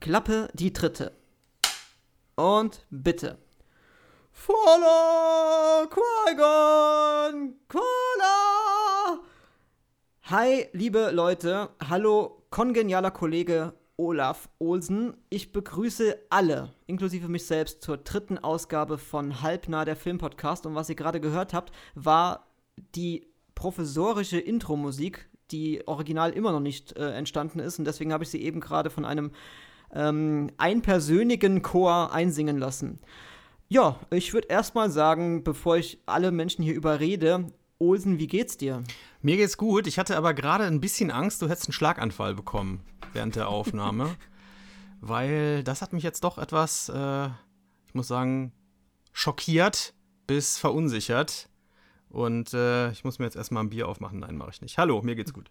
Klappe die dritte. Und bitte. Voila, Qui-Gon, Koala. Hi, liebe Leute. Hallo, kongenialer Kollege Olaf Olsen. Ich begrüße alle, inklusive mich selbst, zur dritten Ausgabe von Halbnah, der Filmpodcast. Und was ihr gerade gehört habt, war die professorische Intro-Musik, die original immer noch nicht äh, entstanden ist. Und deswegen habe ich sie eben gerade von einem ähm, einpersönlichen Chor einsingen lassen. Ja, ich würde erstmal sagen, bevor ich alle Menschen hier überrede, Olsen, wie geht's dir? Mir geht's gut. Ich hatte aber gerade ein bisschen Angst, du hättest einen Schlaganfall bekommen während der Aufnahme. weil das hat mich jetzt doch etwas, äh, ich muss sagen, schockiert bis verunsichert. Und äh, ich muss mir jetzt erstmal ein Bier aufmachen. Nein, mache ich nicht. Hallo, mir geht's gut.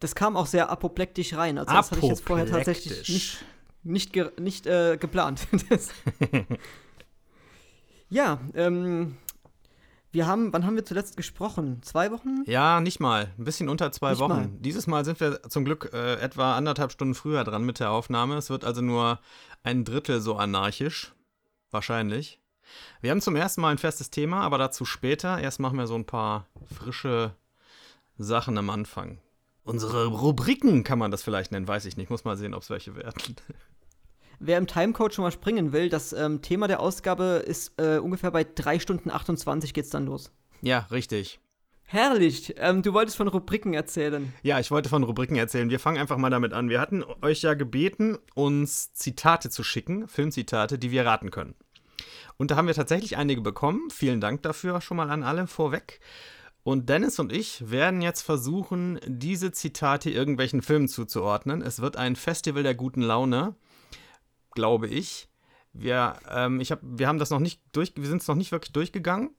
Das kam auch sehr apoplektisch rein. Also das hatte ich jetzt vorher tatsächlich nicht, nicht, ge nicht äh, geplant. ja, ähm, wir haben, wann haben wir zuletzt gesprochen? Zwei Wochen? Ja, nicht mal. Ein bisschen unter zwei nicht Wochen. Mal. Dieses Mal sind wir zum Glück äh, etwa anderthalb Stunden früher dran mit der Aufnahme. Es wird also nur ein Drittel so anarchisch. Wahrscheinlich. Wir haben zum ersten Mal ein festes Thema, aber dazu später. Erst machen wir so ein paar frische Sachen am Anfang. Unsere Rubriken kann man das vielleicht nennen, weiß ich nicht. Muss mal sehen, ob es welche werden. Wer im Timecode schon mal springen will, das ähm, Thema der Ausgabe ist äh, ungefähr bei 3 Stunden 28 geht's dann los. Ja, richtig. Herrlich. Ähm, du wolltest von Rubriken erzählen. Ja, ich wollte von Rubriken erzählen. Wir fangen einfach mal damit an. Wir hatten euch ja gebeten, uns Zitate zu schicken, Filmzitate, die wir raten können. Und da haben wir tatsächlich einige bekommen. Vielen Dank dafür schon mal an alle vorweg. Und Dennis und ich werden jetzt versuchen, diese Zitate irgendwelchen Filmen zuzuordnen. Es wird ein Festival der guten Laune glaube ich. Wir, ähm, ich hab, wir haben das noch nicht durch, wir sind es noch nicht wirklich durchgegangen.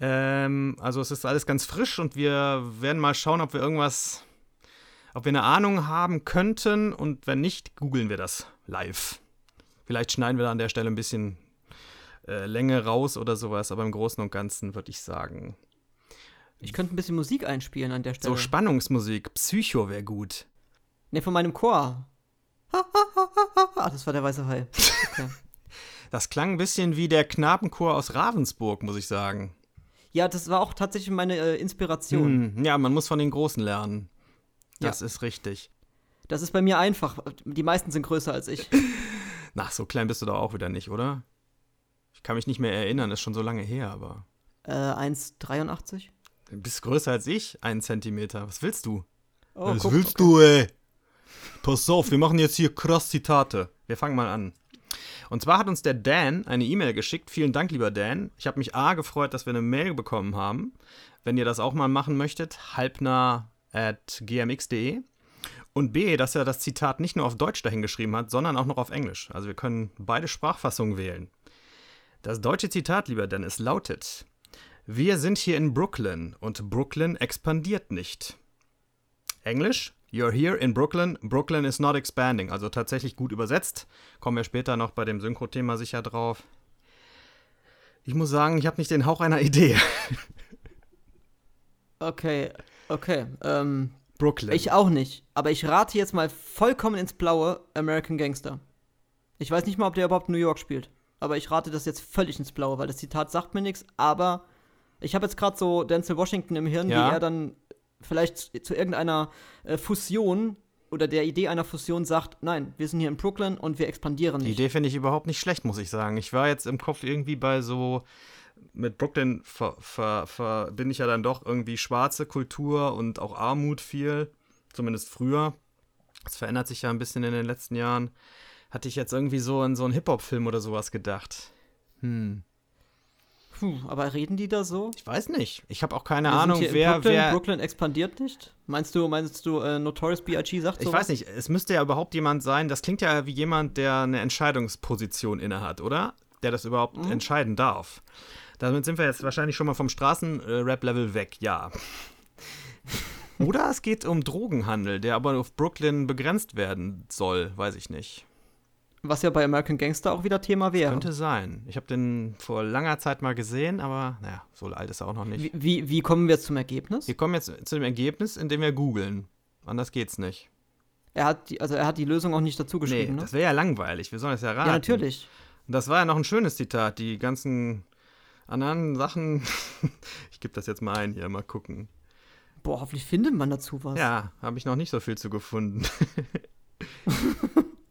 Ähm, also es ist alles ganz frisch und wir werden mal schauen, ob wir irgendwas, ob wir eine Ahnung haben könnten und wenn nicht, googeln wir das live. Vielleicht schneiden wir da an der Stelle ein bisschen äh, Länge raus oder sowas, aber im Großen und Ganzen würde ich sagen. Ich könnte ein bisschen Musik einspielen an der Stelle. So Spannungsmusik, Psycho wäre gut. Ne, von meinem Chor. Ah, das war der weiße Hai. Okay. Das klang ein bisschen wie der Knabenchor aus Ravensburg, muss ich sagen. Ja, das war auch tatsächlich meine äh, Inspiration. Hm, ja, man muss von den Großen lernen. Das ja. ist richtig. Das ist bei mir einfach. Die meisten sind größer als ich. Na, so klein bist du doch auch wieder nicht, oder? Ich kann mich nicht mehr erinnern, ist schon so lange her, aber. Äh, 1,83? Du bist größer als ich, einen Zentimeter. Was willst du? Oh, Was guck, willst okay. du, ey? Pass auf, wir machen jetzt hier krass Zitate. Wir fangen mal an. Und zwar hat uns der Dan eine E-Mail geschickt. Vielen Dank, lieber Dan. Ich habe mich A gefreut, dass wir eine Mail bekommen haben. Wenn ihr das auch mal machen möchtet, halbnah at gmx.de. Und B, dass er das Zitat nicht nur auf Deutsch dahingeschrieben hat, sondern auch noch auf Englisch. Also wir können beide Sprachfassungen wählen. Das deutsche Zitat, lieber Dennis, lautet: Wir sind hier in Brooklyn und Brooklyn expandiert nicht. Englisch: You're here in Brooklyn. Brooklyn is not expanding. Also tatsächlich gut übersetzt. Kommen wir später noch bei dem Synchro-Thema sicher drauf. Ich muss sagen, ich habe nicht den Hauch einer Idee. Okay, okay. Ähm, Brooklyn. Ich auch nicht. Aber ich rate jetzt mal vollkommen ins Blaue American Gangster. Ich weiß nicht mal, ob der überhaupt New York spielt. Aber ich rate das jetzt völlig ins Blaue, weil das Zitat sagt mir nichts. Aber ich habe jetzt gerade so Denzel Washington im Hirn, ja. wie er dann vielleicht zu irgendeiner äh, Fusion oder der Idee einer Fusion sagt, nein, wir sind hier in Brooklyn und wir expandieren nicht. Die Idee finde ich überhaupt nicht schlecht, muss ich sagen. Ich war jetzt im Kopf irgendwie bei so, mit Brooklyn ver, ver, verbinde ich ja dann doch irgendwie schwarze Kultur und auch Armut viel, zumindest früher. Das verändert sich ja ein bisschen in den letzten Jahren. Hatte ich jetzt irgendwie so in so einen Hip-Hop-Film oder sowas gedacht. Hm. Puh, aber reden die da so? Ich weiß nicht. Ich habe auch keine Wir Ahnung, wer, Brooklyn, wer. Brooklyn expandiert nicht? Meinst du, meinst du, äh, Notorious B.I.G. sagt so? Ich weiß nicht. Es müsste ja überhaupt jemand sein. Das klingt ja wie jemand, der eine Entscheidungsposition innehat, oder? Der das überhaupt mhm. entscheiden darf. Damit sind wir jetzt wahrscheinlich schon mal vom Straßenrap-Level weg, ja. Oder es geht um Drogenhandel, der aber auf Brooklyn begrenzt werden soll, weiß ich nicht. Was ja bei American Gangster auch wieder Thema wäre. Könnte sein. Ich habe den vor langer Zeit mal gesehen, aber naja, so alt ist er auch noch nicht. Wie, wie, wie kommen wir zum Ergebnis? Wir kommen jetzt zu dem Ergebnis, indem wir googeln. Anders geht's nicht. Er hat die, also er hat die Lösung auch nicht dazu Nee, geschrieben, das ne? wäre ja langweilig. Wir sollen es ja raten. Ja, natürlich. Und das war ja noch ein schönes Zitat. Die ganzen anderen Sachen. ich gebe das jetzt mal ein hier, mal gucken. Boah, hoffentlich findet man dazu was. Ja, habe ich noch nicht so viel zu gefunden.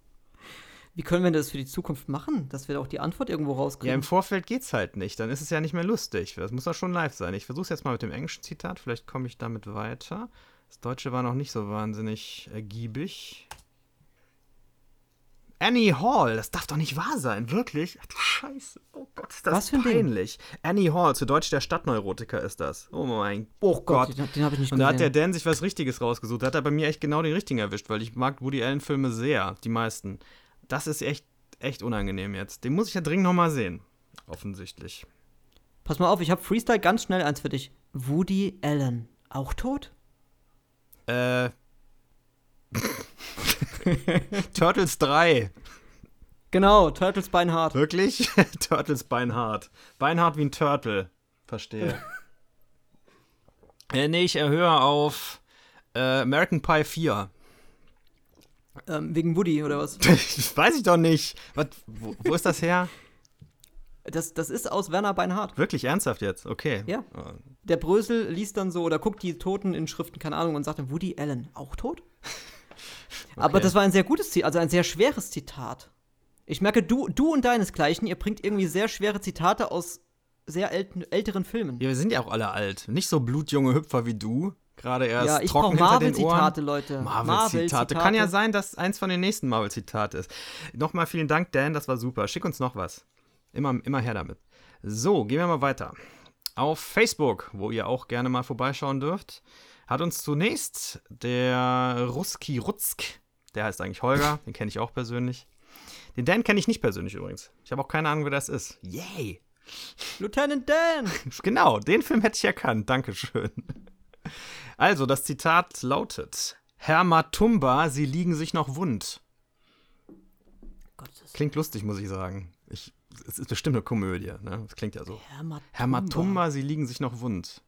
Wie können wir das für die Zukunft machen, dass wir auch die Antwort irgendwo Ja, rauskriegen? im Vorfeld geht's halt nicht. Dann ist es ja nicht mehr lustig. Das muss doch schon live sein. Ich versuche es jetzt mal mit dem englischen Zitat. Vielleicht komme ich damit weiter. Das Deutsche war noch nicht so wahnsinnig ergiebig. Annie Hall, das darf doch nicht wahr sein, wirklich? Ach du Scheiße. Oh Gott, ist das Was für ein Ding? peinlich. Annie Hall, zu Deutsch der Stadtneurotiker ist das. Oh mein oh Gott, Gott. den, den habe ich nicht Und da hat der. Dan sich was Richtiges rausgesucht. Da hat er bei mir echt genau den richtigen erwischt, weil ich mag Woody Allen-Filme sehr, die meisten. Das ist echt, echt unangenehm jetzt. Den muss ich ja dringend nochmal sehen. Offensichtlich. Pass mal auf, ich habe Freestyle ganz schnell eins für dich. Woody Allen, auch tot? Äh. Turtles 3. Genau, Turtles Beinhard. Wirklich? Turtles Beinhard. Beinhard wie ein Turtle. Verstehe. äh, nee, ich erhöhe auf äh, American Pie 4. Ähm, wegen Woody oder was? das weiß ich doch nicht. Was, wo, wo ist das her? Das, das ist aus Werner Beinhardt. Wirklich ernsthaft jetzt? Okay. Ja. Der Brösel liest dann so oder guckt die Toten in Schriften, keine Ahnung, und sagt dann, Woody Allen, auch tot? Aber Okay. das war ein sehr gutes Zitat, also ein sehr schweres Zitat. Ich merke, du, du und deinesgleichen, ihr bringt irgendwie sehr schwere Zitate aus sehr ält älteren Filmen. Ja, wir sind ja auch alle alt. Nicht so blutjunge Hüpfer wie du. Gerade erst Ja, ich brauche trocken hinter den Ohren. Marvel-Zitate, Leute. Marvel-Zitate. Kann ja sein, dass eins von den nächsten Marvel-Zitate ist. Nochmal vielen Dank, Dan, das war super. Schick uns noch was. Immer, immer her damit. So, gehen wir mal weiter. Auf Facebook, wo ihr auch gerne mal vorbeischauen dürft, hat uns zunächst der Ruski Rutzk, der heißt eigentlich Holger, den kenne ich auch persönlich. Den Dan kenne ich nicht persönlich übrigens. Ich habe auch keine Ahnung, wer das ist. Yay! Lieutenant Dan! Genau, den Film hätte ich erkannt. Dankeschön. Also, das Zitat lautet: Herr Matumba, Sie liegen sich noch wund. Gottes Klingt lustig, muss ich sagen. Ich, es ist bestimmt eine Komödie, ne? Das klingt ja so. Herr Matumba. Herr Matumba, Sie liegen sich noch wund.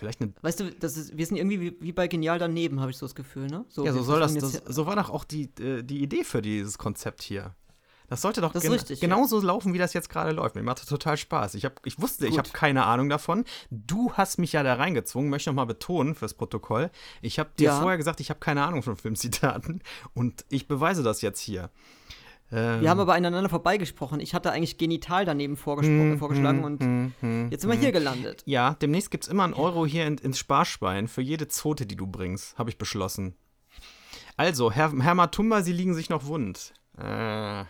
Vielleicht eine. Weißt du, das ist, wir sind irgendwie wie, wie bei Genial daneben, habe ich so das Gefühl, ne? Ja, so soll das. das so war doch auch die, äh, die Idee für dieses Konzept hier. Das sollte doch Das gen richtig, ja. genauso laufen, wie das jetzt gerade läuft. Mir macht das total Spaß. Ich, hab, ich wusste, ich Gut. habe keine Ahnung davon. Du hast mich ja da reingezwungen, möchte noch mal betonen fürs Protokoll. Ich habe dir Ja. vorher gesagt, ich habe keine Ahnung von Filmzitaten und ich beweise das jetzt hier. Ähm, Wir haben aber aneinander vorbeigesprochen. Ich hatte eigentlich genital daneben vorgespro- vorgeschlagen und jetzt sind wir hier gelandet. ja, demnächst gibt es immer einen Euro hier in, ins Sparschwein für jede Zote, die du bringst, habe ich beschlossen. Also, Herr, Herr Matumba, Sie liegen sich noch wund. Äh,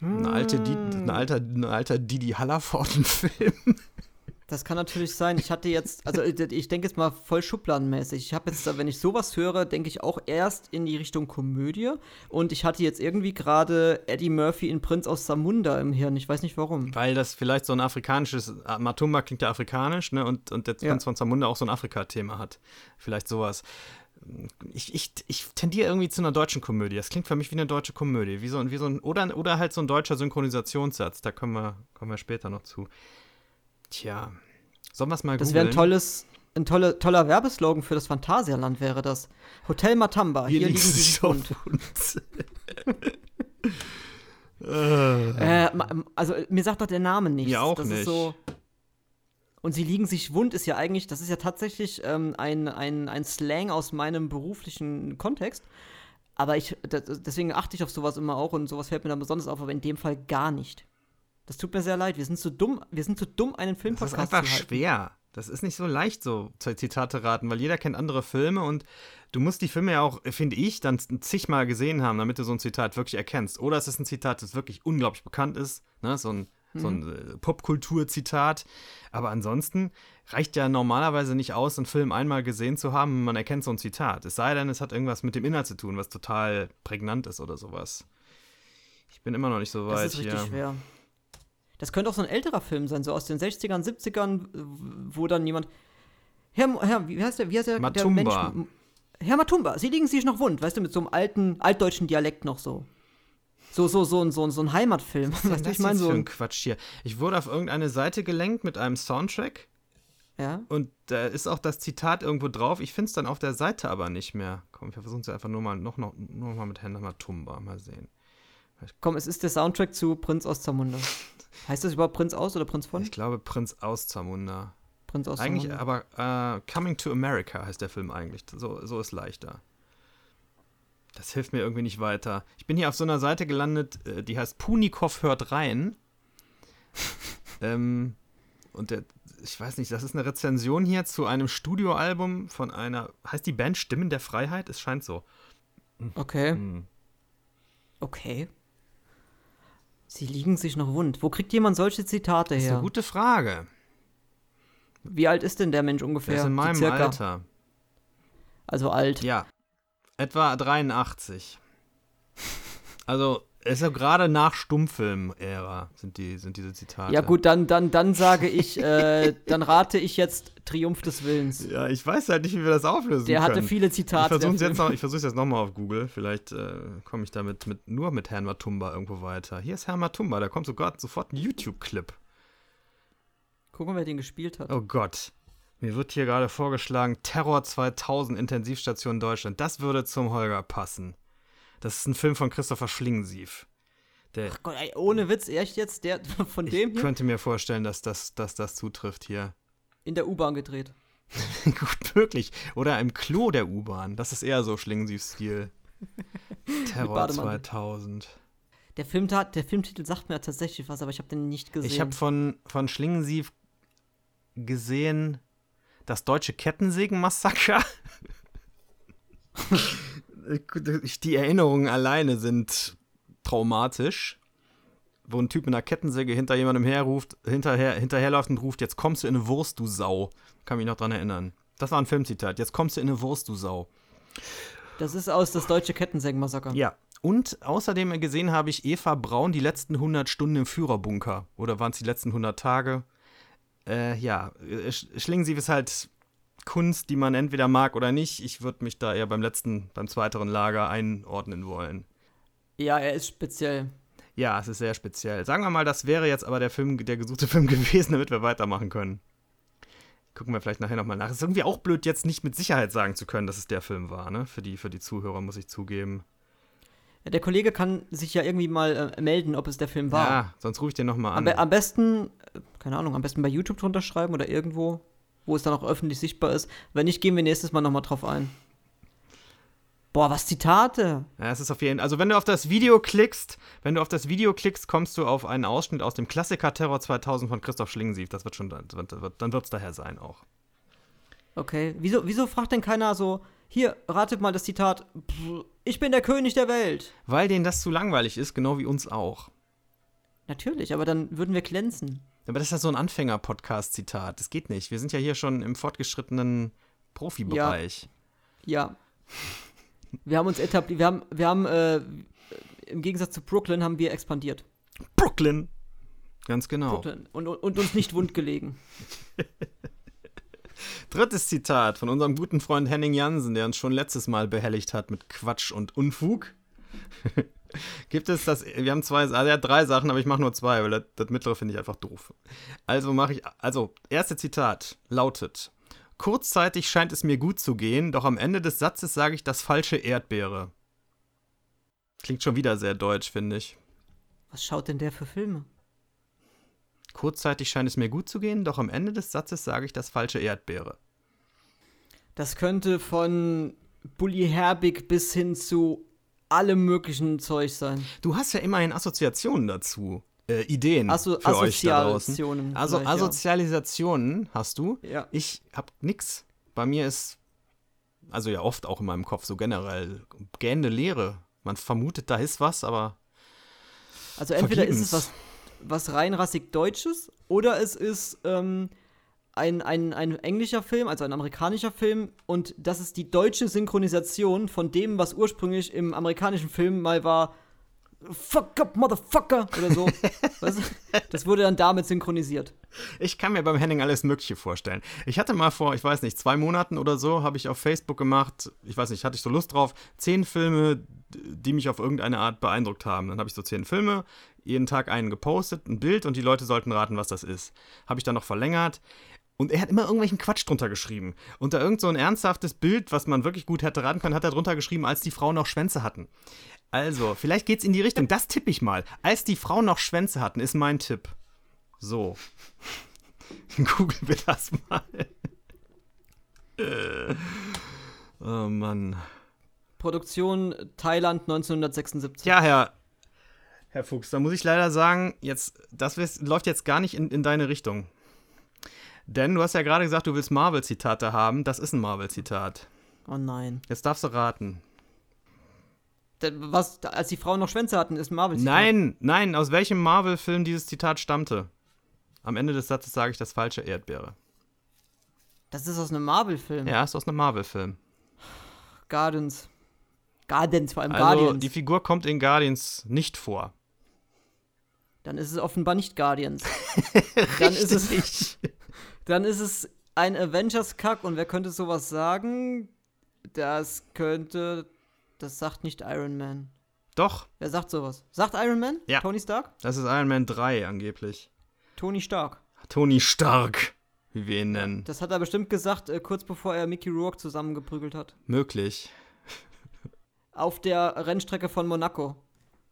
ein, alte, Di- ein, alter, ein alter Didi Hallervorden-Film. Das kann natürlich sein. Ich hatte jetzt, also ich denke jetzt mal voll schubladenmäßig. Ich habe jetzt, wenn ich sowas höre, denke ich auch erst in die Richtung Komödie. Und ich hatte jetzt irgendwie gerade Eddie Murphy in Prinz aus Samunda im Hirn. Ich weiß nicht warum. Weil das vielleicht so ein afrikanisches, äh, Matumba klingt ja afrikanisch, ne? Und, und der Ja. Prinz von Zamunda auch so ein Afrika-Thema hat. Vielleicht sowas. Ich, ich, ich tendiere irgendwie zu einer deutschen Komödie. Das klingt für mich wie eine deutsche Komödie. Wie so, ein- wie so ein, oder, oder halt so ein deutscher Synchronisationssatz. Da kommen wir, kommen wir später noch zu. Tja. Sollen wir es mal Das wäre ein tolles, ein tolle, toller Werbeslogan für das Phantasialand wäre das. Hotel Matamba. Hier, liegen sie sich auf uns. äh, also mir sagt doch der Name nichts. Mir auch das nicht. Ist so und sie liegen sich wund ist ja eigentlich, das ist ja tatsächlich ähm, ein, ein, ein Slang aus meinem beruflichen Kontext. Aber ich, das, deswegen achte ich auf sowas immer auch und sowas fällt mir dann besonders auf, aber in dem Fall gar nicht. Das tut mir sehr leid. Wir sind zu dumm, wir sind zu dumm, einen Das ist Filmpodcast einfach zu halten. schwer. Das ist nicht so leicht, so Zitate raten, weil jeder kennt andere Filme und du musst die Filme ja auch, finde ich, dann zigmal gesehen haben, damit du so ein Zitat wirklich erkennst. Oder es ist ein Zitat, das wirklich unglaublich bekannt ist, ne? so ein, so ein Mhm. äh, Popkultur-Zitat. Aber ansonsten reicht ja normalerweise nicht aus, einen Film einmal gesehen zu haben man erkennt so ein Zitat. Es sei denn, es hat irgendwas mit dem Inhalt zu tun, was total prägnant ist oder sowas. Ich bin immer noch nicht so weit Das ist richtig hier. schwer. Das könnte auch so ein älterer Film sein, so aus den 60ern, 70ern, wo dann jemand. Herr, Herr wie heißt der? Wie heißt der, der Matumba. Mensch? Herr Matumba, Sie liegen sich noch wund, weißt du, mit so einem alten, altdeutschen Dialekt noch so. So, so, so, ein- so, ein- so ein Heimatfilm. Was ist du, das ich meine so. für ein Quatsch hier? Ich wurde auf irgendeine Seite gelenkt mit einem Soundtrack. Ja. Und da ist auch das Zitat irgendwo drauf. Ich finde es dann auf der Seite aber nicht mehr. Komm, wir versuchen es einfach nur mal, noch, noch, nur mal mit Händen Matumba. Mal sehen. Komm, es ist der Soundtrack zu Prinz aus Zamunda. heißt das überhaupt Prinz aus oder Prinz von? Ich glaube Prinz aus Zamunda. Prinz aus Eigentlich, Zamunda. aber äh, Coming to America heißt der Film eigentlich. So, so ist leichter. Das hilft mir irgendwie nicht weiter. Ich bin hier auf so einer Seite gelandet, äh, die heißt Punikow hört rein. ähm, und der, ich weiß nicht, das ist eine Rezension hier zu einem Studioalbum von einer, heißt die Band Stimmen der Freiheit? Es scheint so. Okay, Hm. okay. Sie liegen sich noch wund. Wo kriegt jemand solche Zitate Das ist her? eine gute Frage. Wie alt ist denn der Mensch ungefähr? Der ist in meinem. Alter. Also alt. Ja. Etwa 83. Also, es ist ja gerade nach Stummfilm-Ära sind, die, sind diese Zitate. Ja gut, dann, dann, dann sage ich, äh, dann rate ich jetzt Triumph des Willens. Ja, ich weiß halt nicht, wie wir das auflösen Der können. hatte viele ich Zitate. der versuche es jetzt noch, ich versuch's jetzt nochmal auf Google. Vielleicht äh, komme ich damit mit, nur mit Herrn Matumba irgendwo weiter. Hier ist Herr Matumba, da kommt sogar sofort ein YouTube-Clip. Gucken, wer den gespielt hat. Oh Gott. Mir wird hier gerade vorgeschlagen, Terror 2000 Intensivstation Deutschland. Das würde zum Holger passen. Das ist ein Film von Christopher Schlingensief. Der, Gott, ey, ohne Witz, echt jetzt der von dem ich könnte mir vorstellen, dass das, dass das zutrifft hier. in der U-Bahn gedreht. Gut möglich. Oder im Klo der U-Bahn. Das ist eher so Schlingensief-Stil. Terror Bademantel. 2000. Der, Filmtat, der Filmtitel sagt mir tatsächlich was, aber ich habe den nicht gesehen. Ich habe von, von Schlingensief gesehen das deutsche Kettensägen-Massaker. Die Erinnerungen alleine sind traumatisch. Wo ein Typ mit einer Kettensäge hinter jemandem herruft, hinterher, hinterherläuft und ruft, jetzt kommst du in eine Wurst, du Sau. Kann mich noch dran erinnern. Das war ein Filmzitat. Jetzt kommst du in eine Wurst, du Sau. das ist aus das deutsche Kettensägen-Massaker. Ja. Und außerdem gesehen habe ich Eva Braun die letzten 100 Stunden im Führerbunker. Oder waren es die letzten 100 Tage? Äh, ja, äh, Sch- Schlingensief ist halt Kunst, die man entweder mag oder nicht. Ich würde mich da eher beim letzten, beim zweiteren Lager einordnen wollen. Ja, er ist speziell. Ja, es ist sehr speziell. Sagen wir mal, das wäre jetzt aber der Film, der gesuchte Film gewesen, damit wir weitermachen können. Gucken wir vielleicht nachher nochmal nach. Es ist irgendwie auch blöd, jetzt nicht mit Sicherheit sagen zu können, dass es der Film war, ne? Für die, für die Zuhörer muss ich zugeben. Ja, Der Kollege kann sich ja irgendwie mal äh, melden, ob es der Film war. Ja, sonst rufe ich den nochmal Am, an. be am besten, keine Ahnung, am besten bei YouTube drunter schreiben oder irgendwo, wo es dann auch öffentlich sichtbar ist. Wenn nicht, gehen wir nächstes Mal nochmal drauf ein. Boah, was Zitate. Ja, es ist auf jeden Fall. Also, wenn du auf das Video klickst, wenn du auf das Video klickst, kommst du auf einen Ausschnitt aus dem Klassiker Terror 2000 von Christoph Schlingensief. Das wird schon, dann wird es daher sein auch. Okay. Wieso, wieso fragt denn keiner so, hier, ratet mal das Zitat, ich bin der König der Welt. Weil denen das zu langweilig ist, genau wie uns auch. Natürlich, aber dann würden wir glänzen. Aber das ist ja so ein Anfänger-Podcast-Zitat. Das geht nicht. Wir sind ja hier schon im fortgeschrittenen Profibereich. Ja. Wir haben uns etabliert, wir haben, wir haben, äh, im Gegensatz zu Brooklyn haben wir expandiert. Brooklyn. Ganz genau. Brooklyn. Und, und uns nicht wund gelegen. Drittes Zitat von unserem guten Freund Henning Jansen, der uns schon letztes Mal behelligt hat mit Quatsch und Unfug. Gibt es das, wir haben zwei, also er hat drei Sachen, aber ich mache nur zwei, weil das, das mittlere finde ich einfach doof. Also mache ich, also, erste Zitat lautet, kurzzeitig scheint es mir gut zu gehen, doch am Ende des Satzes sage ich das falsche Erdbeere. Klingt schon wieder sehr deutsch, finde ich. Was schaut denn der für Filme? Kurzzeitig scheint es mir gut zu gehen, doch am Ende des Satzes sage ich das falsche Erdbeere. Das könnte von Bully Herbig bis hin zu allem möglichen Zeug sein. Du hast ja immerhin Assoziationen dazu. Äh, Ideen Asso für euch da draußen. Assoziationen Also vielleicht, ja. Hast du. Ja. Ich hab nix. Bei mir ist, also ja oft auch in meinem Kopf so generell, gähnende Leere. Man vermutet, da ist was, aber Also entweder ist Vergebens. es was, was reinrassig Deutsches oder es ist ähm, ein, ein, ein englischer Film, also ein amerikanischer Film und das ist die deutsche Synchronisation von dem, was ursprünglich im amerikanischen Film mal war Fuck up, Motherfucker oder so. weißt du? Das wurde dann damit synchronisiert. ich kann mir beim Henning alles Mögliche vorstellen. Ich hatte mal vor, ich weiß nicht, zwei Monaten oder so, habe ich auf Facebook gemacht, ich weiß nicht, hatte ich so Lust drauf, zehn Filme, die mich auf irgendeine Art beeindruckt haben. Dann habe ich so zehn Filme, jeden Tag einen gepostet, ein Bild und die Leute sollten raten, was das ist. Habe ich dann noch verlängert. Und er hat immer irgendwelchen Quatsch drunter geschrieben. Unter irgend so ein ernsthaftes Bild, was man wirklich gut hätte raten können, hat er drunter geschrieben, als die Frauen noch Schwänze hatten. Also, vielleicht geht's in die Richtung. Das tippe ich mal. Als die Frauen noch Schwänze hatten, ist mein Tipp. So. Google wir das mal. oh Mann. Produktion Thailand 1976. Ja, Herr, Herr Fuchs, da muss ich leider sagen, jetzt, das läuft jetzt gar nicht in, in deine Richtung. Denn du hast ja gerade gesagt, du willst Marvel-Zitate haben. Das ist ein Marvel-Zitat. Oh nein. Jetzt darfst du raten. Was, als die Frauen noch Schwänze hatten, ist ein Marvel-Zitat. Nein, nein, aus welchem Marvel-Film dieses Zitat stammte? Am Ende des Satzes sage ich das falsche Erdbeere. Das ist aus einem Marvel-Film. Ja, ist aus einem Marvel-Film. Guardians. Guardians, vor allem also, Guardians. Die Figur kommt in Guardians nicht vor. Dann ist es offenbar nicht Guardians. dann ist es. Dann ist es ein Avengers-Kack und wer könnte sowas sagen? Das könnte. Das sagt nicht Iron Man. Doch. Wer sagt sowas? Sagt Iron Man? Ja. Tony Stark? Das ist Iron Man 3 angeblich. Tony Stark. Tony Stark, wie wir ihn nennen. Das hat er bestimmt gesagt, äh, kurz bevor er Mickey Rourke zusammengeprügelt hat. Möglich. Auf der Rennstrecke von Monaco.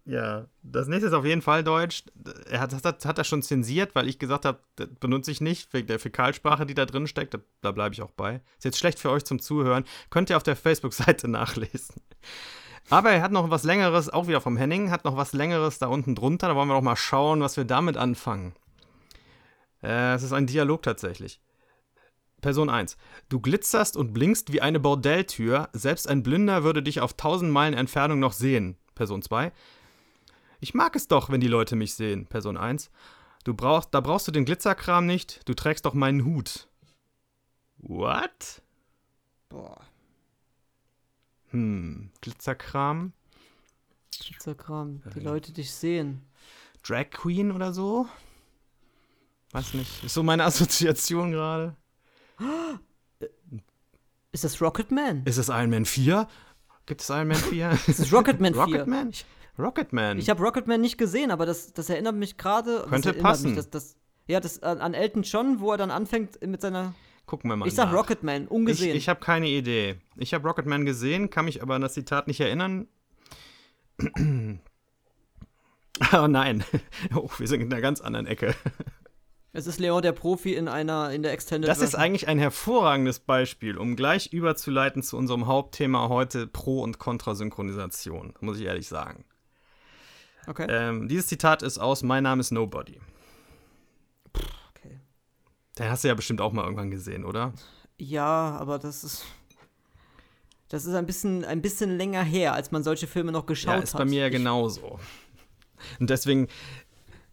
Ja, das nächste ist auf jeden Fall Deutsch. Er hat, das hat, hat er schon zensiert, weil ich gesagt habe, das benutze ich nicht, wegen der Fäkalsprache, die da drin steckt. Da, da bleibe ich auch bei. Ist jetzt schlecht für euch zum Zuhören. Könnt ihr auf der Facebook-Seite nachlesen. Aber er hat noch was Längeres, auch wieder vom Henning, hat noch was Längeres da unten drunter. Da wollen wir doch mal schauen, was wir damit anfangen. Äh, es ist ein Dialog tatsächlich. Person 1. Du glitzerst und blinkst wie eine Bordelltür. Selbst ein Blinder würde dich auf tausend Meilen Entfernung noch sehen. Person 2. Ich mag es doch, wenn die Leute mich sehen. Person 1. Du brauchst, da brauchst du den Glitzerkram nicht. Du trägst doch meinen Hut. What? Boah. Hm, Glitzerkram. Glitzerkram. Die Leute dich sehen. Drag Queen oder so? Weiß nicht. Ist so meine Assoziation gerade. Ist das Rocketman? Ist es Iron Man 4? Gibt es Iron Man 4? ist es Rocketman 4? Rocketman? Rocketman. Ich habe Rocketman nicht gesehen, aber das, das erinnert mich gerade. Könnte passen. Mich, das, das, ja, das an Elton John, wo er dann anfängt mit seiner. Gucken wir mal. Ich sag nach. Rocketman, ungesehen. Ich, ich habe keine Idee. Ich habe Rocketman gesehen, kann mich aber an das Zitat nicht erinnern. oh nein. Oh, wir sind in einer ganz anderen Ecke. Es ist Leon der Profi in einer in der Extended Das ist eigentlich ein hervorragendes Beispiel, um gleich überzuleiten zu unserem Hauptthema heute Pro- und Kontrasynchronisation, muss ich ehrlich sagen. Okay. Ähm, dieses Zitat ist aus Mein Name ist Nobody. okay. Den hast du ja bestimmt auch mal irgendwann gesehen, oder? Ja, aber das ist. Das ist ein bisschen, ein bisschen länger her, als man solche Filme noch geschaut Ja, hat. ist bei mir ja genauso. Und deswegen,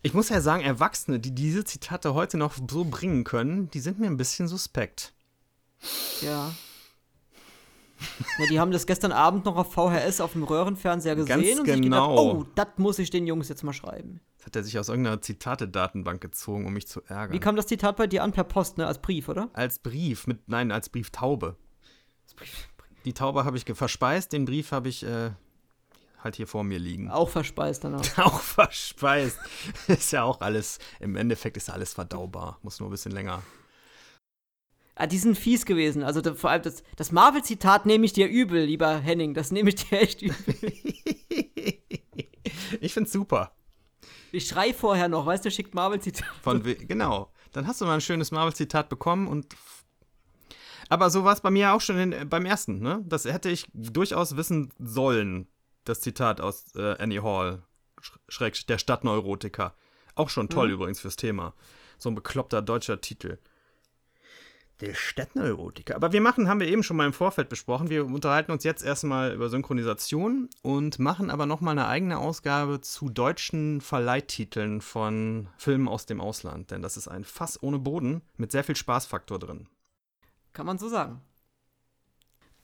ich muss ja sagen, Erwachsene, die diese Zitate heute noch so bringen können, die sind mir ein bisschen suspekt. Ja. ja. Die haben das gestern Abend noch auf VHS auf dem Röhrenfernseher gesehen Ganz und sich genau. gedacht, oh, das muss ich den Jungs jetzt mal schreiben. Das hat er sich aus irgendeiner Zitate-Datenbank gezogen, um mich zu ärgern. Wie kam das Zitat bei dir an? Per Post, ne? Als Brief, oder? als Brief, mit, nein, als Brieftaube. Als Brief. Die Taube habe ich verspeist, den Brief habe ich äh, halt hier vor mir liegen. Auch verspeist danach. Auch verspeist. ist ja auch alles, im Endeffekt ist ja alles verdaubar. Muss nur ein bisschen länger. Ah, die sind fies gewesen. Also da, vor allem das, das Marvel-Zitat nehme ich dir übel, lieber Henning. Das nehme ich dir echt übel. ich find's super. Ich schrei vorher noch, weißt du, schickt Marvel-Zitat. Von genau. Dann hast du mal ein schönes Marvel-Zitat bekommen und. Aber so war es bei mir auch schon in, beim ersten, ne? Das hätte ich durchaus wissen sollen. Das Zitat aus äh, Annie Hall, Sch- Schräg, der Stadtneurotiker. Auch schon toll übrigens fürs Thema. So ein bekloppter deutscher Titel. Der Stadtneurotiker. Aber wir machen, haben wir eben schon mal im Vorfeld besprochen. Wir unterhalten uns jetzt erstmal über Synchronisation und machen aber nochmal eine eigene Ausgabe zu deutschen Verleihtiteln von Filmen aus dem Ausland. Denn das ist ein Fass ohne Boden mit sehr viel Spaßfaktor drin. Kann man so sagen.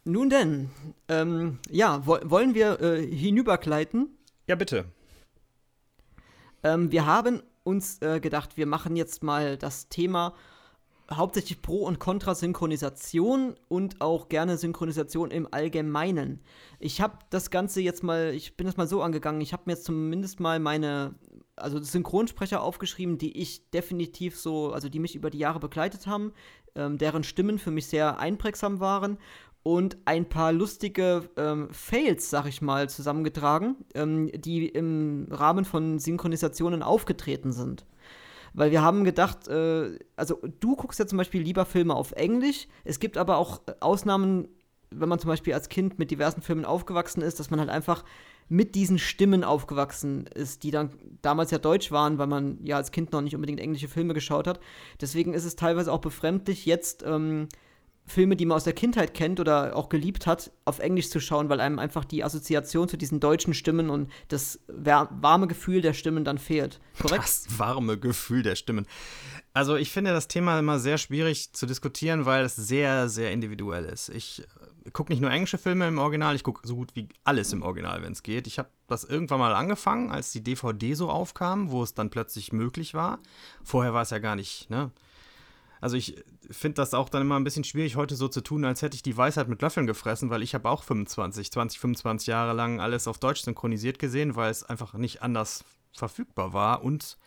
Nun denn, ähm, ja, wo, wollen wir äh, hinübergleiten? Ja, bitte. Ähm, wir haben uns äh, gedacht, wir machen jetzt mal das Thema hauptsächlich Pro- und Kontra-Synchronisation und auch gerne Synchronisation im Allgemeinen. Ich habe das Ganze jetzt mal, ich bin das mal so angegangen, ich habe mir jetzt zumindest mal meine also Synchronsprecher aufgeschrieben, die ich definitiv so, also die mich über die Jahre begleitet haben, ähm, deren Stimmen für mich sehr einprägsam waren und ein paar lustige ähm, Fails, sag ich mal, zusammengetragen, ähm, die im Rahmen von Synchronisationen aufgetreten sind. Weil wir haben gedacht, äh, also du guckst ja zum Beispiel lieber Filme auf Englisch. Es gibt aber auch Ausnahmen, wenn man zum Beispiel als Kind mit diversen Filmen aufgewachsen ist, dass man halt einfach mit diesen Stimmen aufgewachsen ist, die dann damals ja deutsch waren, weil man ja als Kind noch nicht unbedingt englische Filme geschaut hat. Deswegen ist es teilweise auch befremdlich, jetzt ähm, Filme, die man aus der Kindheit kennt oder auch geliebt hat, auf Englisch zu schauen, weil einem einfach die Assoziation zu diesen deutschen Stimmen und das warme Gefühl der Stimmen dann fehlt. Korrekt? Das warme Gefühl der Stimmen. Also ich finde das Thema immer sehr schwierig zu diskutieren, weil es sehr, sehr individuell ist. Ich äh, gucke nicht nur englische Filme im Original, ich gucke so gut wie alles im Original, wenn es geht. Ich habe das irgendwann mal angefangen, als die DVD so aufkam, wo es dann plötzlich möglich war. Vorher war es ja gar nicht, ne? Also ich finde das auch dann immer ein bisschen schwierig, heute so zu tun, als hätte ich die Weisheit mit Löffeln gefressen, weil ich habe auch 25, 20, 25 Jahre lang alles auf Deutsch synchronisiert gesehen, weil es einfach nicht anders verfügbar war und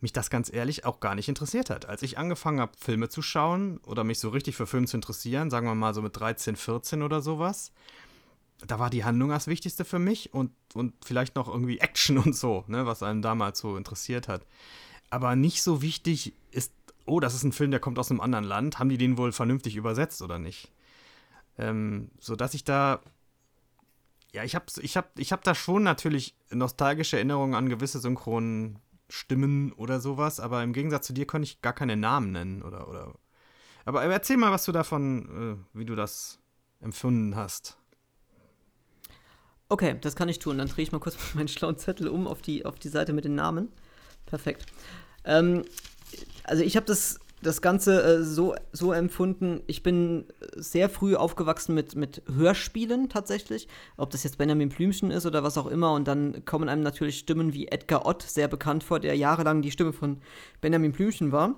mich das ganz ehrlich auch gar nicht interessiert hat. Als ich angefangen habe, Filme zu schauen oder mich so richtig für Filme zu interessieren, sagen wir mal so mit 13, 14 oder sowas, da war die Handlung das Wichtigste für mich und, und vielleicht noch irgendwie Action und so, ne, was einen damals so interessiert hat. Aber nicht so wichtig ist oh, das ist ein Film, der kommt aus einem anderen Land, haben die den wohl vernünftig übersetzt oder nicht? Ähm, so dass ich da ja, ich habe ich hab, ich hab da schon natürlich nostalgische Erinnerungen an gewisse synchronen Stimmen oder sowas, aber im Gegensatz zu dir konnte ich gar keine Namen nennen oder oder aber erzähl mal, was du davon, äh, wie du das empfunden hast. Okay, das kann ich tun. Dann drehe ich mal kurz meinen schlauen Zettel um auf die, auf die Seite mit den Namen. Perfekt. Ähm, also ich habe das, das Ganze äh, so, so empfunden, ich bin sehr früh aufgewachsen mit, mit Hörspielen tatsächlich, ob das jetzt Benjamin Blümchen ist oder was auch immer und dann kommen einem natürlich Stimmen wie Edgar Ott sehr bekannt vor, der jahrelang die Stimme von Benjamin Blümchen war.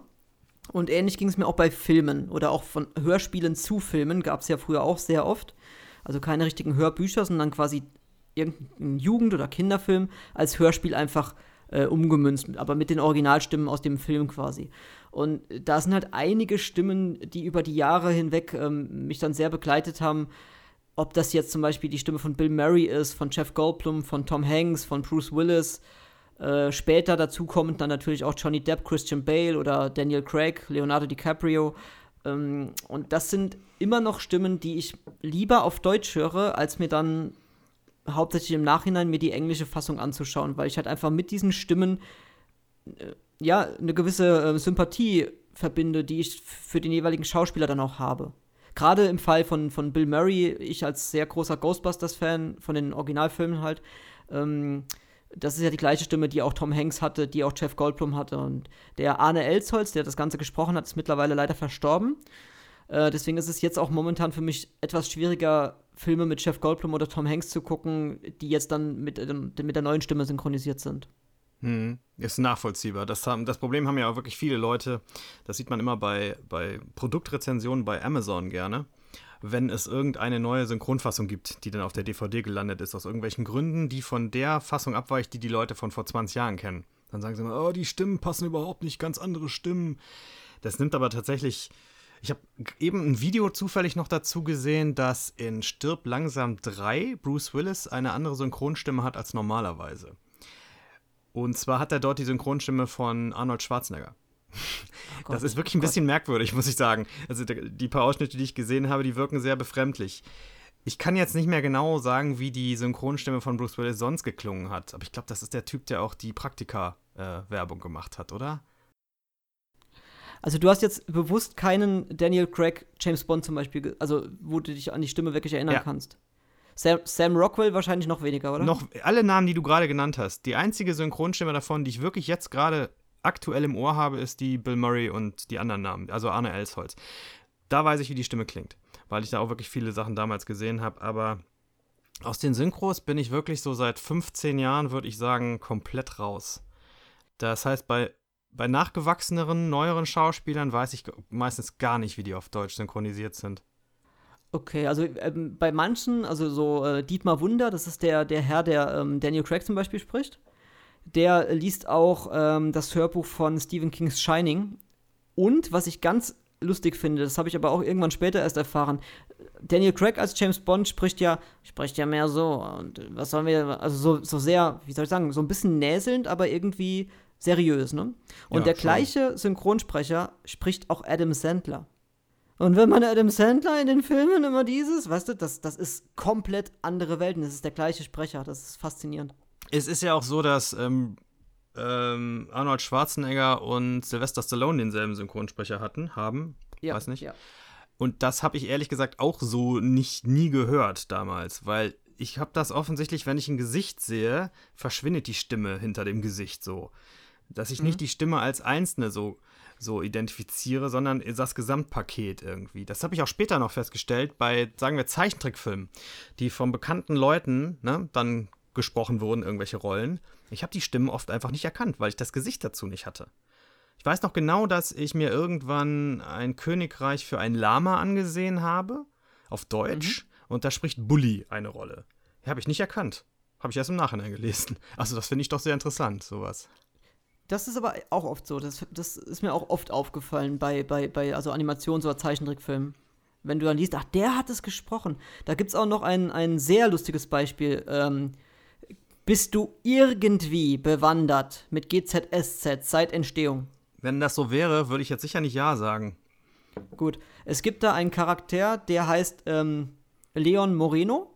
Und ähnlich ging es mir auch bei Filmen oder auch von Hörspielen zu Filmen, gab es ja früher auch sehr oft. Also keine richtigen Hörbücher, sondern quasi irgendein Jugend- oder Kinderfilm als Hörspiel einfach äh, umgemünzt, aber mit den Originalstimmen aus dem Film quasi. Und da sind halt einige Stimmen, die über die Jahre hinweg ähm, mich dann sehr begleitet haben. Ob das jetzt zum Beispiel die Stimme von Bill Murray ist, von Jeff Goldblum, von Tom Hanks, von Bruce Willis. Äh, später dazu kommen dann natürlich auch Johnny Depp, Christian Bale oder Daniel Craig, Leonardo DiCaprio. Ähm, und das sind immer noch Stimmen, die ich lieber auf Deutsch höre, als mir dann hauptsächlich im Nachhinein mir die englische Fassung anzuschauen, weil ich halt einfach mit diesen Stimmen äh, ja eine gewisse äh, Sympathie verbinde, die ich für den jeweiligen Schauspieler dann auch habe. Gerade im Fall von, von Bill Murray, ich als sehr großer Ghostbusters-Fan von den Originalfilmen halt, ähm, das ist ja die gleiche Stimme, die auch Tom Hanks hatte, die auch Jeff Goldblum hatte. Und der Arne Elsholz, der das Ganze gesprochen hat, ist mittlerweile leider verstorben. Äh, deswegen ist es jetzt auch momentan für mich etwas schwieriger, Filme mit Jeff Goldblum oder Tom Hanks zu gucken, die jetzt dann mit, ähm, mit der neuen Stimme synchronisiert sind. Hm, ist nachvollziehbar. Das, haben, das Problem haben ja auch wirklich viele Leute. Das sieht man immer bei, bei Produktrezensionen bei Amazon gerne. Wenn es irgendeine neue Synchronfassung gibt, die dann auf der DVD gelandet ist, aus irgendwelchen Gründen, die von der Fassung abweicht, die die Leute von vor 20 Jahren kennen. Dann sagen sie immer, oh, die Stimmen passen überhaupt nicht, ganz andere Stimmen. Das nimmt aber tatsächlich ich habe eben ein Video zufällig noch dazu gesehen, dass in Stirb langsam 3 Bruce Willis eine andere Synchronstimme hat als normalerweise. Und zwar hat er dort die Synchronstimme von Arnold Schwarzenegger. Oh Gott, das ist wirklich ein bisschen Gott. merkwürdig, muss ich sagen. Also die paar Ausschnitte, die ich gesehen habe, die wirken sehr befremdlich. Ich kann jetzt nicht mehr genau sagen, wie die Synchronstimme von Bruce Willis sonst geklungen hat, aber ich glaube, das ist der Typ, der auch die Praktika-Werbung äh, gemacht hat, oder? Also du hast jetzt bewusst keinen Daniel Craig James Bond zum Beispiel, also wo du dich an die Stimme wirklich erinnern ja. kannst. Sam, Sam, Rockwell wahrscheinlich noch weniger, oder? Noch alle Namen, die du gerade genannt hast. Die einzige Synchronstimme davon, die ich wirklich jetzt gerade aktuell im Ohr habe, ist die Bill Murray und die anderen Namen, also Arne Elsholz. Da weiß ich, wie die Stimme klingt, weil ich da auch wirklich viele Sachen damals gesehen habe, aber aus den Synchros bin ich wirklich so seit 15 Jahren, würde ich sagen, komplett raus. Das heißt, bei bei nachgewachseneren, neueren Schauspielern weiß ich meistens gar nicht, wie die auf Deutsch synchronisiert sind. Okay, also ähm, bei manchen, also so äh, Dietmar Wunder, das ist der, der Herr, der ähm, Daniel Craig zum Beispiel spricht. der liest auch ähm, das Hörbuch von Stephen Kings Shining. Und was ich ganz lustig finde, das habe ich aber auch irgendwann später erst erfahren. Daniel Craig als James Bond spricht ja, spricht ja mehr so. Und was sollen wir, also so, so sehr, wie soll ich sagen, so ein bisschen näselnd, aber irgendwie seriös, ne? Und Ja, der schon. gleiche Synchronsprecher spricht auch Adam Sandler. Und wenn man Adam Sandler in den Filmen immer dieses, weißt du, das, das ist komplett andere Welten. Das ist der gleiche Sprecher. Das ist faszinierend. Es ist ja auch so, dass ähm, ähm, Arnold Schwarzenegger und Sylvester Stallone denselben Synchronsprecher hatten, haben. Weiß nicht. Ja. Und das habe ich ehrlich gesagt auch so nicht nie gehört damals, weil ich habe das offensichtlich, wenn ich ein Gesicht sehe, verschwindet die Stimme hinter dem Gesicht so. Dass ich nicht die Stimme als einzelne so, so identifiziere, sondern das Gesamtpaket irgendwie. Das habe ich auch später noch festgestellt bei, sagen wir, Zeichentrickfilmen, die von bekannten Leuten ne, dann gesprochen wurden, irgendwelche Rollen. Ich habe die Stimmen oft einfach nicht erkannt, weil ich das Gesicht dazu nicht hatte. Ich weiß noch genau, dass ich mir irgendwann ein Königreich für ein Lama angesehen habe, auf Deutsch, und da spricht Bully eine Rolle. Habe ich nicht erkannt. Habe ich erst im Nachhinein gelesen. Also das finde ich doch sehr interessant, sowas. Das ist aber auch oft so. Das, das ist mir auch oft aufgefallen bei, bei, bei also Animations- oder Zeichentrickfilmen. Wenn du dann liest, ach, der hat es gesprochen. Da gibt es auch noch ein, ein sehr lustiges Beispiel. Ähm, bist du irgendwie bewandert mit GZSZ seit Entstehung? Wenn das so wäre, würde ich jetzt sicher nicht Ja sagen. Gut. Es gibt da einen Charakter, der heißt ähm, Leon Moreno.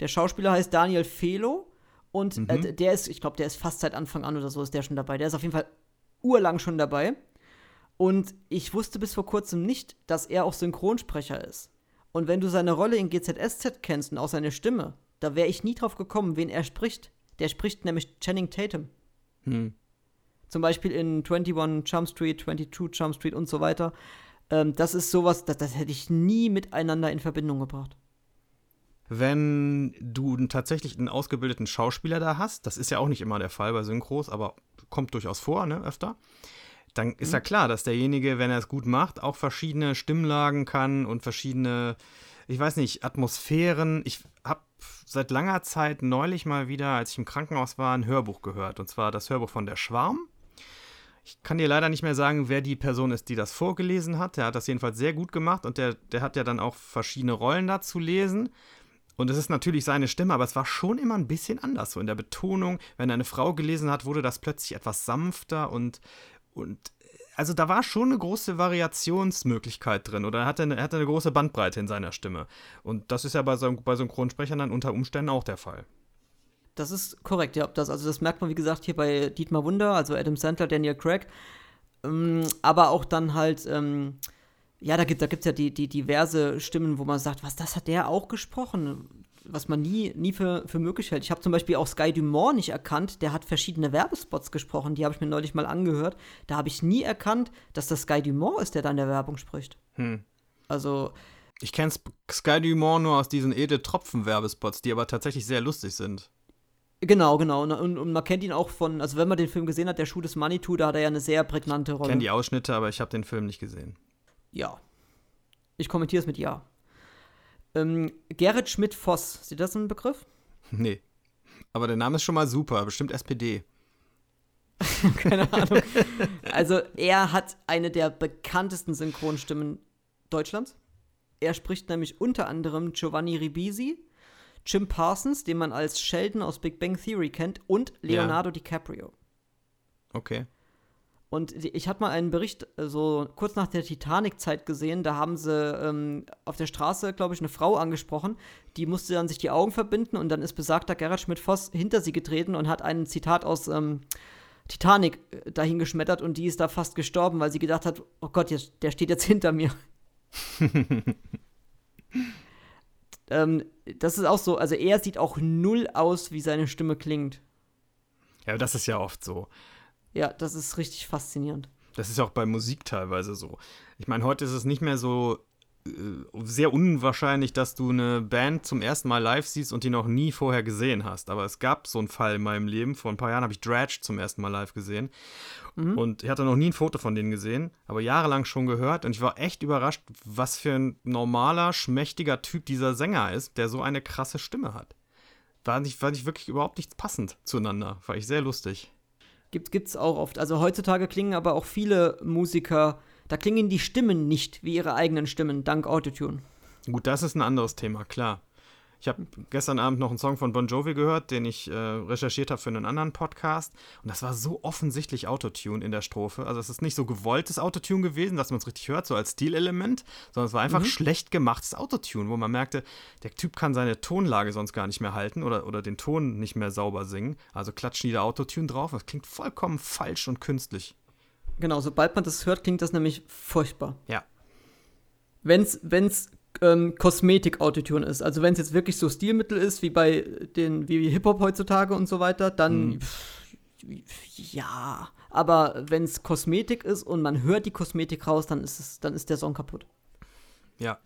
Der Schauspieler heißt Daniel Felo. Und äh, d- der ist, ich glaube, der ist fast seit Anfang an oder so ist der schon dabei. Der ist auf jeden Fall urlang schon dabei. Und ich wusste bis vor kurzem nicht, dass er auch Synchronsprecher ist. Und wenn du seine Rolle in GZSZ kennst und auch seine Stimme, da wäre ich nie drauf gekommen, wen er spricht. Der spricht nämlich Channing Tatum. Hm. Zum Beispiel in 21 Jump Street, 22 Jump Street und so weiter. Ähm, das ist sowas, das, das hätte ich nie miteinander in Verbindung gebracht. Wenn du tatsächlich einen ausgebildeten Schauspieler da hast, das ist ja auch nicht immer der Fall bei Synchros, aber kommt durchaus vor, ne, öfter, dann ist ja klar, dass derjenige, wenn er es gut macht, auch verschiedene Stimmlagen kann und verschiedene, ich weiß nicht, Atmosphären. Ich habe seit langer Zeit neulich mal wieder, als ich im Krankenhaus war, ein Hörbuch gehört. Und zwar das Hörbuch von Der Schwarm. Ich kann dir leider nicht mehr sagen, wer die Person ist, die das vorgelesen hat. Der hat das jedenfalls sehr gut gemacht und der, der hat ja dann auch verschiedene Rollen da zu lesen. Und es ist natürlich seine Stimme, aber es war schon immer ein bisschen anders. So in der Betonung, wenn eine Frau gelesen hat, wurde das plötzlich etwas sanfter und, und also da war schon eine große Variationsmöglichkeit drin oder er hatte eine, er hatte eine große Bandbreite in seiner Stimme. Und das ist ja bei, Syn- bei Synchronsprechern dann unter Umständen auch der Fall. Das ist korrekt, ja. Das, also das merkt man, wie gesagt, hier bei Dietmar Wunder, also Adam Sandler, Daniel Craig. Ähm, aber auch dann halt, ähm, ja, da gibt es da gibt's ja die, die diverse Stimmen, wo man sagt, was, das hat der auch gesprochen? Was man nie, nie für, für möglich hält. Ich habe zum Beispiel auch Sky Dumont nicht erkannt. Der hat verschiedene Werbespots gesprochen. Die habe ich mir neulich mal angehört. Da habe ich nie erkannt, dass das Sky Dumont ist, der da in der Werbung spricht. Hm. Also, Ich kenne Sky Dumont nur aus diesen Edel Tropfen-Werbespots, die aber tatsächlich sehr lustig sind. genau, genau. Und, und, man kennt ihn auch von, also wenn man den Film gesehen hat, der Schuh des Manitou, da hat er ja eine sehr prägnante Ich Rolle. kenne die Ausschnitte, aber ich habe den Film nicht gesehen. Ja. Ich kommentiere es mit Ja. Ähm, Gerrit Schmidt-Voss, ist dir das ein Begriff? Nee. Aber der Name ist schon mal super, bestimmt SPD. Keine Ahnung. Also, er hat eine der bekanntesten Synchronstimmen Deutschlands. Er spricht nämlich unter anderem Giovanni Ribisi, Jim Parsons, den man als Sheldon aus Big Bang Theory kennt, und Leonardo DiCaprio. Okay. Und ich hatte mal einen Bericht äh, so kurz nach der Titanic-Zeit gesehen. Da haben sie ähm, auf der Straße, glaube ich, eine Frau angesprochen. Die musste dann sich die Augen verbinden und dann ist besagter Gerhard Schmidt-Voss hinter sie getreten und hat ein Zitat aus ähm, Titanic äh, dahingeschmettert und die ist da fast gestorben, weil sie gedacht hat: Oh Gott, jetzt, der steht jetzt hinter mir. ähm, das ist auch so. Also, er sieht auch null aus, wie seine Stimme klingt. Ja, das ist ja oft so. Ja, das ist richtig faszinierend. Das ist auch bei Musik teilweise so. Ich meine, heute ist es nicht mehr so äh, sehr unwahrscheinlich, dass du eine Band zum ersten Mal live siehst und die noch nie vorher gesehen hast. Aber es gab so einen Fall in meinem Leben. Vor ein paar Jahren habe ich Dredge zum ersten Mal live gesehen. Und ich hatte noch nie ein Foto von denen gesehen, aber jahrelang schon gehört. Und ich war echt überrascht, was für ein normaler, schmächtiger Typ dieser Sänger ist, der so eine krasse Stimme hat. war nicht, war nicht wirklich überhaupt nicht passend zueinander. War ich sehr lustig. Gibt es auch oft. Also heutzutage klingen aber auch viele Musiker, da klingen die Stimmen nicht wie ihre eigenen Stimmen, dank Autotune. Gut, das ist ein anderes Thema, klar. Ich habe gestern Abend noch einen Song von Bon Jovi gehört, den ich äh, recherchiert habe für einen anderen Podcast. Und das war so offensichtlich Autotune in der Strophe. Also es ist nicht so gewolltes Autotune gewesen, dass man es richtig hört, so als Stilelement, sondern es war einfach mhm. schlecht gemachtes Autotune, wo man merkte, der Typ kann seine Tonlage sonst gar nicht mehr halten oder, oder den Ton nicht mehr sauber singen. Also klatschen die da Autotune drauf. Das klingt vollkommen falsch und künstlich. Genau, sobald man das hört, klingt das nämlich furchtbar. Ja. Wenn's, wenn's ähm, Kosmetik-Autotune ist. Also wenn es jetzt wirklich so Stilmittel ist, wie bei den, wie Hip-Hop heutzutage und so weiter, dann mhm. pff, ja. Aber wenn es Kosmetik ist und man hört die Kosmetik raus, dann ist es, dann ist der Song kaputt. Ja.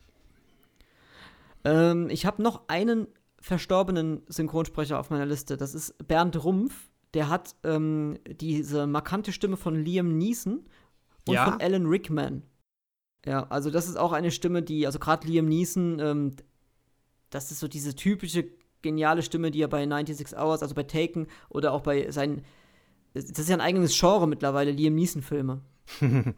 Ähm, ich habe noch einen verstorbenen Synchronsprecher auf meiner Liste. Das ist Bernd Rumpf. Der hat ähm, diese markante Stimme von Liam Neeson und ja? von Alan Rickman. Ja, also das ist auch eine Stimme, die, also gerade Liam Neeson, ähm, das ist so diese typische geniale Stimme, die er bei 96 Hours, also bei Taken oder auch bei seinen, das ist ja ein eigenes Genre mittlerweile, Liam Neeson-Filme.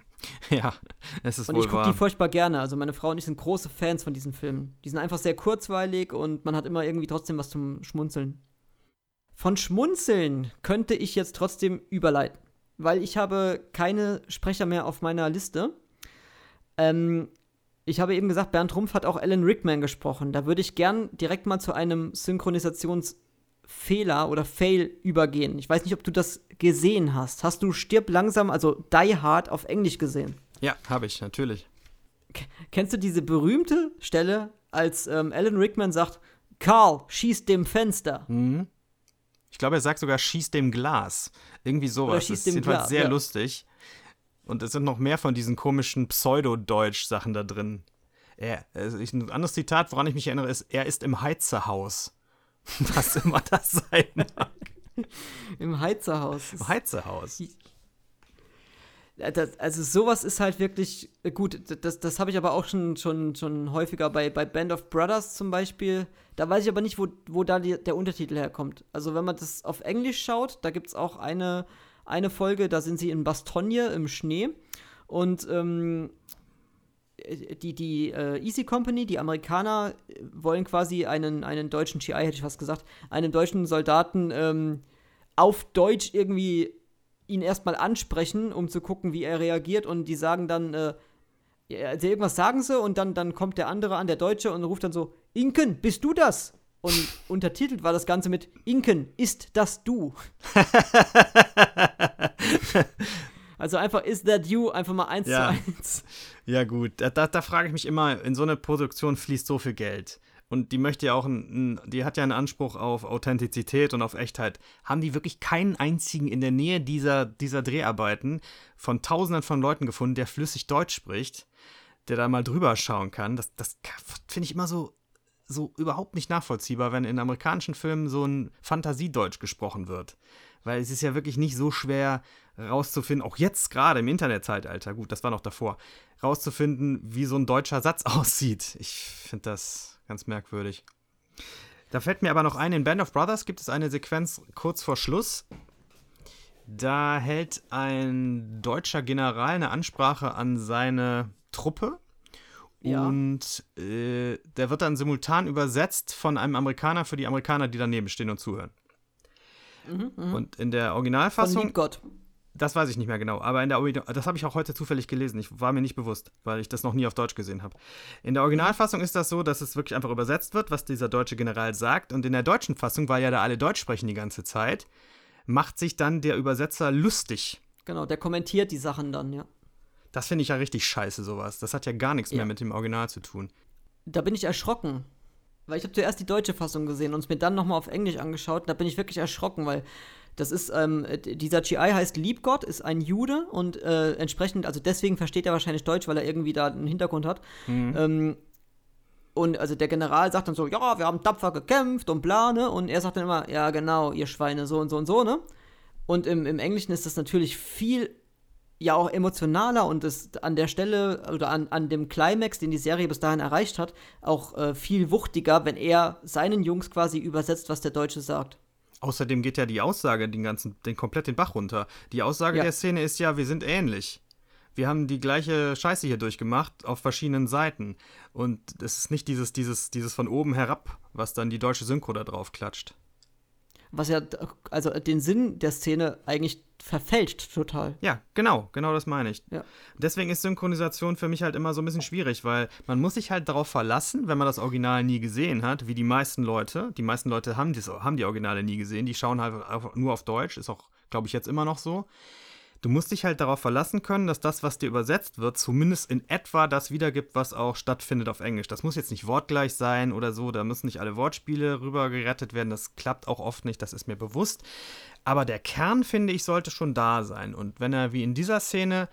ja, es ist Und ich gucke die furchtbar gerne. Also meine Frau und ich sind große Fans von diesen Filmen. Die sind einfach sehr kurzweilig und man hat immer irgendwie trotzdem was zum Schmunzeln. Von Schmunzeln könnte ich jetzt trotzdem überleiten, weil ich habe keine Sprecher mehr auf meiner Liste. Ähm, ich habe eben gesagt, Bernd Rumpf hat auch Alan Rickman gesprochen. Da würde ich gern direkt mal zu einem Synchronisationsfehler oder Fail übergehen. Ich weiß nicht, ob du das gesehen hast. Hast du Stirb langsam, also Die Hard auf Englisch gesehen? Ja, habe ich, natürlich. K kennst du diese berühmte Stelle, als ähm, Alan Rickman sagt, Carl, schieß dem Fenster? Mhm. Ich glaube, er sagt sogar, schieß dem Glas. Irgendwie sowas. Oder schieß das ist dem jedenfalls Glas, sehr ja. lustig. Und es sind noch mehr von diesen komischen Pseudo-Deutsch-Sachen da drin. Er, also ein anderes Zitat, woran ich mich erinnere, ist, er ist im Heizerhaus. Was immer das sein mag. Im Heizerhaus. Im Heizerhaus. Das, also sowas ist halt wirklich äh, gut. Das, das habe ich aber auch schon, schon, schon häufiger bei, bei Band of Brothers zum Beispiel. Da weiß ich aber nicht, wo, wo da die, der Untertitel herkommt. Also wenn man das auf Englisch schaut, da gibt es auch eine eine Folge, da sind sie in Bastogne im Schnee und ähm, die, die äh, Easy Company, die Amerikaner, wollen quasi einen, einen deutschen GI, hätte ich fast gesagt, einen deutschen Soldaten ähm, auf Deutsch irgendwie ihn erstmal ansprechen, um zu gucken, wie er reagiert. Und die sagen dann, äh, also irgendwas sagen sie und dann, dann kommt der andere an, der Deutsche, und ruft dann so: Inken, bist du das? Und untertitelt war das Ganze mit Inken, ist das du? also einfach, is that you? Einfach mal eins ja. zu eins. Ja, gut. Da, da, da frage ich mich immer, in so eine Produktion fließt so viel Geld. Und die möchte ja auch, ein, die hat ja einen Anspruch auf Authentizität und auf Echtheit. Haben die wirklich keinen einzigen in der Nähe dieser, dieser Dreharbeiten von Tausenden von Leuten gefunden, der flüssig Deutsch spricht, der da mal drüber schauen kann? Das, das finde ich immer so so überhaupt nicht nachvollziehbar, wenn in amerikanischen Filmen so ein Fantasiedeutsch gesprochen wird. Weil es ist ja wirklich nicht so schwer rauszufinden, auch jetzt gerade im Internetzeitalter, gut, das war noch davor, rauszufinden, wie so ein deutscher Satz aussieht. Ich finde das ganz merkwürdig. Da fällt mir aber noch ein, in Band of Brothers gibt es eine Sequenz kurz vor Schluss. Da hält ein deutscher General eine Ansprache an seine Truppe ja. Und äh, der wird dann simultan übersetzt von einem Amerikaner für die Amerikaner, die daneben stehen und zuhören. Mhm, mh. Und in der Originalfassung. Von Gott. Das weiß ich nicht mehr genau, aber in der das habe ich auch heute zufällig gelesen. Ich war mir nicht bewusst, weil ich das noch nie auf Deutsch gesehen habe. In der Originalfassung ist das so, dass es wirklich einfach übersetzt wird, was dieser deutsche General sagt. Und in der deutschen Fassung, weil ja da alle Deutsch sprechen die ganze Zeit, macht sich dann der Übersetzer lustig. Genau, der kommentiert die Sachen dann, ja. Das finde ich ja richtig scheiße, sowas. Das hat ja gar nichts ja. mehr mit dem Original zu tun. Da bin ich erschrocken. Weil ich habe zuerst die deutsche Fassung gesehen und es mir dann nochmal auf Englisch angeschaut. Da bin ich wirklich erschrocken, weil das ist, ähm, dieser GI heißt Liebgott, ist ein Jude und äh, entsprechend, also deswegen versteht er wahrscheinlich Deutsch, weil er irgendwie da einen Hintergrund hat. Mhm. Ähm, und also der General sagt dann so, ja, wir haben tapfer gekämpft und bla, ne? Und er sagt dann immer, ja, genau, ihr Schweine, so und so und so, ne? Und im, im Englischen ist das natürlich viel ja auch emotionaler und ist an der Stelle oder an, an dem Climax, den die Serie bis dahin erreicht hat, auch äh, viel wuchtiger, wenn er seinen Jungs quasi übersetzt, was der Deutsche sagt. Außerdem geht ja die Aussage den ganzen, den komplett den Bach runter. Die Aussage Ja. der Szene ist ja, wir sind ähnlich. Wir haben die gleiche Scheiße hier durchgemacht auf verschiedenen Seiten. Und es ist nicht dieses, dieses, dieses von oben herab, was dann die deutsche Synchro da drauf klatscht. Was ja, also den Sinn der Szene eigentlich verfälscht total. Ja, genau, genau das meine ich. Ja. Deswegen ist Synchronisation für mich halt immer so ein bisschen schwierig, weil man muss sich halt darauf verlassen, wenn man das Original nie gesehen hat, wie die meisten Leute. Die meisten Leute haben, haben die Originale nie gesehen, die schauen halt nur auf Deutsch, ist auch, glaube ich, jetzt immer noch so. Du musst dich halt darauf verlassen können, dass das, was dir übersetzt wird, zumindest in etwa das wiedergibt, was auch stattfindet auf Englisch. Das muss jetzt nicht wortgleich sein oder so, da müssen nicht alle Wortspiele rüber gerettet werden, das klappt auch oft nicht, das ist mir bewusst. Aber der Kern, finde ich, sollte schon da sein. Und wenn er wie in dieser Szene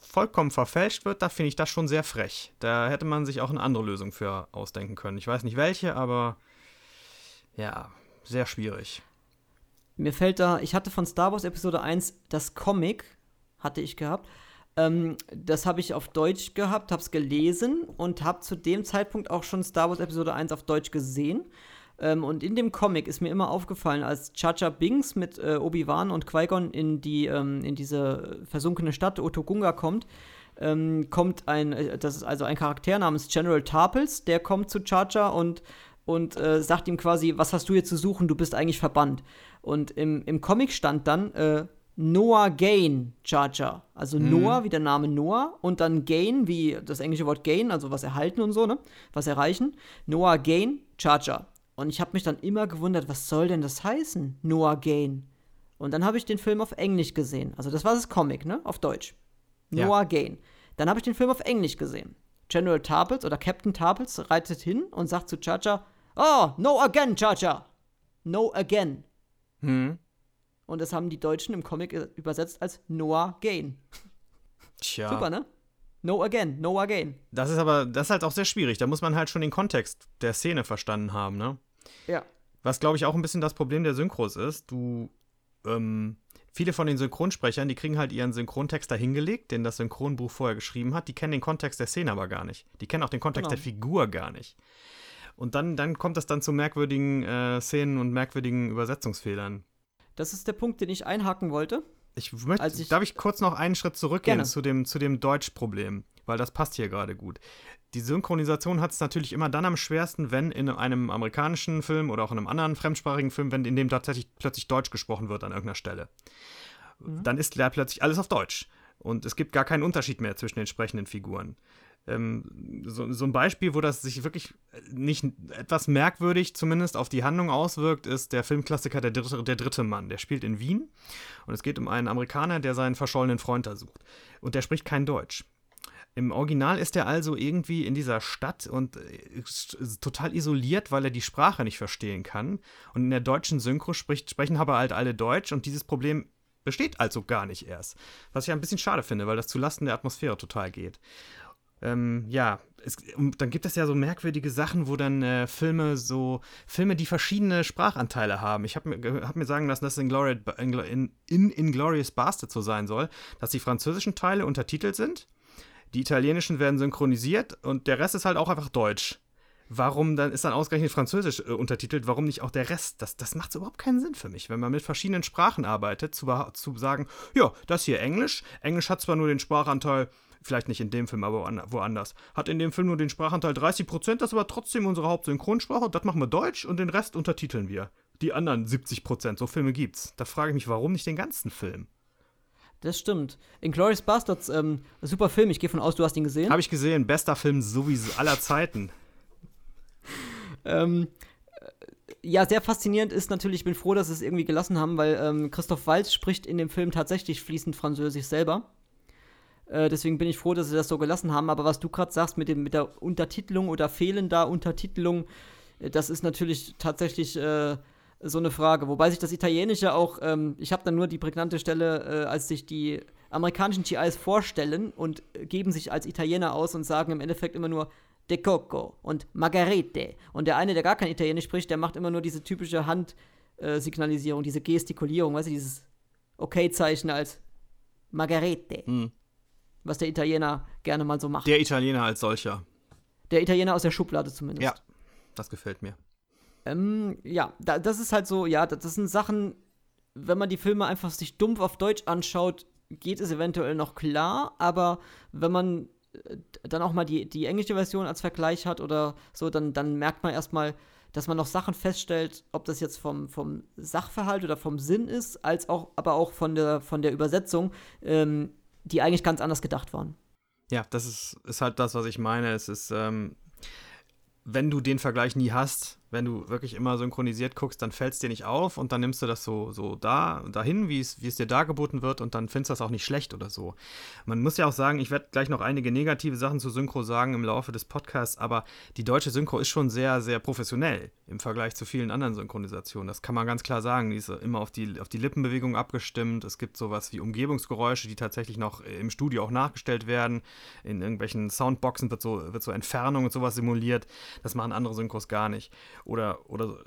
vollkommen verfälscht wird, da finde ich das schon sehr frech. Da hätte man sich auch eine andere Lösung für ausdenken können. Ich weiß nicht welche, aber ja, sehr schwierig. Mir fällt da, ich hatte von Star Wars Episode 1 das Comic, hatte ich gehabt. Ähm, das habe ich auf Deutsch gehabt, habe es gelesen und habe zu dem Zeitpunkt auch schon Star Wars Episode 1 auf Deutsch gesehen. Ähm, und in dem Comic ist mir immer aufgefallen, als Jar Binks mit äh, Obi-Wan und Qui-Gon in, die, ähm, in diese versunkene Stadt Otogunga kommt, ähm, kommt ein, äh, das ist also ein Charakter namens General Tarpels, der kommt zu Jar und, und äh, sagt ihm quasi, was hast du hier zu suchen, du bist eigentlich verbannt. Und im, im Comic stand dann äh, Noah Gain Jar. Also Noah wie der Name Noah und dann Gain wie das englische Wort Gain, also was erhalten und so, ne? Was erreichen. Noah Gain Jar. Und ich habe mich dann immer gewundert, was soll denn das heißen? Noah Gain. Und dann habe ich den Film auf Englisch gesehen. Also das war das Comic, ne? Auf Deutsch. Ja. Noah Gain. Dann habe ich den Film auf Englisch gesehen. General Tarpels oder Captain Tarpels reitet hin und sagt zu Jar, Oh, no again, Jar. No again. Hm. Und das haben die Deutschen im Comic übersetzt als Noah Gain. Tja. Super, ne? No again, no again. Das ist aber, das ist halt auch sehr schwierig. Da muss man halt schon den Kontext der Szene verstanden haben, ne? Ja. Was, glaube ich, auch ein bisschen das Problem der Synchros ist. Du, ähm, viele von den Synchronsprechern, die kriegen halt ihren Synchrontext dahingelegt, den das Synchronbuch vorher geschrieben hat. Die kennen den Kontext der Szene aber gar nicht. Die kennen auch den Kontext Genau. der Figur gar nicht. Und dann, dann kommt es dann zu merkwürdigen äh, Szenen und merkwürdigen Übersetzungsfehlern. Das ist der Punkt, den ich einhaken wollte. Ich möchte, Als ich- darf ich kurz noch einen Schritt zurückgehen Gerne. zu dem, zu dem Deutschproblem, weil das passt hier gerade gut. Die Synchronisation hat es natürlich immer dann am schwersten, wenn in einem amerikanischen Film oder auch in einem anderen fremdsprachigen Film, wenn in dem tatsächlich plötzlich Deutsch gesprochen wird an irgendeiner Stelle. Dann ist da plötzlich alles auf Deutsch. Und es gibt gar keinen Unterschied mehr zwischen den sprechenden Figuren. Ähm, so, so ein Beispiel, wo das sich wirklich nicht etwas merkwürdig zumindest auf die Handlung auswirkt, ist der Filmklassiker der dritte, der dritte Mann. Der spielt in Wien und es geht um einen Amerikaner, der seinen verschollenen Freund da sucht. Und der spricht kein Deutsch. Im Original ist er also irgendwie in dieser Stadt und äh, total isoliert, weil er die Sprache nicht verstehen kann. Und in der deutschen Synchro spricht, sprechen aber halt alle Deutsch und dieses Problem besteht also gar nicht erst. Was ich ein bisschen schade finde, weil das zulasten der Atmosphäre total geht. Ähm, ja, es, dann gibt es ja so merkwürdige Sachen, wo dann äh, Filme so, Filme, die verschiedene Sprachanteile haben. Ich habe hab mir sagen lassen, dass es in, in Inglorious Bastard so sein soll, dass die französischen Teile untertitelt sind, die italienischen werden synchronisiert und der Rest ist halt auch einfach deutsch. Warum dann ist dann ausgerechnet Französisch äh, untertitelt, warum nicht auch der Rest? Das, das macht so überhaupt keinen Sinn für mich, wenn man mit verschiedenen Sprachen arbeitet, zu, zu sagen, ja, das hier Englisch. Englisch hat zwar nur den Sprachanteil, vielleicht nicht in dem Film, aber woan- woanders, hat in dem Film nur den Sprachanteil 30%, das ist aber trotzdem unsere Hauptsynchronsprache, das machen wir Deutsch und den Rest untertiteln wir. Die anderen 70%, so Filme gibt's. Da frage ich mich, warum nicht den ganzen Film? Das stimmt. Inglourious Bastards, ähm, super Film. Ich gehe von aus, du hast ihn gesehen. Habe ich gesehen, bester Film sowieso aller Zeiten. Ähm, äh, ja, sehr faszinierend ist natürlich, ich bin froh, dass sie es irgendwie gelassen haben, weil ähm, Christoph Waltz spricht in dem Film tatsächlich fließend Französisch selber. Äh, deswegen bin ich froh, dass sie das so gelassen haben. Aber was du gerade sagst mit, dem, mit der Untertitelung oder fehlender Untertitelung, äh, das ist natürlich tatsächlich äh, so eine Frage. Wobei sich das Italienische auch, ähm, ich habe dann nur die prägnante Stelle, äh, als sich die amerikanischen GIs vorstellen und äh, geben sich als Italiener aus und sagen im Endeffekt immer nur De Coco und Margarete. Und der eine, der gar kein Italienisch spricht, der macht immer nur diese typische Handsignalisierung, diese Gestikulierung, weißt du, dieses Okay-Zeichen als Margarete. Hm. Was der Italiener gerne mal so macht. Der Italiener als solcher. Der Italiener aus der Schublade zumindest. Ja, das gefällt mir. Ähm, ja, da, das ist halt so, ja, das, das sind Sachen, wenn man die Filme einfach sich dumpf auf Deutsch anschaut, geht es eventuell noch klar, aber wenn man äh, dann auch mal die, die englische Version als Vergleich hat oder so, dann, dann merkt man erstmal, dass man noch Sachen feststellt, ob das jetzt vom, vom Sachverhalt oder vom Sinn ist, als auch, aber auch von der, von der Übersetzung, ähm, die eigentlich ganz anders gedacht waren. Ja, das ist, ist halt das, was ich meine. Es ist, ähm, wenn du den Vergleich nie hast, wenn du wirklich immer synchronisiert guckst, dann fällt es dir nicht auf und dann nimmst du das so, so da, dahin, wie es, dir dargeboten wird und dann findest du das auch nicht schlecht oder so. Man muss ja auch sagen, ich werde gleich noch einige negative Sachen zu Synchro sagen im Laufe des Podcasts, aber die deutsche Synchro ist schon sehr, sehr professionell im Vergleich zu vielen anderen Synchronisationen. Das kann man ganz klar sagen. Die ist immer auf die, auf die Lippenbewegung abgestimmt. Es gibt sowas wie Umgebungsgeräusche, die tatsächlich noch im Studio auch nachgestellt werden. In irgendwelchen Soundboxen wird so, wird so Entfernung und sowas simuliert. Das machen andere Synchros gar nicht oder, oder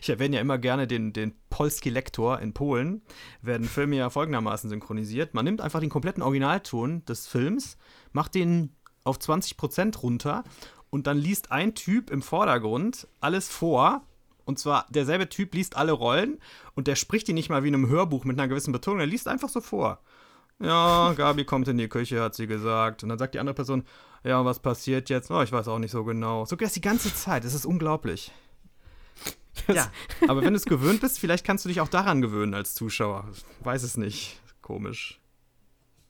ich erwähne ja immer gerne den, den Polski Lektor in Polen, werden Filme ja folgendermaßen synchronisiert. Man nimmt einfach den kompletten Originalton des Films, macht den auf 20% runter und dann liest ein Typ im Vordergrund alles vor. Und zwar derselbe Typ liest alle Rollen und der spricht die nicht mal wie in einem Hörbuch mit einer gewissen Betonung, er liest einfach so vor. Ja, Gabi kommt in die Küche, hat sie gesagt. Und dann sagt die andere Person, ja, was passiert jetzt? Oh, ich weiß auch nicht so genau. So geht das die ganze Zeit. Es ist unglaublich. Das ja, aber wenn du es gewöhnt bist, vielleicht kannst du dich auch daran gewöhnen als Zuschauer. weiß es nicht. Komisch.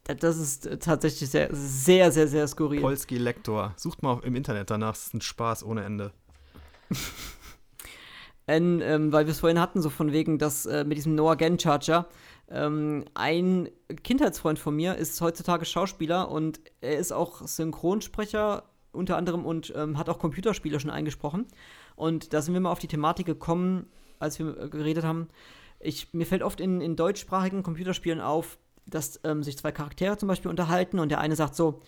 Das ist tatsächlich sehr, sehr, sehr, sehr skurril. Polski Lektor. Sucht mal im Internet danach. Das ist ein Spaß ohne Ende. In, ähm, weil wir es vorhin hatten, so von wegen, dass äh, mit diesem Noah Gen Charger ähm, ein Kindheitsfreund von mir ist heutzutage Schauspieler und er ist auch Synchronsprecher unter anderem und ähm, hat auch Computerspiele schon eingesprochen. Und da sind wir mal auf die Thematik gekommen, als wir äh, geredet haben. Ich, mir fällt oft in, in deutschsprachigen Computerspielen auf, dass ähm, sich zwei Charaktere zum Beispiel unterhalten und der eine sagt so,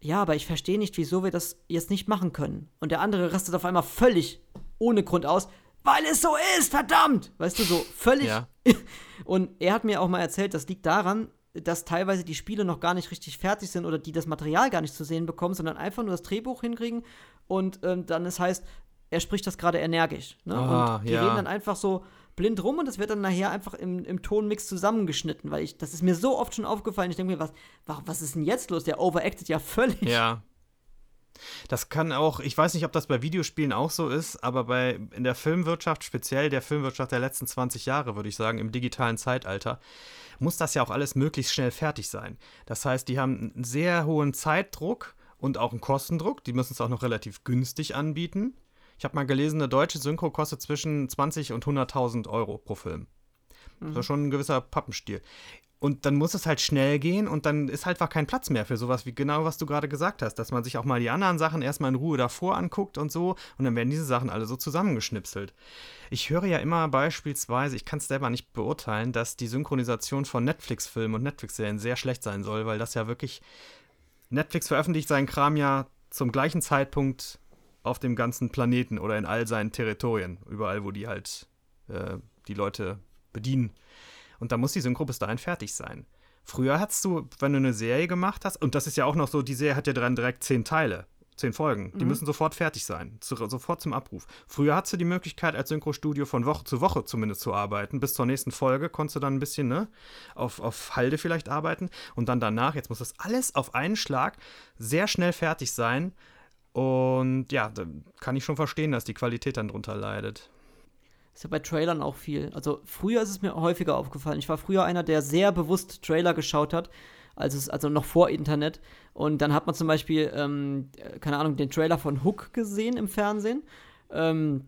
ja, aber ich verstehe nicht, wieso wir das jetzt nicht machen können. Und der andere rastet auf einmal völlig ohne Grund aus, weil es so ist, verdammt! Weißt du, so völlig. Ja. Und er hat mir auch mal erzählt, das liegt daran, dass teilweise die Spiele noch gar nicht richtig fertig sind oder die das Material gar nicht zu sehen bekommen, sondern einfach nur das Drehbuch hinkriegen und ähm, dann es heißt, er spricht das gerade energisch. Ne? Ah, und die ja. reden dann einfach so blind rum und das wird dann nachher einfach im, im Tonmix zusammengeschnitten, weil ich, das ist mir so oft schon aufgefallen. Ich denke mir, was, was ist denn jetzt los? Der overacted ja völlig. Ja. Das kann auch, ich weiß nicht, ob das bei Videospielen auch so ist, aber bei in der Filmwirtschaft, speziell der Filmwirtschaft der letzten 20 Jahre, würde ich sagen, im digitalen Zeitalter, muss das ja auch alles möglichst schnell fertig sein. Das heißt, die haben einen sehr hohen Zeitdruck und auch einen Kostendruck. Die müssen es auch noch relativ günstig anbieten. Ich habe mal gelesen, eine deutsche Synchro kostet zwischen 20 und 100.000 Euro pro Film. Das ist mhm. schon ein gewisser Pappenstiel. Und dann muss es halt schnell gehen und dann ist halt einfach kein Platz mehr für sowas wie genau, was du gerade gesagt hast, dass man sich auch mal die anderen Sachen erstmal in Ruhe davor anguckt und so und dann werden diese Sachen alle so zusammengeschnipselt. Ich höre ja immer beispielsweise, ich kann es selber nicht beurteilen, dass die Synchronisation von Netflix-Filmen und Netflix-Serien sehr schlecht sein soll, weil das ja wirklich Netflix veröffentlicht seinen Kram ja zum gleichen Zeitpunkt auf dem ganzen Planeten oder in all seinen Territorien, überall, wo die halt äh, die Leute bedienen. Und da muss die Synchro bis dahin fertig sein. Früher hattest du, wenn du eine Serie gemacht hast, und das ist ja auch noch so, die Serie hat ja dran direkt zehn Teile, zehn Folgen, die mhm. müssen sofort fertig sein, zu, sofort zum Abruf. Früher hattest du die Möglichkeit, als Synchrostudio von Woche zu Woche zumindest zu arbeiten. Bis zur nächsten Folge konntest du dann ein bisschen ne, auf, auf Halde vielleicht arbeiten. Und dann danach, jetzt muss das alles auf einen Schlag sehr schnell fertig sein, und ja, da kann ich schon verstehen, dass die Qualität dann drunter leidet. Ist ja bei Trailern auch viel. Also früher ist es mir häufiger aufgefallen. Ich war früher einer, der sehr bewusst Trailer geschaut hat, als es, also noch vor Internet. Und dann hat man zum Beispiel, ähm, keine Ahnung, den Trailer von Hook gesehen im Fernsehen. Ähm,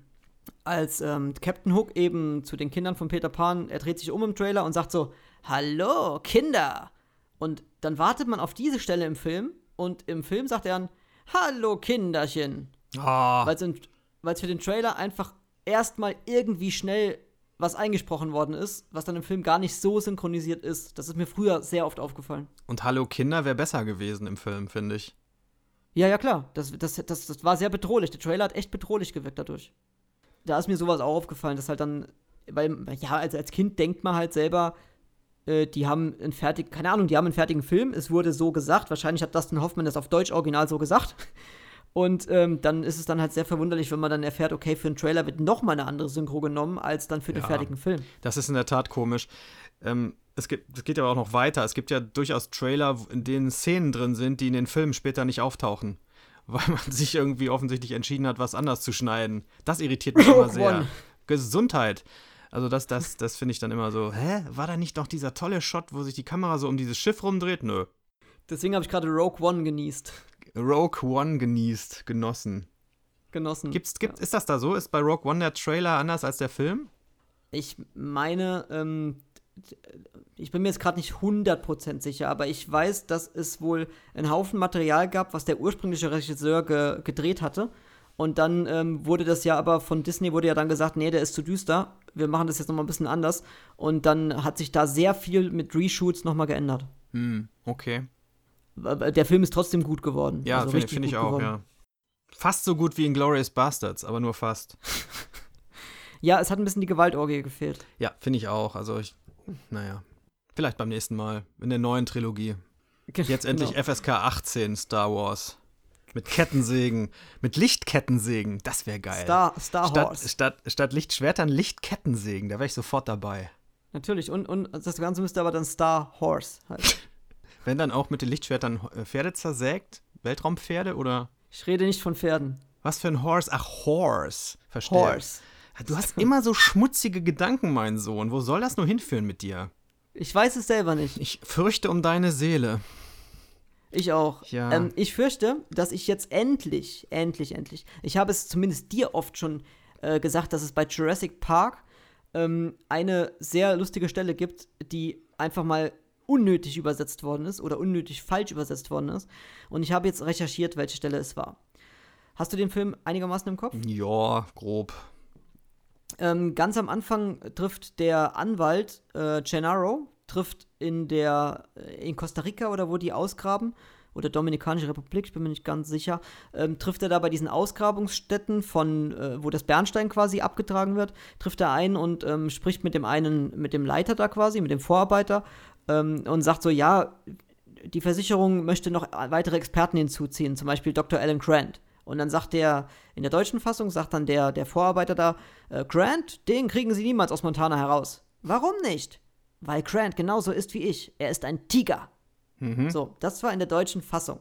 als ähm, Captain Hook eben zu den Kindern von Peter Pan, er dreht sich um im Trailer und sagt so, Hallo, Kinder! Und dann wartet man auf diese Stelle im Film und im Film sagt er dann, Hallo Kinderchen. Oh. Weil es für den Trailer einfach erstmal irgendwie schnell was eingesprochen worden ist, was dann im Film gar nicht so synchronisiert ist. Das ist mir früher sehr oft aufgefallen. Und Hallo Kinder wäre besser gewesen im Film, finde ich. Ja, ja, klar. Das, das, das, das war sehr bedrohlich. Der Trailer hat echt bedrohlich gewirkt dadurch. Da ist mir sowas auch aufgefallen, dass halt dann, weil, ja, also als Kind denkt man halt selber, äh, die haben einen fertigen, keine Ahnung, die haben einen fertigen Film. Es wurde so gesagt. Wahrscheinlich hat Dustin Hoffman das auf Deutsch original so gesagt. Und ähm, dann ist es dann halt sehr verwunderlich, wenn man dann erfährt, okay, für einen Trailer wird noch mal eine andere Synchro genommen, als dann für den Ja. fertigen Film. Das ist in der Tat komisch. Ähm, es, gibt, es geht aber auch noch weiter. Es gibt ja durchaus Trailer, in denen Szenen drin sind, die in den Filmen später nicht auftauchen. Weil man sich irgendwie offensichtlich entschieden hat, was anders zu schneiden. Das irritiert mich immer sehr. One. Gesundheit. Also das, das, das finde ich dann immer so, hä? War da nicht noch dieser tolle Shot, wo sich die Kamera so um dieses Schiff rumdreht? Nö. Deswegen habe ich gerade Rogue One genießt. Rogue One genießt, genossen. Genossen. Gibt's, gibt, Ist das da so? Ist bei Rogue One der Trailer anders als der Film? Ich meine, ähm, ich bin mir jetzt gerade nicht 100% sicher, aber ich weiß, dass es wohl einen Haufen Material gab, was der ursprüngliche Regisseur ge gedreht hatte. Und dann ähm, wurde das ja aber von Disney wurde ja dann gesagt, nee, der ist zu düster. Wir machen das jetzt noch mal ein bisschen anders. Und dann hat sich da sehr viel mit Reshoots noch mal geändert. Hm, okay. Aber Der Film ist trotzdem gut geworden. Ja, Also finde find ich auch, geworden. ja. Fast so gut wie in Glorious Bastards, aber nur fast. Ja, es hat ein bisschen die Gewaltorgie gefehlt. Ja, finde ich auch. Also ich, naja. Vielleicht beim nächsten Mal, in der neuen Trilogie. Jetzt endlich Genau. FSK 18 Star Wars. Mit Kettensägen, mit Lichtkettensägen, das wäre geil. Star, Star statt, Horse. statt, statt Lichtschwertern Lichtkettensägen, da wäre ich sofort dabei. Natürlich. Und, und das Ganze müsste aber dann Star Horse heißen. Wenn dann auch mit den Lichtschwertern äh, Pferde zersägt, Weltraumpferde oder Ich rede nicht von Pferden. was für ein Horse? Ach, Horse. Verstehe. Horse. Du hast immer so schmutzige Gedanken, mein Sohn. Wo soll das nur hinführen mit dir? Ich weiß es selber nicht. Ich fürchte um deine Seele. Ich auch. Ja. Ähm, ich fürchte, dass ich jetzt endlich, endlich, endlich, ich habe es zumindest dir oft schon äh, gesagt, dass es bei Jurassic Park ähm, eine sehr lustige Stelle gibt, die einfach mal unnötig übersetzt worden ist oder unnötig falsch übersetzt worden ist. Und ich habe jetzt recherchiert, welche Stelle es war. Hast du den Film einigermaßen im Kopf? Ja, grob. Ähm, ganz am Anfang trifft der Anwalt äh, Gennaro, trifft in der äh, in Costa Rica oder wo die ausgraben oder Dominikanische Republik, ich bin mir nicht ganz sicher, ähm, trifft er da bei diesen Ausgrabungsstätten von, äh, wo das Bernstein quasi abgetragen wird, trifft er ein und ähm, spricht mit dem einen, mit dem Leiter da quasi, mit dem Vorarbeiter ähm, und sagt so, ja, die Versicherung möchte noch weitere Experten hinzuziehen, zum Beispiel Dr. Alan Grant. Und dann sagt der, in der deutschen Fassung sagt dann der, der Vorarbeiter da, äh, Grant, den kriegen Sie niemals aus Montana heraus. Warum nicht? Weil Grant genauso ist wie ich. Er ist ein Tiger. So, das war in der deutschen Fassung.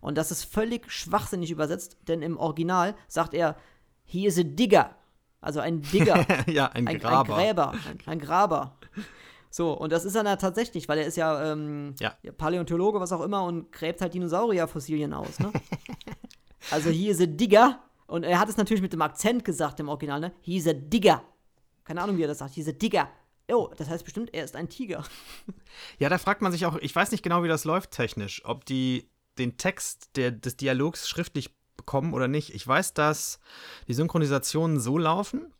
Und das ist völlig schwachsinnig übersetzt, denn im Original sagt er, he is a digger. Also ein Digger. ja, ein, ein, Graber. ein Gräber. Ein, ein Graber. So, und das ist er ja tatsächlich, weil er ist ja, ähm, Ja. Paläontologe, was auch immer, und gräbt halt Dinosaurierfossilien aus, ne? also he is a digger. Und er hat es natürlich mit dem Akzent gesagt im Original, ne? He is a digger. Keine Ahnung, wie er das sagt. He is a digger. Oh, das heißt bestimmt, er ist ein Tiger. Ja, da fragt man sich auch, ich weiß nicht genau, wie das läuft technisch, ob die den Text der, des Dialogs schriftlich bekommen oder nicht. Ich weiß, dass die Synchronisationen so laufen.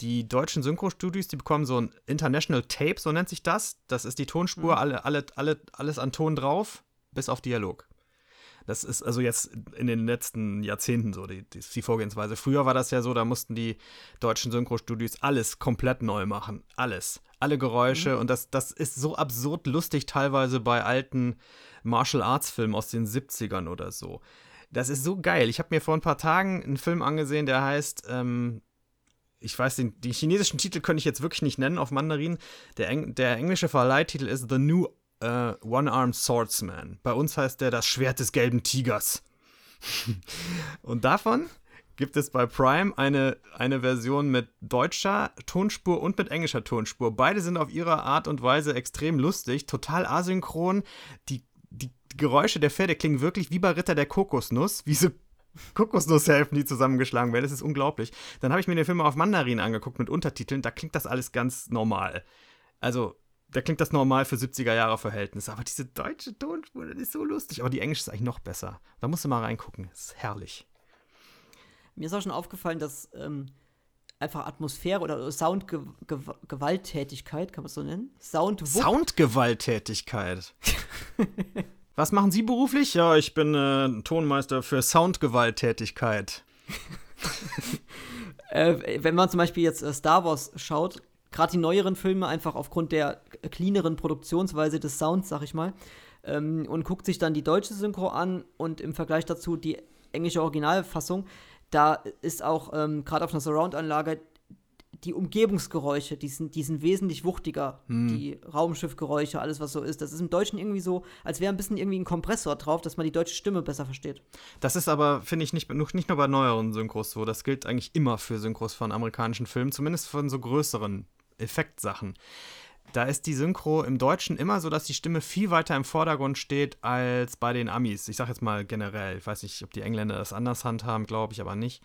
Die deutschen Synchrostudios, die bekommen so ein International Tape, so nennt sich das. Das ist die Tonspur, alle, alle, alle, alles an Ton drauf, bis auf Dialog. Das ist also jetzt in den letzten Jahrzehnten so die, die, die Vorgehensweise. Früher war das ja so, da mussten die deutschen Synchrostudios alles komplett neu machen. Alles. Alle Geräusche. Und das, das ist so absurd lustig teilweise bei alten Martial Arts Filmen aus den 70ern oder so. Das ist so geil. Ich habe mir vor ein paar Tagen einen Film angesehen, der heißt, ähm, ich weiß, den, die chinesischen Titel könnte ich jetzt wirklich nicht nennen auf Mandarin. Der, Eng, der englische Verleihtitel ist The New äh, One-Armed Swordsman. Bei uns heißt der Das Schwert des gelben Tigers. Und davon gibt es bei Prime eine, eine Version mit deutscher Tonspur und mit englischer Tonspur. Beide sind auf ihre Art und Weise extrem lustig, total asynchron. Die, die Geräusche der Pferde klingen wirklich wie bei Ritter der Kokosnuss, wie so Kokosnusshälften, die zusammengeschlagen werden. Das ist unglaublich. Dann habe ich mir den Film auf Mandarin angeguckt mit Untertiteln. Da klingt das alles ganz normal. Also, da klingt das normal für 70er Jahre Verhältnisse. Aber diese deutsche Tonspur, das ist so lustig. Aber die englische ist eigentlich noch besser. Da musst du mal reingucken. Das ist herrlich. Mir ist auch schon aufgefallen, dass ähm, einfach Atmosphäre oder Soundgewalttätigkeit, kann man es so nennen? Sound Soundgewalttätigkeit. Was machen Sie beruflich? Ja, ich bin äh, Tonmeister für Soundgewalttätigkeit. äh, wenn man zum Beispiel jetzt äh, Star Wars schaut, gerade die neueren Filme einfach aufgrund der cleaneren Produktionsweise des Sounds, sag ich mal, ähm, und guckt sich dann die deutsche Synchro an und im Vergleich dazu die englische Originalfassung. Da ist auch ähm, gerade auf einer Surround-Anlage die Umgebungsgeräusche, die sind, die sind wesentlich wuchtiger. Hm. Die Raumschiffgeräusche, alles was so ist. Das ist im Deutschen irgendwie so, als wäre ein bisschen irgendwie ein Kompressor drauf, dass man die deutsche Stimme besser versteht. Das ist aber, finde ich, nicht, nicht nur bei neueren Synchros so. Das gilt eigentlich immer für Synchros von amerikanischen Filmen, zumindest von so größeren Effektsachen. Da ist die Synchro im Deutschen immer so, dass die Stimme viel weiter im Vordergrund steht als bei den Amis. Ich sage jetzt mal generell. Ich weiß nicht, ob die Engländer das anders handhaben, glaube ich aber nicht.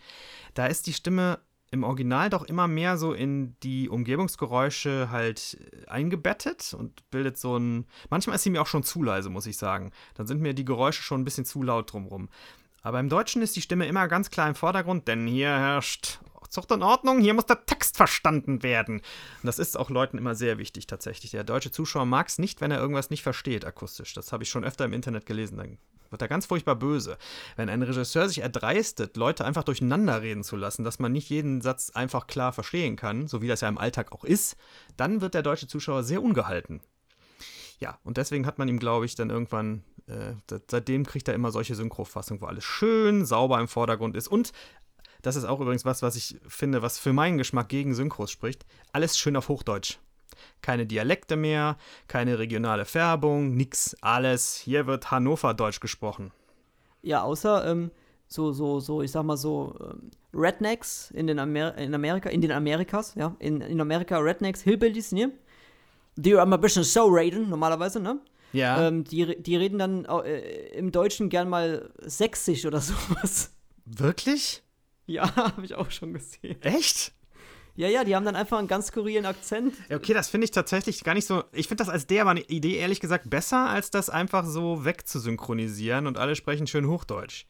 Da ist die Stimme im Original doch immer mehr so in die Umgebungsgeräusche halt äh, eingebettet und bildet so ein. Manchmal ist sie mir auch schon zu leise, muss ich sagen. Dann sind mir die Geräusche schon ein bisschen zu laut drumrum. Aber im Deutschen ist die Stimme immer ganz klar im Vordergrund, denn hier herrscht Zucht und Ordnung, hier muss der Text verstanden werden. Und das ist auch Leuten immer sehr wichtig tatsächlich. Der deutsche Zuschauer mag es nicht, wenn er irgendwas nicht versteht akustisch. Das habe ich schon öfter im Internet gelesen. Dann wird er ganz furchtbar böse. Wenn ein Regisseur sich erdreistet, Leute einfach durcheinander reden zu lassen, dass man nicht jeden Satz einfach klar verstehen kann, so wie das ja im Alltag auch ist, dann wird der deutsche Zuschauer sehr ungehalten. Ja, und deswegen hat man ihm, glaube ich, dann irgendwann, äh, seitdem kriegt er immer solche Synchrofassungen, wo alles schön sauber im Vordergrund ist und das ist auch übrigens was, was ich finde, was für meinen Geschmack gegen Synchros spricht. Alles schön auf Hochdeutsch. Keine Dialekte mehr, keine regionale Färbung, nix, alles. Hier wird Hannover-Deutsch gesprochen. Ja, außer ähm, so, so, so, ich sag mal so, ähm, Rednecks in, den Amer in Amerika, in den Amerikas, ja, in, in Amerika Rednecks, Hillbillies, ne? Die haben ein bisschen so reden, normalerweise, ne? Ja. Ähm, die, die reden dann äh, im Deutschen gern mal sächsisch oder sowas. Wirklich? Ja, habe ich auch schon gesehen. Echt? Ja, ja, die haben dann einfach einen ganz skurrilen Akzent. Okay, das finde ich tatsächlich gar nicht so. Ich finde das als der war eine Idee ehrlich gesagt besser, als das einfach so wegzusynchronisieren und alle sprechen schön Hochdeutsch.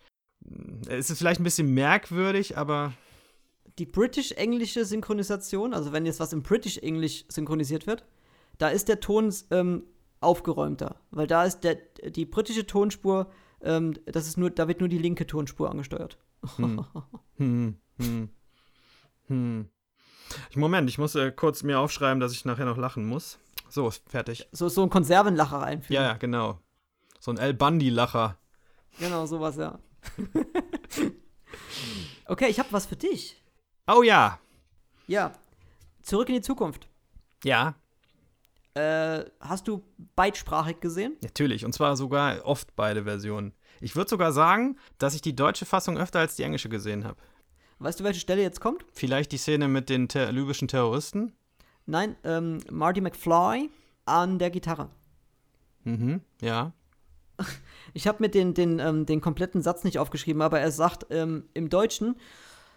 Es ist vielleicht ein bisschen merkwürdig, aber. Die britisch-englische Synchronisation, also wenn jetzt was im British-English synchronisiert wird, da ist der Ton ähm, aufgeräumter. Weil da ist der, die britische Tonspur, ähm, das ist nur, da wird nur die linke Tonspur angesteuert. Hm. Hm. Hm. Hm. Moment, ich muss äh, kurz mir aufschreiben, dass ich nachher noch lachen muss. So, fertig. So, so ein Konservenlacher einführen. Ja, ja, genau. So ein El Bandi-Lacher. Genau, sowas, ja. okay, ich habe was für dich. Oh ja. Ja. Zurück in die Zukunft. Ja. Äh, hast du beidsprachig gesehen? Natürlich, und zwar sogar oft beide Versionen. Ich würde sogar sagen, dass ich die deutsche Fassung öfter als die englische gesehen habe. Weißt du, welche Stelle jetzt kommt? Vielleicht die Szene mit den ter libyschen Terroristen? Nein, ähm, Marty McFly an der Gitarre. Mhm, ja. Ich habe mir den, den, ähm, den kompletten Satz nicht aufgeschrieben, aber er sagt ähm, im Deutschen: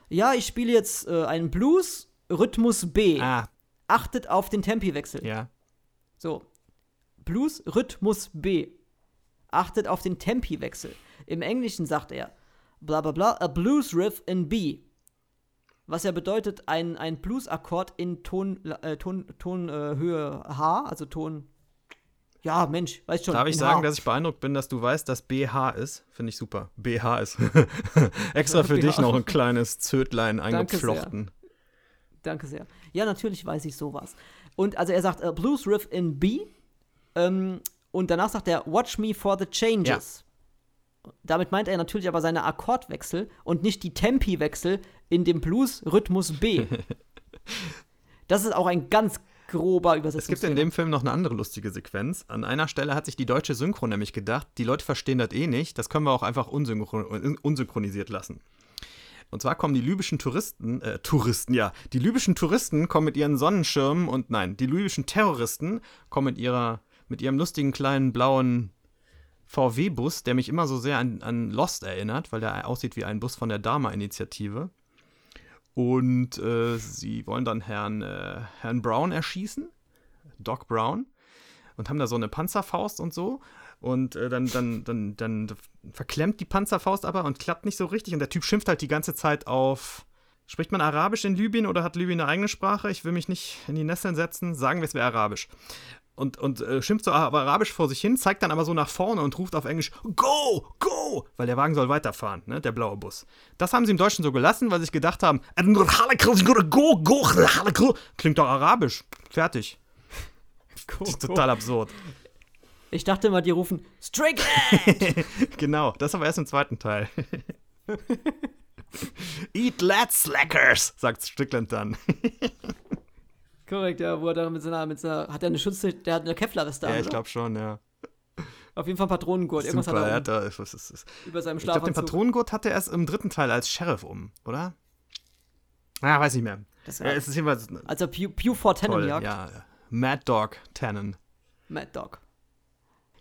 Ja, ich spiele jetzt äh, einen Blues, Rhythmus B. Ah. Achtet auf den Tempiwechsel. Ja. So. Blues, Rhythmus B achtet auf den Tempiwechsel. Im Englischen sagt er, bla bla bla, a blues riff in B. Was ja bedeutet, ein, ein Blues-Akkord in Ton, äh, Ton, Tonhöhe äh, H, also Ton. Ja, Mensch, weißt schon. Darf ich sagen, H. dass ich beeindruckt bin, dass du weißt, dass BH ist? Finde ich super. BH ist. Extra für dich noch ein kleines Zötlein eingepflochten. Danke sehr. Ja, natürlich weiß ich sowas. Und also er sagt, a Blues Riff in B. Ähm, und danach sagt er, Watch me for the changes. Ja. Damit meint er natürlich aber seine Akkordwechsel und nicht die Tempiwechsel in dem Blues-Rhythmus B. das ist auch ein ganz grober Übersetzung. Es gibt in dem Film noch eine andere lustige Sequenz. An einer Stelle hat sich die deutsche Synchro nämlich gedacht, die Leute verstehen das eh nicht, das können wir auch einfach unsynchron unsynchronisiert lassen. Und zwar kommen die libyschen Touristen, äh, Touristen, ja, die libyschen Touristen kommen mit ihren Sonnenschirmen und nein, die libyschen Terroristen kommen mit ihrer mit ihrem lustigen kleinen blauen VW-Bus, der mich immer so sehr an, an Lost erinnert, weil der aussieht wie ein Bus von der Dharma-Initiative. Und äh, sie wollen dann Herrn, äh, Herrn Brown erschießen, Doc Brown, und haben da so eine Panzerfaust und so. Und äh, dann, dann, dann, dann verklemmt die Panzerfaust aber und klappt nicht so richtig. Und der Typ schimpft halt die ganze Zeit auf. Spricht man Arabisch in Libyen oder hat Libyen eine eigene Sprache? Ich will mich nicht in die Nesseln setzen. Sagen wir, es wäre Arabisch und, und äh, schimpft so Arabisch vor sich hin, zeigt dann aber so nach vorne und ruft auf Englisch Go, go, go! Weil der Wagen soll weiterfahren, ne? Der blaue Bus. Das haben sie im Deutschen so gelassen, weil sie sich gedacht haben, go, go, klingt doch arabisch. Fertig. Ist total absurd. Ich dachte immer, die rufen Strickland! genau, das aber erst im zweiten Teil. Eat lad slackers, sagt Strickland dann. Korrekt, ja, wo er da mit seiner, mit seiner, hat er eine Schutz, der hat eine Kevlar-Weste Ja, ich glaube schon, ja. Auf jeden Fall Patronengurt, irgendwas Super, hat er er um, hat da, was ist, ist. über seinem Ich glaube, den. Patronengurt hat er erst im dritten Teil als Sheriff um, oder? Ah, weiß nicht mehr. Das Ja, war, es ist jedenfalls als er Pew, Pew for Tennen toll. jagt. Ja, Mad Dog Tannen. Mad Dog.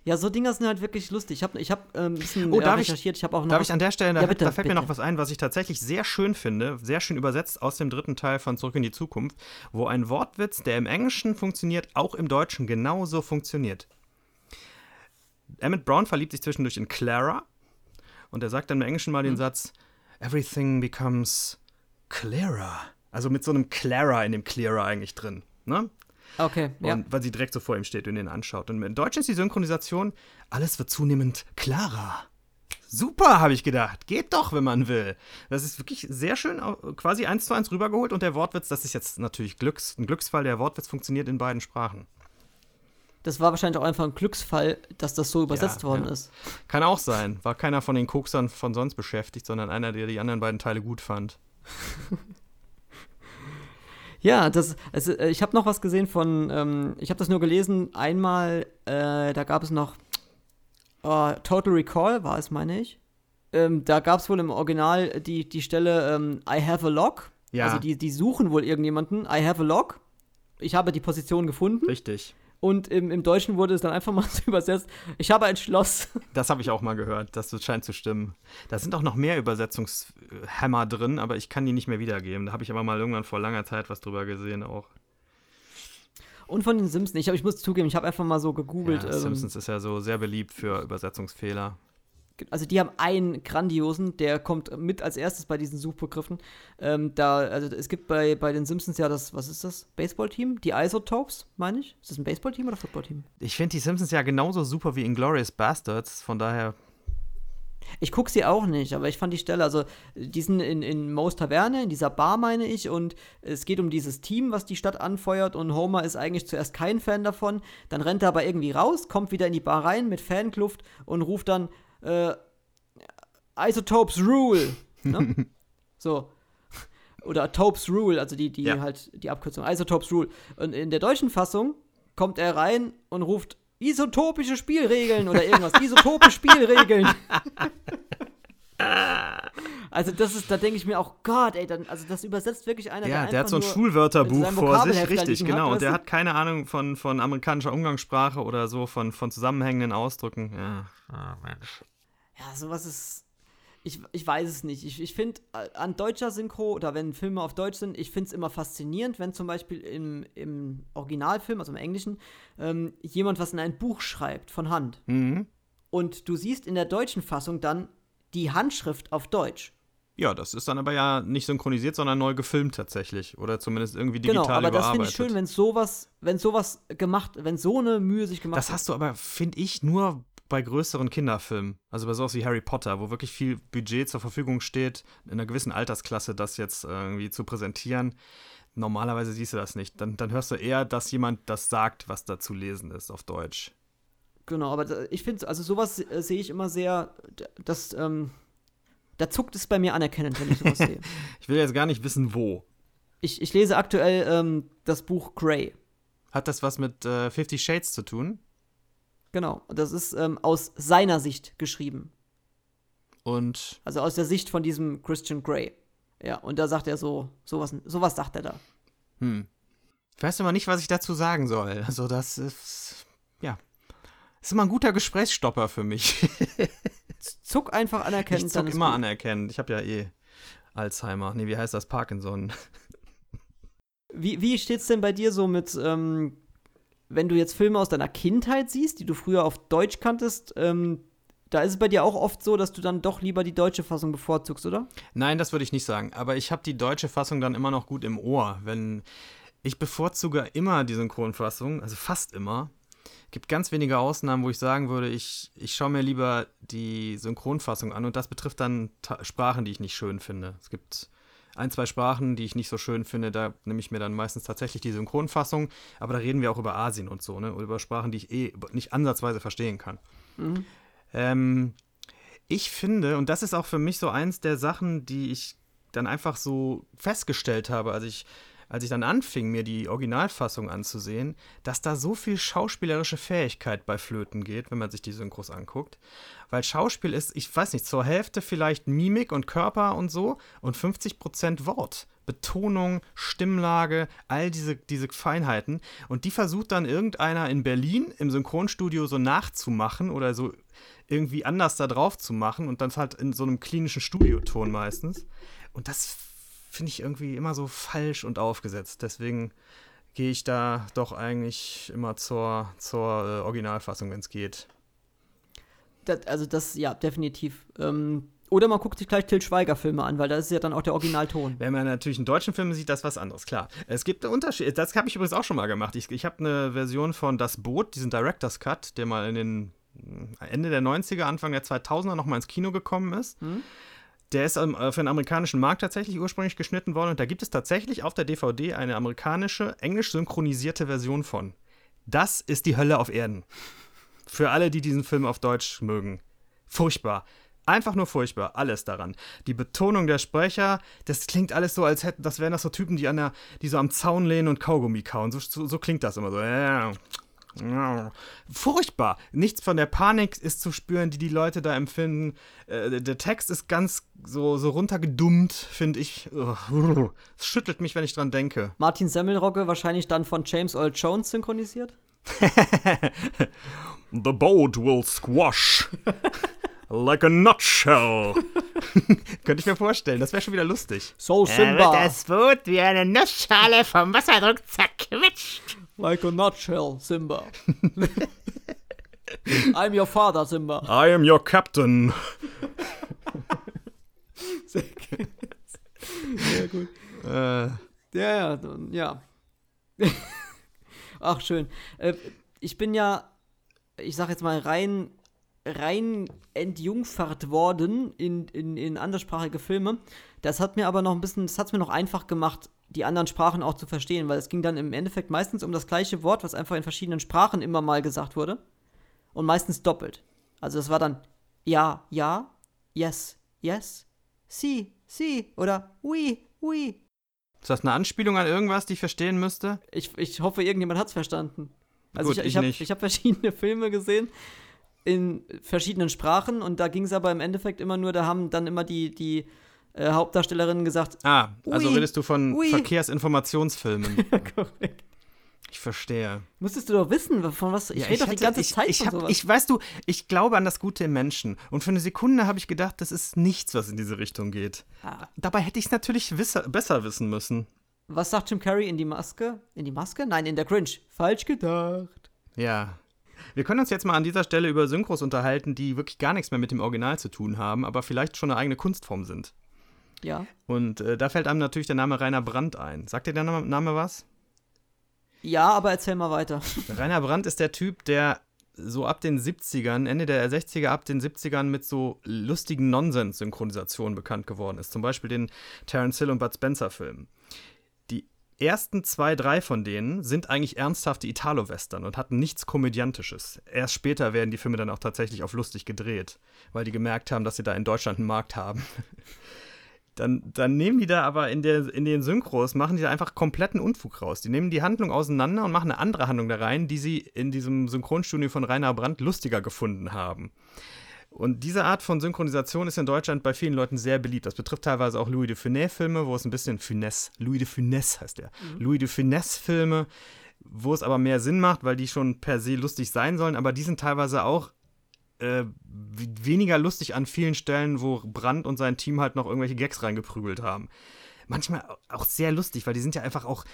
Ja, so Dinger sind halt wirklich lustig. Ich habe ich hab, ähm, ein bisschen Oh, äh, darf ich- recherchiert. Ich habe auch noch. Darf ich an der Stelle, da, Ja, bitte, da fällt mir bitte. noch was ein, was ich tatsächlich sehr schön finde, sehr schön übersetzt aus dem dritten Teil von Zurück in die Zukunft, wo ein Wortwitz, der im Englischen funktioniert, auch im Deutschen genauso funktioniert. Emmett Brown verliebt sich zwischendurch in Clara und er sagt dann im Englischen mal den Satz: Everything becomes clearer. Also mit so einem Clara in dem Clearer eigentlich drin. Ne? Okay, ja. Und weil sie direkt so vor ihm steht und ihn anschaut. Und im Deutschen ist die Synchronisation, alles wird zunehmend klarer. Super, habe ich gedacht. Geht doch, wenn man will. Das ist wirklich sehr schön, quasi eins zu eins rübergeholt. Und der Wortwitz, das ist jetzt natürlich Glücks, ein Glücksfall, der Wortwitz funktioniert in beiden Sprachen. Das war wahrscheinlich auch einfach ein Glücksfall, dass das so übersetzt worden ja. ist. Kann auch sein. War keiner von den Koksern von sonst beschäftigt, sondern einer, der die anderen beiden Teile gut fand. Ja, das, also, ich habe noch was gesehen von, ähm, ich habe das nur gelesen, einmal, äh, da gab es noch äh, Total Recall, war es, meine ich. Ähm, da gab es wohl im Original die, die Stelle ähm, I have a log. Ja. Also die, die suchen wohl irgendjemanden. I have a log. Ich habe die Position gefunden. Richtig. Und im, im Deutschen wurde es dann einfach mal so übersetzt, ich habe ein Schloss. Das habe ich auch mal gehört. Das scheint zu stimmen. Da sind auch noch mehr Übersetzungshämmer drin, aber ich kann die nicht mehr wiedergeben. Da habe ich aber mal irgendwann vor langer Zeit was drüber gesehen auch. Und von den Simpsons. Ich, hab, ich muss zugeben, ich habe einfach mal so gegoogelt. Ja, ähm, Simpsons ist ja so sehr beliebt für Übersetzungsfehler. also die haben einen grandiosen, der kommt mit als erstes bei diesen Suchbegriffen. Ähm, da, also es gibt bei, bei den Simpsons ja das, was ist das? Baseballteam? Die Isotopes, meine ich. Ist das ein Baseballteam oder Footballteam? Ich finde die Simpsons ja genauso super wie Inglourious Bastards, von daher. Ich gucke sie auch nicht, aber ich fand die Stelle, also die sind in, in Moe's Taverne, in dieser Bar, meine ich, und es geht um dieses Team, was die Stadt anfeuert und Homer ist eigentlich zuerst kein Fan davon, dann rennt er aber irgendwie raus, kommt wieder in die Bar rein mit Fankluft und ruft dann äh, Isotopes Rule, ne? so. Oder Topes Rule, also die, die Ja. halt die Abkürzung, Isotopes Rule. Und in der deutschen Fassung kommt er rein und ruft isotopische Spielregeln oder irgendwas. Isotope Spielregeln. Also das ist, da denke ich mir auch, Gott, ey, dann, also das übersetzt wirklich einer, Ja, der der hat so ein Schulwörterbuch vor sich, richtig, genau. hat, und der hat keine Ahnung von, von amerikanischer Umgangssprache oder so, von, von zusammenhängenden Ausdrücken. Ja, ah, Mensch. Ja, sowas ist. Ich, ich weiß es nicht. Ich, ich finde an deutscher Synchro oder wenn Filme auf Deutsch sind, ich finde es immer faszinierend, wenn zum Beispiel im, im Originalfilm, also im Englischen, ähm, jemand was in ein Buch schreibt von Hand. Mhm. Und du siehst in der deutschen Fassung dann die Handschrift auf Deutsch. Ja, das ist dann aber ja nicht synchronisiert, sondern neu gefilmt tatsächlich. Oder zumindest irgendwie digital Genau, aber das finde überarbeitet. ich schön, wenn sowas, wenn sowas gemacht, wenn so eine Mühe sich gemacht Das hast du aber, finde ich, nur bei größeren Kinderfilmen. Also bei sowas wie Harry Potter, wo wirklich viel Budget zur Verfügung steht, in einer gewissen Altersklasse das jetzt irgendwie zu präsentieren. Normalerweise siehst du das nicht. Dann, dann hörst du eher, dass jemand das sagt, was da zu lesen ist auf Deutsch. Genau, aber ich finde, also sowas äh, sehe ich immer sehr, das, ähm, da zuckt es bei mir anerkennend, wenn ich sowas sehe. Ich will jetzt gar nicht wissen, wo. Ich, ich lese aktuell ähm, das Buch Grey. Hat das was mit äh, Fifty Shades zu tun? Genau, das ist ähm, aus seiner Sicht geschrieben. Und Also aus der Sicht von diesem Christian Grey. Ja, und da sagt er so, sowas, sowas sagt er da. hm. Ich weiß immer nicht, was ich dazu sagen soll. Also das ist, ja, ist immer ein guter Gesprächsstopper für mich. Zuck einfach anerkennend. ich zuck immer gut. anerkennend. Ich habe ja eh Alzheimer. Nee, wie heißt das? Parkinson. Wie, wie steht's denn bei dir so mit, ähm, wenn du jetzt Filme aus deiner Kindheit siehst, die du früher auf Deutsch kanntest, ähm, da ist es bei dir auch oft so, dass du dann doch lieber die deutsche Fassung bevorzugst, oder? Nein, das würde ich nicht sagen. Aber ich habe die deutsche Fassung dann immer noch gut im Ohr. Wenn ich bevorzuge immer die Synchronfassung, also fast immer, gibt ganz wenige Ausnahmen, wo ich sagen würde, ich, ich schaue mir lieber die Synchronfassung an und das betrifft dann Ta Sprachen, die ich nicht schön finde. Es gibt ein, zwei Sprachen, die ich nicht so schön finde, da nehme ich mir dann meistens tatsächlich die Synchronfassung, aber da reden wir auch über Asien und so, ne? Oder über Sprachen, die ich eh nicht ansatzweise verstehen kann. Mhm. Ähm, ich finde, und das ist auch für mich so eins der Sachen, die ich dann einfach so festgestellt habe, als ich als ich dann anfing, mir die Originalfassung anzusehen, dass da so viel schauspielerische Fähigkeit bei Flöten geht, wenn man sich die Synchros anguckt. Weil Schauspiel ist, ich weiß nicht, zur Hälfte vielleicht Mimik und Körper und so und 50% Wort. Betonung, Stimmlage, all diese, diese Feinheiten. Und die versucht dann irgendeiner in Berlin im Synchronstudio so nachzumachen oder so irgendwie anders da drauf zu machen und dann halt in so einem klinischen Studioton meistens. Und das finde ich irgendwie immer so falsch und aufgesetzt. Deswegen gehe ich da doch eigentlich immer zur, zur äh, Originalfassung, wenn es geht. Das, also das, ja, definitiv. Ähm, oder man guckt sich gleich Till Schweiger-Filme an, weil da ist ja dann auch der Originalton. Wenn man natürlich einen deutschen Film sieht, das ist was anderes, klar. Es gibt Unterschiede. Das habe ich übrigens auch schon mal gemacht. Ich, ich habe eine Version von Das Boot, diesen Director's Cut, der mal in den Ende der 90er, Anfang der 2000er nochmal ins Kino gekommen ist. Mhm. Der ist ähm, für den amerikanischen Markt tatsächlich ursprünglich geschnitten worden und da gibt es tatsächlich auf der DVD eine amerikanische, englisch synchronisierte Version von. Das ist die Hölle auf Erden. Für alle, die diesen Film auf Deutsch mögen. Furchtbar. Einfach nur furchtbar, alles daran. Die Betonung der Sprecher, das klingt alles so, als hätten, das wären das so Typen, die, an der, die so am Zaun lehnen und Kaugummi kauen. So, so, so klingt das immer so. Furchtbar. Nichts von der Panik ist zu spüren, die die Leute da empfinden. Äh, der Text ist ganz so, so runtergedummt, finde ich. Es schüttelt mich, wenn ich dran denke. Martin Semmelrogge wahrscheinlich dann von James Earl Jones synchronisiert? The boat will squash. Like a nutshell. Könnte ich mir vorstellen, das wäre schon wieder lustig. So Simba. das Boot wie eine Nussschale vom Wasserdruck zerquetscht. Like a nutshell, Simba. I'm your father, Simba. I am your captain. Sehr gut. Sehr gut. Äh. Ja, ja, ja. Ach, schön. Äh, ich bin ja, ich sag jetzt mal, rein, rein entjungfert worden in, in, in anderssprachige Filme. Das hat mir aber noch ein bisschen, das hat es mir noch einfach gemacht, die anderen Sprachen auch zu verstehen, weil es ging dann im Endeffekt meistens um das gleiche Wort, was einfach in verschiedenen Sprachen immer mal gesagt wurde. Und meistens doppelt. Also es war dann ja, ja, yes, yes, si, si oder oui, oui. Ist das eine Anspielung an irgendwas, die ich verstehen müsste? Ich, ich hoffe, irgendjemand hat es verstanden. Also Gut, ich, ich, ich habe hab verschiedene Filme gesehen in verschiedenen Sprachen und da ging es aber im Endeffekt immer nur, da haben dann immer die, die äh, Hauptdarstellerinnen gesagt. Ah, also ui, redest du von ui. Verkehrsinformationsfilmen. ja, korrekt. Ich verstehe. Musstest du doch wissen, von was. Ich ja, rede doch die ganze ich, Zeit ich, von hab. Ich weißt du, ich glaube an das Gute im Menschen. Und für eine Sekunde habe ich gedacht, das ist nichts, was in diese Richtung geht. Ah. Dabei hätte ich es natürlich wisser, besser wissen müssen. Was sagt Jim Carrey in die Maske? In die Maske? Nein, in der Cringe. Falsch gedacht. Ja. Wir können uns jetzt mal an dieser Stelle über Synchros unterhalten, die wirklich gar nichts mehr mit dem Original zu tun haben, aber vielleicht schon eine eigene Kunstform sind. Ja. Und äh, da fällt einem natürlich der Name Rainer Brandt ein. Sagt dir der Name was? Ja, aber erzähl mal weiter. Rainer Brandt ist der Typ, der so ab den 70ern, Ende der 60er, ab den 70ern mit so lustigen Nonsens-Synchronisationen bekannt geworden ist. Zum Beispiel den Terence Hill und Bud Spencer-Filmen. Die ersten zwei, drei von denen sind eigentlich ernsthafte Italo-Western und hatten nichts Komödiantisches. Erst später werden die Filme dann auch tatsächlich auf lustig gedreht, weil die gemerkt haben, dass sie da in Deutschland einen Markt haben. dann, dann nehmen die da aber in, der, in den Synchros, machen die da einfach kompletten Unfug raus. Die nehmen die Handlung auseinander und machen eine andere Handlung da rein, die sie in diesem Synchronstudio von Rainer Brandt lustiger gefunden haben. Und diese Art von Synchronisation ist in Deutschland bei vielen Leuten sehr beliebt. Das betrifft teilweise auch Louis de Funès-Filme, wo es ein bisschen Funès, Louis de Funès heißt der, mhm. Louis de Funès-Filme, wo es aber mehr Sinn macht, weil die schon per se lustig sein sollen, aber die sind teilweise auch äh, weniger lustig an vielen Stellen, wo Brandt und sein Team halt noch irgendwelche Gags reingeprügelt haben. Manchmal auch sehr lustig, weil die sind ja einfach auch.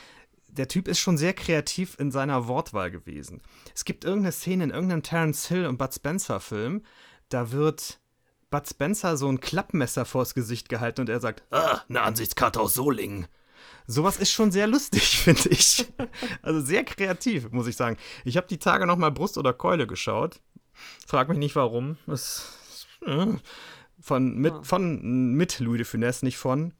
Der Typ ist schon sehr kreativ in seiner Wortwahl gewesen. Es gibt irgendeine Szene in irgendeinem Terence Hill und Bud Spencer Film, da wird Bud Spencer so ein Klappmesser vors Gesicht gehalten und er sagt, ah, eine Ansichtskarte aus Solingen. Sowas ist schon sehr lustig, finde ich. Also sehr kreativ, muss ich sagen. Ich habe die Tage noch mal Brust oder Keule geschaut. Frag mich nicht warum. Es, äh, von, mit, von mit Louis de Funès, nicht von.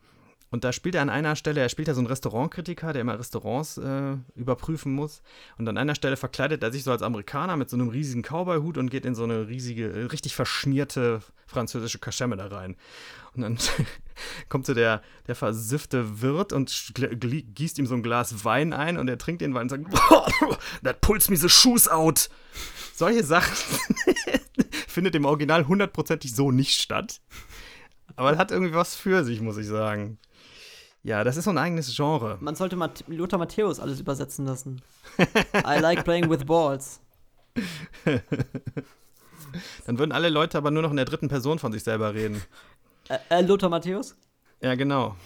Und da spielt er an einer Stelle, er spielt ja so einen Restaurantkritiker, der immer Restaurants äh, überprüfen muss. Und an einer Stelle verkleidet er sich so als Amerikaner mit so einem riesigen Cowboy-Hut und geht in so eine riesige, richtig verschmierte französische Kaschemme da rein. Und dann kommt so der, der versiffte Wirt und gießt ihm so ein Glas Wein ein und er trinkt den Wein und sagt, that pulls me the shoes out. Solche Sachen findet im Original hundertprozentig so nicht statt. Aber hat irgendwie was für sich, muss ich sagen. Ja, das ist so ein eigenes Genre. Man sollte Mat Lothar Matthäus alles übersetzen lassen. I like playing with balls. Dann würden alle Leute aber nur noch in der dritten Person von sich selber reden. Äh, äh, Lothar Matthäus? Ja, genau.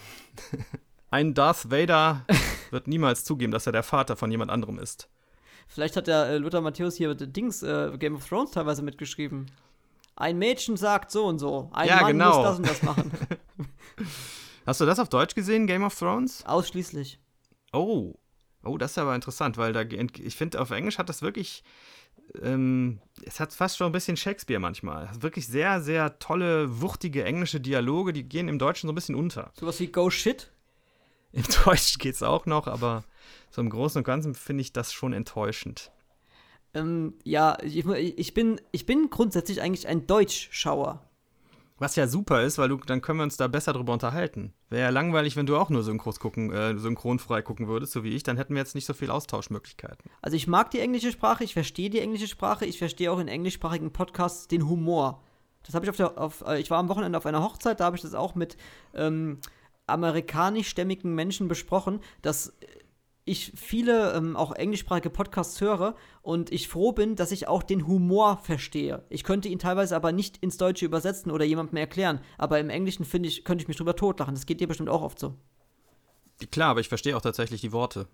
Ein Darth Vader wird niemals zugeben, dass er der Vater von jemand anderem ist. Vielleicht hat der äh, Lothar Matthäus hier Dings äh, Game of Thrones teilweise mitgeschrieben. Ein Mädchen sagt so und so. Ein ja, Mann genau. muss das und das machen. Hast du das auf Deutsch gesehen, Game of Thrones? Ausschließlich. Oh. Oh, das ist aber interessant, weil da ich finde, auf Englisch hat das wirklich. Ähm, es hat fast schon ein bisschen Shakespeare manchmal. Wirklich sehr, sehr tolle, wuchtige englische Dialoge, die gehen im Deutschen so ein bisschen unter. Sowas wie Go Shit? Im Deutschen geht es auch noch, aber so im Großen und Ganzen finde ich das schon enttäuschend. Ähm, ja, ich, ich, bin, ich bin grundsätzlich eigentlich ein Deutschschauer. Was ja super ist, weil du, dann können wir uns da besser drüber unterhalten. Wäre ja langweilig, wenn du auch nur Synchros gucken, äh, synchronfrei gucken würdest, so wie ich, dann hätten wir jetzt nicht so viel Austauschmöglichkeiten. Also ich mag die englische Sprache, ich verstehe die englische Sprache, ich verstehe auch in englischsprachigen Podcasts den Humor. Das habe ich auf der, auf, äh, ich war am Wochenende auf einer Hochzeit, da habe ich das auch mit ähm, amerikanischstämmigen Menschen besprochen, dass ich viele ähm, auch englischsprachige Podcasts höre und ich froh bin, dass ich auch den Humor verstehe. Ich könnte ihn teilweise aber nicht ins Deutsche übersetzen oder jemandem erklären, aber im Englischen finde ich, könnte ich mich drüber totlachen. Das geht dir bestimmt auch oft so. Klar, aber ich verstehe auch tatsächlich die Worte.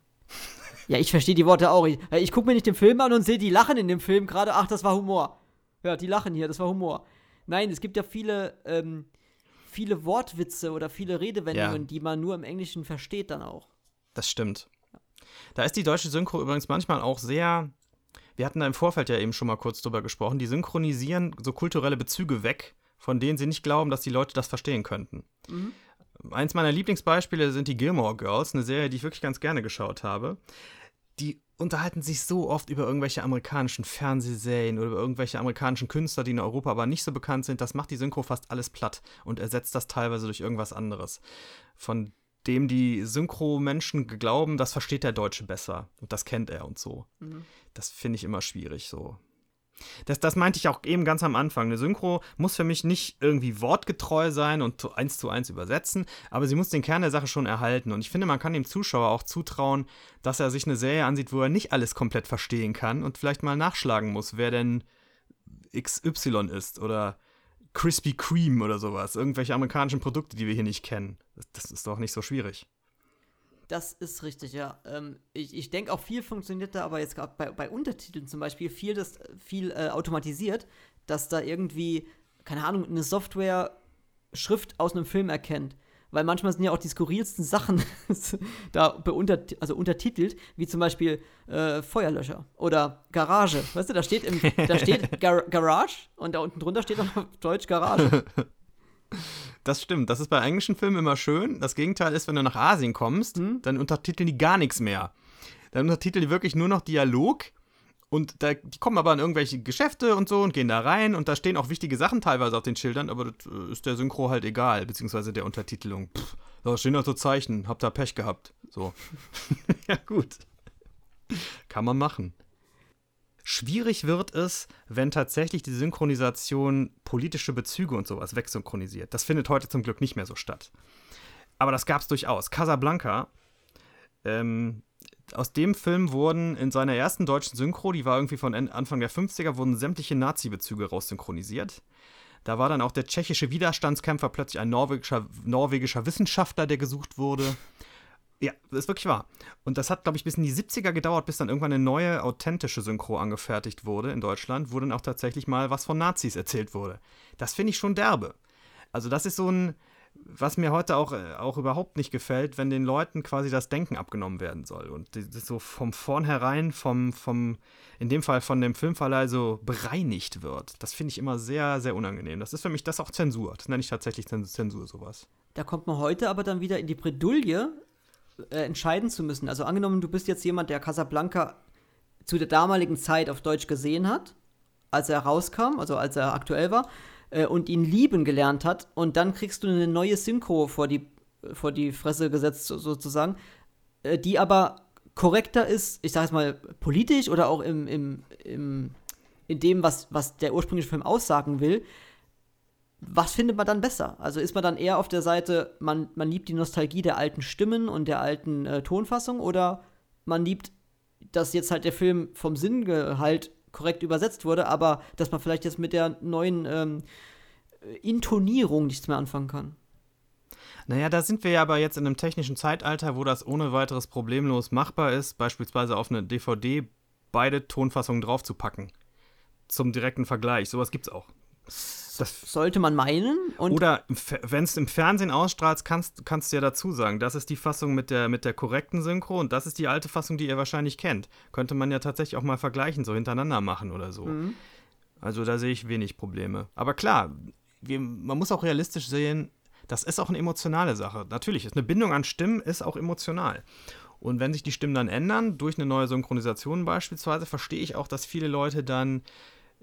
Ja, ich verstehe die Worte auch. Ich, ich gucke mir nicht den Film an und sehe, die lachen in dem Film gerade. Ach, das war Humor. Ja, die lachen hier, das war Humor. Nein, es gibt ja viele, ähm, viele Wortwitze oder viele Redewendungen, ja. die man nur im Englischen versteht dann auch. Das stimmt. Da ist die deutsche Synchro übrigens manchmal auch sehr. Wir hatten da im Vorfeld ja eben schon mal kurz drüber gesprochen. Die synchronisieren so kulturelle Bezüge weg, von denen sie nicht glauben, dass die Leute das verstehen könnten. Mhm. Eins meiner Lieblingsbeispiele sind die Gilmore Girls, eine Serie, die ich wirklich ganz gerne geschaut habe. Die unterhalten sich so oft über irgendwelche amerikanischen Fernsehserien oder über irgendwelche amerikanischen Künstler, die in Europa aber nicht so bekannt sind. Das macht die Synchro fast alles platt und ersetzt das teilweise durch irgendwas anderes. Von dem die Synchro-Menschen glauben, das versteht der Deutsche besser und das kennt er und so. Mhm. Das finde ich immer schwierig so. Das, das meinte ich auch eben ganz am Anfang. Eine Synchro muss für mich nicht irgendwie wortgetreu sein und eins zu eins übersetzen, aber sie muss den Kern der Sache schon erhalten. Und ich finde, man kann dem Zuschauer auch zutrauen, dass er sich eine Serie ansieht, wo er nicht alles komplett verstehen kann und vielleicht mal nachschlagen muss, wer denn XY ist oder Krispy Kreme oder sowas. Irgendwelche amerikanischen Produkte, die wir hier nicht kennen. Das ist doch nicht so schwierig. Das ist richtig, ja. Ähm, ich ich denke auch viel funktioniert da, aber jetzt gerade bei, bei Untertiteln zum Beispiel viel, das, viel äh, automatisiert, dass da irgendwie, keine Ahnung, eine Software Schrift aus einem Film erkennt weil manchmal sind ja auch die skurrilsten Sachen da beunter, also untertitelt, wie zum Beispiel äh, Feuerlöscher oder Garage. Weißt du, da steht, im, da steht Gar Garage und da unten drunter steht auch auf Deutsch Garage. Das stimmt. Das ist bei englischen Filmen immer schön. Das Gegenteil ist, wenn du nach Asien kommst, hm? dann untertiteln die gar nichts mehr. Dann untertiteln die wirklich nur noch Dialog und da, die kommen aber in irgendwelche Geschäfte und so und gehen da rein und da stehen auch wichtige Sachen teilweise auf den Schildern, aber das äh, ist der Synchro halt egal, beziehungsweise der Untertitelung. Pff, da stehen halt so Zeichen, habt da Pech gehabt. So. ja, gut. Kann man machen. Schwierig wird es, wenn tatsächlich die Synchronisation politische Bezüge und sowas wegsynchronisiert. Das findet heute zum Glück nicht mehr so statt. Aber das gab es durchaus. Casablanca ähm, aus dem Film wurden in seiner ersten deutschen Synchro, die war irgendwie von Anfang der 50er, wurden sämtliche Nazi-Bezüge raussynchronisiert. Da war dann auch der tschechische Widerstandskämpfer plötzlich ein norwegischer, norwegischer Wissenschaftler, der gesucht wurde. Ja, das ist wirklich wahr. Und das hat, glaube ich, bis in die 70er gedauert, bis dann irgendwann eine neue, authentische Synchro angefertigt wurde in Deutschland, wo dann auch tatsächlich mal was von Nazis erzählt wurde. Das finde ich schon derbe. Also, das ist so ein, was mir heute auch, äh, auch überhaupt nicht gefällt, wenn den Leuten quasi das Denken abgenommen werden soll. Und das so vom vornherein, vom, vom, in dem Fall von dem Filmverleih so bereinigt wird. Das finde ich immer sehr, sehr unangenehm. Das ist für mich das auch Zensur. Das nenne ich tatsächlich Zensur, sowas. Da kommt man heute aber dann wieder in die Bredouille, äh, entscheiden zu müssen. Also angenommen, du bist jetzt jemand, der Casablanca zu der damaligen Zeit auf Deutsch gesehen hat, als er rauskam, also als er aktuell war, äh, und ihn lieben gelernt hat, und dann kriegst du eine neue Synchro vor die, vor die Fresse gesetzt, sozusagen, äh, die aber korrekter ist, ich sag jetzt mal, politisch oder auch im, im, im, in dem, was, was der ursprüngliche Film aussagen will, was findet man dann besser? Also ist man dann eher auf der Seite, man, man liebt die Nostalgie der alten Stimmen und der alten äh, Tonfassung oder man liebt, dass jetzt halt der Film vom Sinngehalt korrekt übersetzt wurde, aber dass man vielleicht jetzt mit der neuen ähm, Intonierung nichts mehr anfangen kann? Naja, da sind wir ja aber jetzt in einem technischen Zeitalter, wo das ohne weiteres problemlos machbar ist, beispielsweise auf eine DVD beide Tonfassungen draufzupacken. Zum direkten Vergleich. Sowas gibt's auch. Das sollte man meinen. oder wenn es im Fernsehen ausstrahlt, kannst, kannst du ja dazu sagen, das ist die Fassung mit der, mit der korrekten Synchro und das ist die alte Fassung, die ihr wahrscheinlich kennt. Könnte man ja tatsächlich auch mal vergleichen, so hintereinander machen oder so. Mhm. Also da sehe ich wenig Probleme. Aber klar, wir, man muss auch realistisch sehen, das ist auch eine emotionale Sache. Natürlich, ist eine Bindung an Stimmen ist auch emotional. Und wenn sich die Stimmen dann ändern, durch eine neue Synchronisation beispielsweise, verstehe ich auch, dass viele Leute dann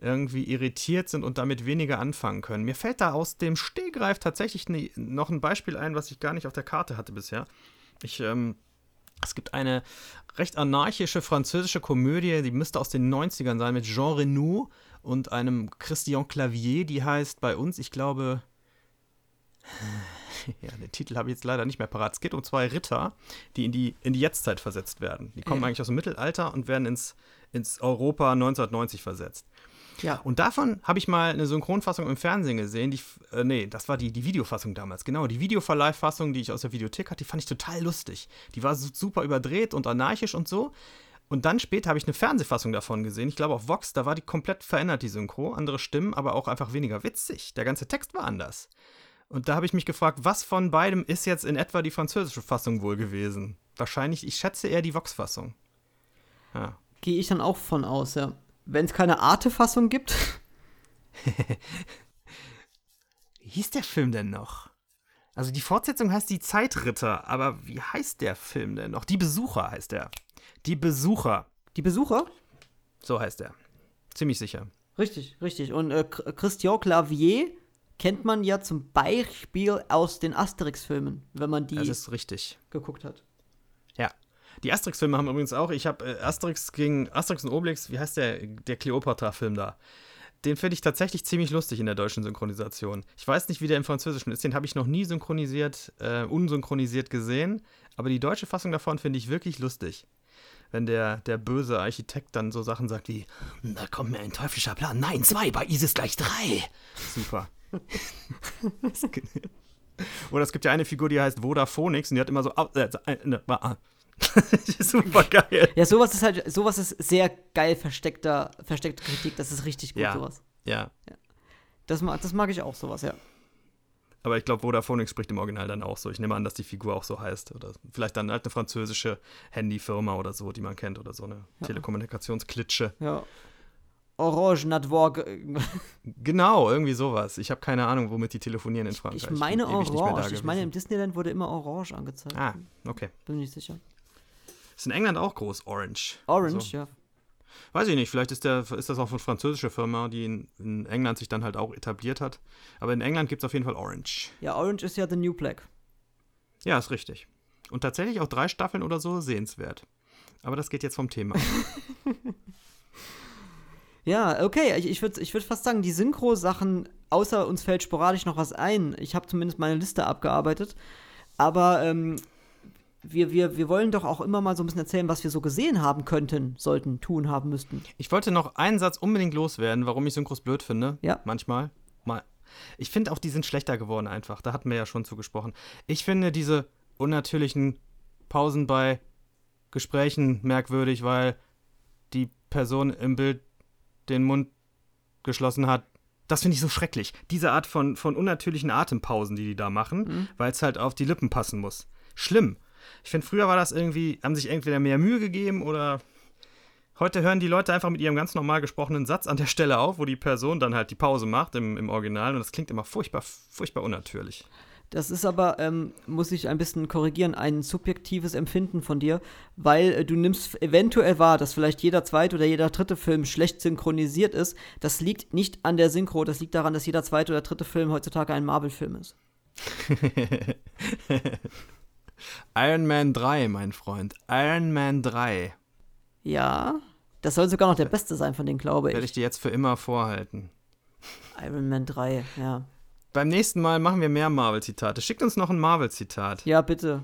irgendwie irritiert sind und damit weniger anfangen können. Mir fällt da aus dem Stehgreif tatsächlich ne, noch ein Beispiel ein, was ich gar nicht auf der Karte hatte bisher. Ich, ähm, es gibt eine recht anarchische französische Komödie, die müsste aus den 90ern sein, mit Jean Renoux und einem Christian Clavier, die heißt bei uns, ich glaube, ja, den Titel habe ich jetzt leider nicht mehr parat. Es geht um zwei Ritter, die in die, in die Jetztzeit versetzt werden. Die kommen ja. eigentlich aus dem Mittelalter und werden ins, ins Europa 1990 versetzt. Ja. Und davon habe ich mal eine Synchronfassung im Fernsehen gesehen. Die, äh, nee, das war die, die Videofassung damals. Genau, die Videoverleihfassung, die ich aus der Videothek hatte, die fand ich total lustig. Die war super überdreht und anarchisch und so. Und dann später habe ich eine Fernsehfassung davon gesehen. Ich glaube auf Vox, da war die komplett verändert, die Synchro. Andere Stimmen, aber auch einfach weniger witzig. Der ganze Text war anders. Und da habe ich mich gefragt, was von beidem ist jetzt in etwa die französische Fassung wohl gewesen? Wahrscheinlich, ich schätze eher die Vox-Fassung. Ja. Gehe ich dann auch von aus, ja wenn es keine Arte-Fassung gibt. wie hieß der Film denn noch? Also die Fortsetzung heißt Die Zeitritter, aber wie heißt der Film denn noch? Die Besucher heißt der. Die Besucher. Die Besucher? So heißt er. Ziemlich sicher. Richtig, richtig. Und äh, Christian Clavier kennt man ja zum Beispiel aus den Asterix-Filmen, wenn man die das ist richtig. geguckt hat. Ja, die Asterix-Filme haben übrigens auch, ich habe äh, Asterix gegen Asterix und Obelix, wie heißt der, der Cleopatra-Film da? Den finde ich tatsächlich ziemlich lustig in der deutschen Synchronisation. Ich weiß nicht, wie der im Französischen ist, den habe ich noch nie synchronisiert, äh, unsynchronisiert gesehen, aber die deutsche Fassung davon finde ich wirklich lustig. Wenn der, der böse Architekt dann so Sachen sagt wie, da kommt mir ein teuflischer Plan. Nein, zwei, bei ISIS gleich drei. Super. Oder es gibt ja eine Figur, die heißt Vodafonics und die hat immer so. Äh, äh, ne, Super geil. Ja, sowas ist halt, sowas ist sehr geil versteckter, versteckte Kritik. Das ist richtig gut, ja. sowas. Ja. ja. Das, das mag ich auch, sowas, ja. Aber ich glaube, Vodafone spricht im Original dann auch so. Ich nehme an, dass die Figur auch so heißt. Oder vielleicht dann halt eine französische Handyfirma oder so, die man kennt. Oder so eine ja. Telekommunikationsklitsche. Ja. Orange Network. genau, irgendwie sowas. Ich habe keine Ahnung, womit die telefonieren in Frankreich. Ich meine ich Orange. Ich meine, im Disneyland wurde immer Orange angezeigt. Ah, okay. Bin nicht sicher. Ist in England auch groß, Orange. Orange, also, ja. Weiß ich nicht, vielleicht ist, der, ist das auch eine französische Firma, die in, in England sich dann halt auch etabliert hat. Aber in England gibt es auf jeden Fall Orange. Ja, Orange ist ja The New Black. Ja, ist richtig. Und tatsächlich auch drei Staffeln oder so sehenswert. Aber das geht jetzt vom Thema. ja, okay, ich, ich würde ich würd fast sagen, die Synchro-Sachen, außer uns fällt sporadisch noch was ein. Ich habe zumindest meine Liste abgearbeitet. Aber ähm, wir, wir, wir wollen doch auch immer mal so ein bisschen erzählen, was wir so gesehen haben könnten, sollten, tun, haben müssten. Ich wollte noch einen Satz unbedingt loswerden, warum ich Synchros blöd finde. Ja. Manchmal. Mal. Ich finde auch, die sind schlechter geworden einfach. Da hatten wir ja schon zugesprochen. Ich finde diese unnatürlichen Pausen bei Gesprächen merkwürdig, weil die Person im Bild den Mund geschlossen hat Das finde ich so schrecklich. Diese Art von, von unnatürlichen Atempausen, die die da machen, Mhm. weil es halt auf die Lippen passen muss. Schlimm. Ich finde, früher war das irgendwie, haben sich entweder mehr Mühe gegeben oder heute hören die Leute einfach mit ihrem ganz normal gesprochenen Satz an der Stelle auf, wo die Person dann halt die Pause macht im, im Original und das klingt immer furchtbar, furchtbar unnatürlich. Das ist aber, ähm, muss ich ein bisschen korrigieren, ein subjektives Empfinden von dir, weil äh, du nimmst eventuell wahr, dass vielleicht jeder zweite oder jeder dritte Film schlecht synchronisiert ist. Das liegt nicht an der Synchro, das liegt daran, dass jeder zweite oder dritte Film heutzutage ein Marvel-Film ist. Iron Man 3, mein Freund. Iron Man 3. Ja, das soll sogar noch der beste sein von denen, glaube Werde ich. ich dir jetzt für immer vorhalten. Iron Man 3, ja. Beim nächsten Mal machen wir mehr Marvel-Zitate. Schickt uns noch ein Marvel-Zitat. Ja, bitte.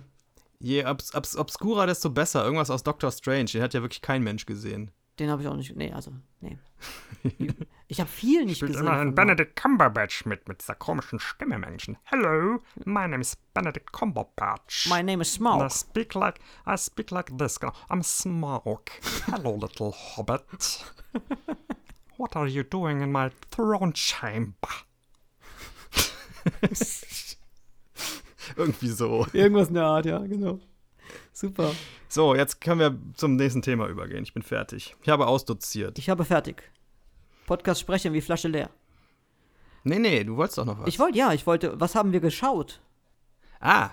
Je obs obs obskurer, desto besser. Irgendwas aus Doctor Strange. Den hat ja wirklich kein Mensch gesehen. Den habe ich auch nicht. Nee, also, nee. Ich habe viel nicht Spielt gesehen. immerhin von Benedict Cumberbatch mit, mit dieser komischen Stimme, Menschen. Hello, my name is Benedict Cumberbatch. My name is And I Smaug. speak like, I speak like this. I'm Smaug. Hello, little hobbit. What are you doing in my throne chamber? Irgendwie so. Irgendwas in der Art, ja, genau. Super. So, jetzt können wir zum nächsten Thema übergehen. Ich bin fertig. Ich habe ausdoziert. Ich habe fertig. Podcast sprechen wie Flasche leer. Nee, nee, du wolltest doch noch was. Ich wollte, ja, ich wollte, was haben wir geschaut? ah,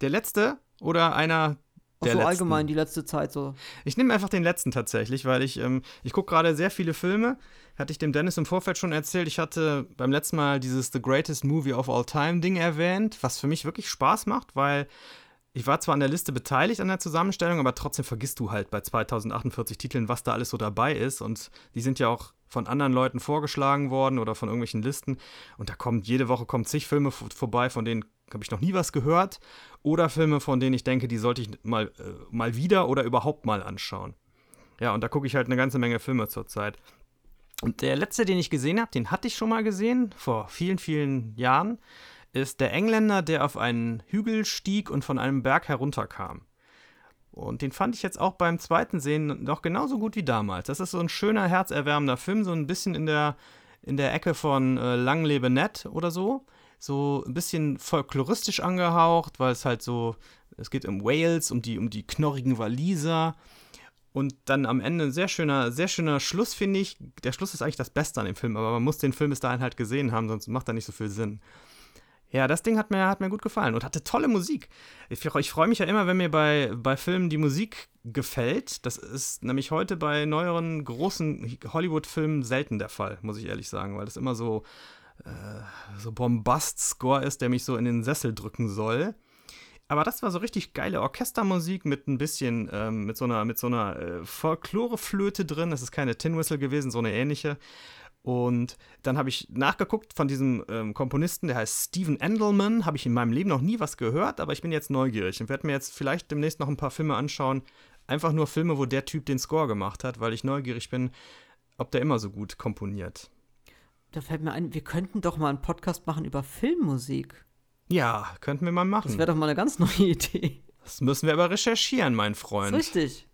der letzte oder einer Auch der so letzten? allgemein die letzte Zeit so. Ich nehme einfach den letzten tatsächlich, weil ich, ähm, ich gucke gerade sehr viele Filme. Hatte ich dem Dennis im Vorfeld schon erzählt. Ich hatte beim letzten Mal dieses The Greatest Movie of All Time Ding erwähnt, was für mich wirklich Spaß macht, weil ich war zwar an der Liste beteiligt an der Zusammenstellung, aber trotzdem vergisst du halt bei 2048 Titeln, was da alles so dabei ist. Und die sind ja auch von anderen Leuten vorgeschlagen worden oder von irgendwelchen Listen. Und da kommt jede Woche kommen zig Filme vorbei, von denen habe ich noch nie was gehört. Oder Filme, von denen ich denke, die sollte ich mal, äh, mal wieder oder überhaupt mal anschauen. Ja, und da gucke ich halt eine ganze Menge Filme zurzeit. Und der letzte, den ich gesehen habe, den hatte ich schon mal gesehen, vor vielen, vielen Jahren, ist der Engländer, der auf einen Hügel stieg und von einem Berg herunterkam. Und den fand ich jetzt auch beim zweiten Sehen noch genauso gut wie damals. Das ist so ein schöner, herzerwärmender Film, so ein bisschen in der, in der Ecke von äh, Lang lebe nett oder so. So ein bisschen folkloristisch angehaucht, weil es halt so, es geht um Wales, um die, um die knorrigen Waliser. Und dann am Ende ein sehr schöner, sehr schöner Schluss, finde ich. Der Schluss ist eigentlich das Beste an dem Film, aber man muss den Film bis dahin halt gesehen haben, sonst macht er nicht so viel Sinn. Ja, das Ding hat mir, hat mir gut gefallen und hatte tolle Musik. Ich, ich freue mich ja immer, wenn mir bei, bei Filmen die Musik gefällt. Das ist nämlich heute bei neueren großen Hollywood-Filmen selten der Fall, muss ich ehrlich sagen, weil das immer so, äh, so Bombast-Score ist, der mich so in den Sessel drücken soll. Aber das war so richtig geile Orchestermusik mit ein bisschen, ähm, mit so einer, mit so einer äh, Folkloreflöte drin. Das ist keine Tin Whistle gewesen, so eine ähnliche. Und dann habe ich nachgeguckt von diesem ähm, Komponisten, der heißt Steven Endelman. Habe ich in meinem Leben noch nie was gehört, aber ich bin jetzt neugierig und werde mir jetzt vielleicht demnächst noch ein paar Filme anschauen. Einfach nur Filme, wo der Typ den Score gemacht hat, weil ich neugierig bin, ob der immer so gut komponiert. Da fällt mir ein, wir könnten doch mal einen Podcast machen über Filmmusik. Ja, könnten wir mal Das machen. wäre doch mal eine ganz neue Idee. Das müssen wir aber recherchieren, mein Das Freund. ist richtig.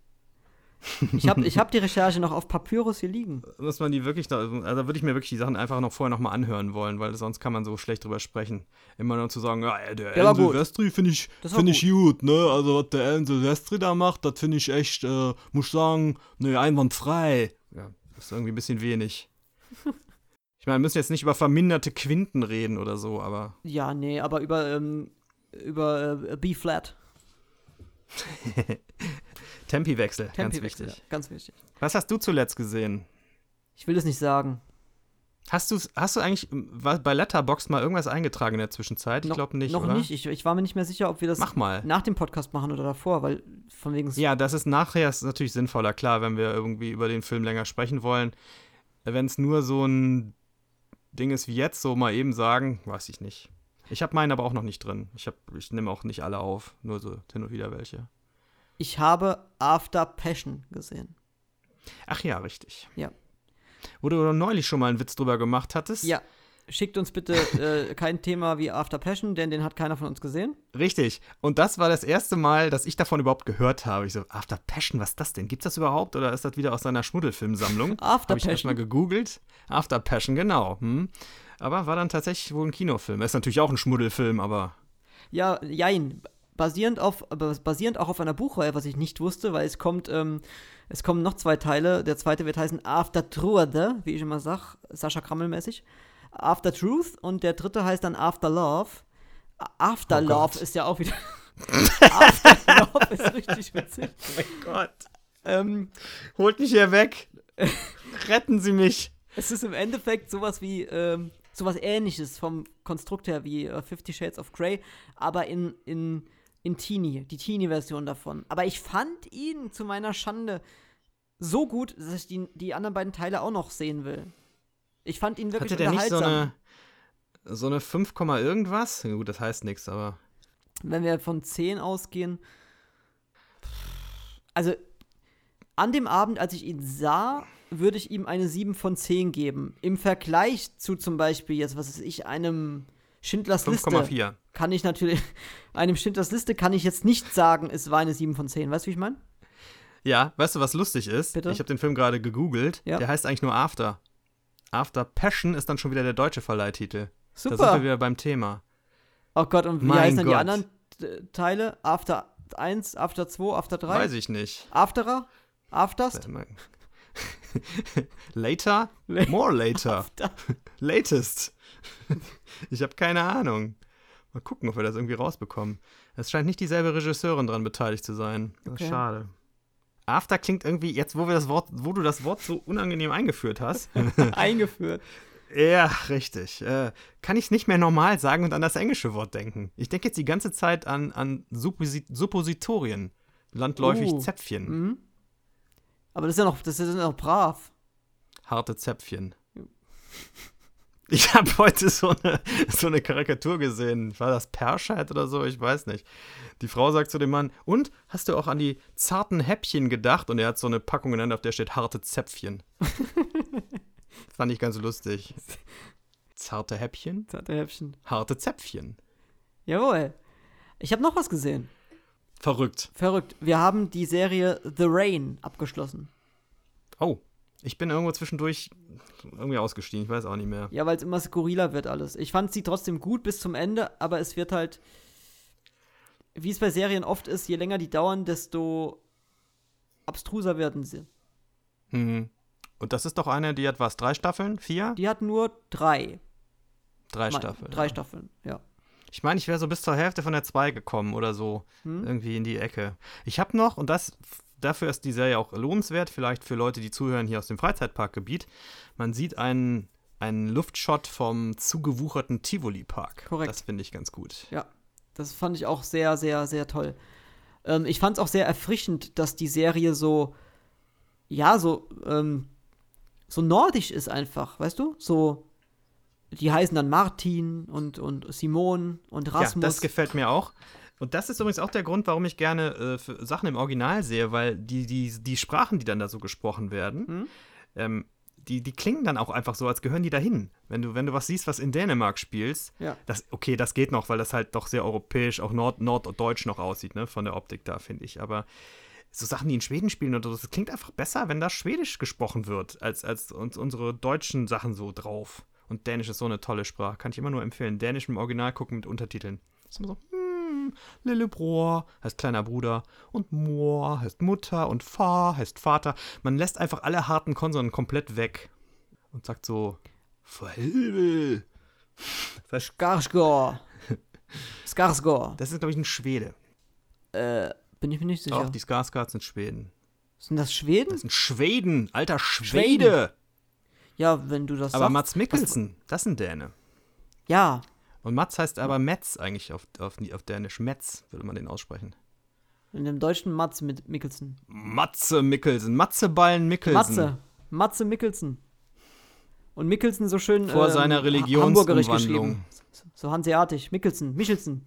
Ich habe ich hab die Recherche noch auf Papyrus hier liegen. muss man die wirklich, da, also da würde ich mir wirklich die Sachen einfach noch vorher nochmal anhören wollen, weil sonst kann man so schlecht drüber sprechen. Immer nur zu sagen, ja, der Alan. Silvestri finde ich, find ich gut, ne? Also was der Alan Silvestri da macht, das finde ich echt, äh, muss ich sagen, ne, einwandfrei. Ja, das ist irgendwie ein bisschen wenig. Ich meine, wir müssen jetzt nicht über verminderte Quinten reden oder so, aber Ja, nee, aber über, ähm, über äh, B-Flat. Tempiwechsel, ganz Tempiwechsel, wichtig. ja, Ganz wichtig. Was hast du zuletzt gesehen? Ich will es nicht sagen. Hast, du's, hast du eigentlich ähm, bei Letterboxd mal irgendwas eingetragen in der Zwischenzeit? Ich glaube nicht, Noch oder? nicht. Ich, ich war mir nicht mehr sicher, ob wir das Mach mal. nach dem Podcast machen oder davor, weil von wegen. Ja, das ist nachher ist natürlich sinnvoller, klar, wenn wir irgendwie über den Film länger sprechen wollen. Wenn es nur so ein Ding ist wie jetzt, so mal eben sagen, weiß ich nicht. Ich habe meinen aber auch noch nicht drin. Ich, hab- ich nehme auch nicht alle auf, nur so hin und wieder welche. Ich habe After Passion gesehen. Ach ja, richtig. Ja. Wo du neulich schon mal einen Witz drüber gemacht hattest. Ja. schickt uns bitte äh, kein Thema wie After Passion, denn den hat keiner von uns gesehen. Richtig. Und das war das erste Mal, dass ich davon überhaupt gehört habe. Ich so, After Passion, was ist das denn? Gibt's das überhaupt oder ist das wieder aus seiner Schmuddelfilmsammlung? After Habe ich Passion. erstmal gegoogelt. After Passion, genau. Hm. Aber war dann tatsächlich wohl ein Kinofilm. Ist natürlich auch ein Schmuddelfilm, aber Ja, jein. Basierend, auf, basierend auch auf einer Buchreihe, was ich nicht wusste, weil es kommt, ähm, es kommen noch zwei Teile. Der zweite wird heißen After Truth, wie ich immer sag, Sascha Krammel-mäßig. After Truth und der dritte heißt dann After Love. After Oh Love Gott. ist ja auch wieder. After Love ist richtig witzig. mein Gott. Ähm, Holt mich hier weg. Retten Sie mich. es ist im Endeffekt sowas wie, ähm, sowas ähnliches vom Konstrukt her wie äh, Fifty Shades of Grey, aber in, in, in Teenie, die Teenie-Version davon. Aber ich fand ihn zu meiner Schande so gut, dass ich die, die anderen beiden Teile auch noch sehen will. Ich fand ihn wirklich Hatte der nicht so eine, so eine 5, Komma irgendwas? Gut, das heißt nichts, aber. Wenn wir von 10 ausgehen. Also, an dem Abend, als ich ihn sah, würde ich ihm eine 7 von 10 geben. Im Vergleich zu zum Beispiel jetzt, was weiß ich, einem Schindlers Liste. 5,4. Kann ich natürlich, einem Schindlers Liste kann ich jetzt nicht sagen, es war eine 7 von 10. Weißt du, wie ich meine? Ja, weißt du, was lustig ist? Bitte? Ich habe den Film gerade gegoogelt. Ja. Der heißt eigentlich nur After. After Passion ist dann schon wieder der deutsche Verleihtitel. Da sind wir Super. wieder beim Thema. Oh Gott, und wie Mein heißen dann die anderen äh, Teile? After 1, After 2, After 3? Weiß ich nicht. Afterer? Afterst? Later? La- More later. After. Latest. ich habe keine Ahnung. Mal gucken, ob wir das irgendwie rausbekommen. Es scheint nicht dieselbe Regisseurin dran beteiligt zu sein. Das ist Okay. schade. After klingt irgendwie, jetzt wo wir das Wort, wo du das Wort so unangenehm eingeführt hast. Eingeführt. ja, richtig. Äh, kann ich es nicht mehr normal sagen und an das englische Wort denken. Ich denke jetzt die ganze Zeit an, an Supposi Suppositorien. Landläufig Oh. Zäpfchen. Mhm. Aber das ist ja noch, das ist ja noch brav. Harte Zäpfchen. Ich habe heute so eine, so eine Karikatur gesehen. War das Perscheid oder so? Ich weiß nicht. Die Frau sagt zu dem Mann, und hast du auch an die zarten Häppchen gedacht? Und er hat so eine Packung genannt, auf der steht harte Zäpfchen. Fand ich ganz lustig. Zarte Häppchen, Zarte Häppchen. harte Zäpfchen. Jawohl. Ich habe noch was gesehen. Verrückt. Verrückt. Wir haben die Serie The Rain abgeschlossen. Oh, ich bin irgendwo zwischendurch irgendwie ausgestiegen. Ich weiß auch nicht mehr. Ja, weil es immer skurriler wird alles. Ich fand sie trotzdem gut bis zum Ende, aber es wird halt, wie es bei Serien oft ist, je länger die dauern, desto abstruser werden sie. Mhm. Und das ist doch eine, die hat was? Drei Staffeln? Vier? Die hat nur drei. Drei Mein- Staffeln. Drei ja. Staffeln, ja. Ich meine, ich wäre so bis zur Hälfte von der 2 gekommen oder so. Hm? Irgendwie in die Ecke. Ich habe noch, und das dafür ist die Serie auch lohnenswert, vielleicht für Leute, die zuhören hier aus dem Freizeitparkgebiet. Man sieht einen, einen Luftshot vom zugewucherten Tivoli-Park. Korrekt. Das finde ich ganz gut. Ja, das fand ich auch sehr, sehr, sehr toll. Ähm, ich fand es auch sehr erfrischend, dass die Serie so, ja, so, ähm, so nordisch ist einfach, weißt du? So, die heißen dann Martin und, und Simon und Rasmus. Ja, das gefällt mir auch. Und das ist übrigens auch der Grund, warum ich gerne äh, für Sachen im Original sehe, weil die, die, die Sprachen, die dann da so gesprochen werden, Hm? ähm, die, die klingen dann auch einfach so, als gehören die dahin. Wenn du, wenn du was siehst, was in Dänemark spielst, Ja. das, okay, das geht noch, weil das halt doch sehr europäisch, auch nord norddeutsch noch aussieht, ne, von der Optik da, finde ich. Aber so Sachen, die in Schweden spielen oder so, das klingt einfach besser, wenn da Schwedisch gesprochen wird, als, als uns unsere deutschen Sachen so drauf. Und Dänisch ist so eine tolle Sprache, kann ich immer nur empfehlen. Dänisch im Original gucken mit Untertiteln. Ist immer so, hm, Lillebror heißt kleiner Bruder und Mor heißt Mutter und Fa heißt Vater. Man lässt einfach alle harten Konsonanten komplett weg und sagt so, Verhilbel. Skarsgård. Skarsgård. das ist, glaube ich, ein Schwede. Äh, bin ich mir nicht sicher. Auch die Skarsgårds sind Schweden. Sind das Schweden? Das sind Schweden, alter Schwede. ja, wenn du das Aber sagst. Mats Mikkelsen, das ein Däne. Ja, Und Mats heißt aber Metz eigentlich auf, auf, auf Dänisch. Metz würde man den aussprechen. in dem deutschen Mats mit Mikkelsen. Matze Mikkelsen, Matzeballen Mikkelsen. Matze. Matze Mikkelsen. Und Mikkelsen so schön Vor ähm, seiner Religionsumwandlung. geschrieben. So hanseatisch. Mikkelsen. Michelsen.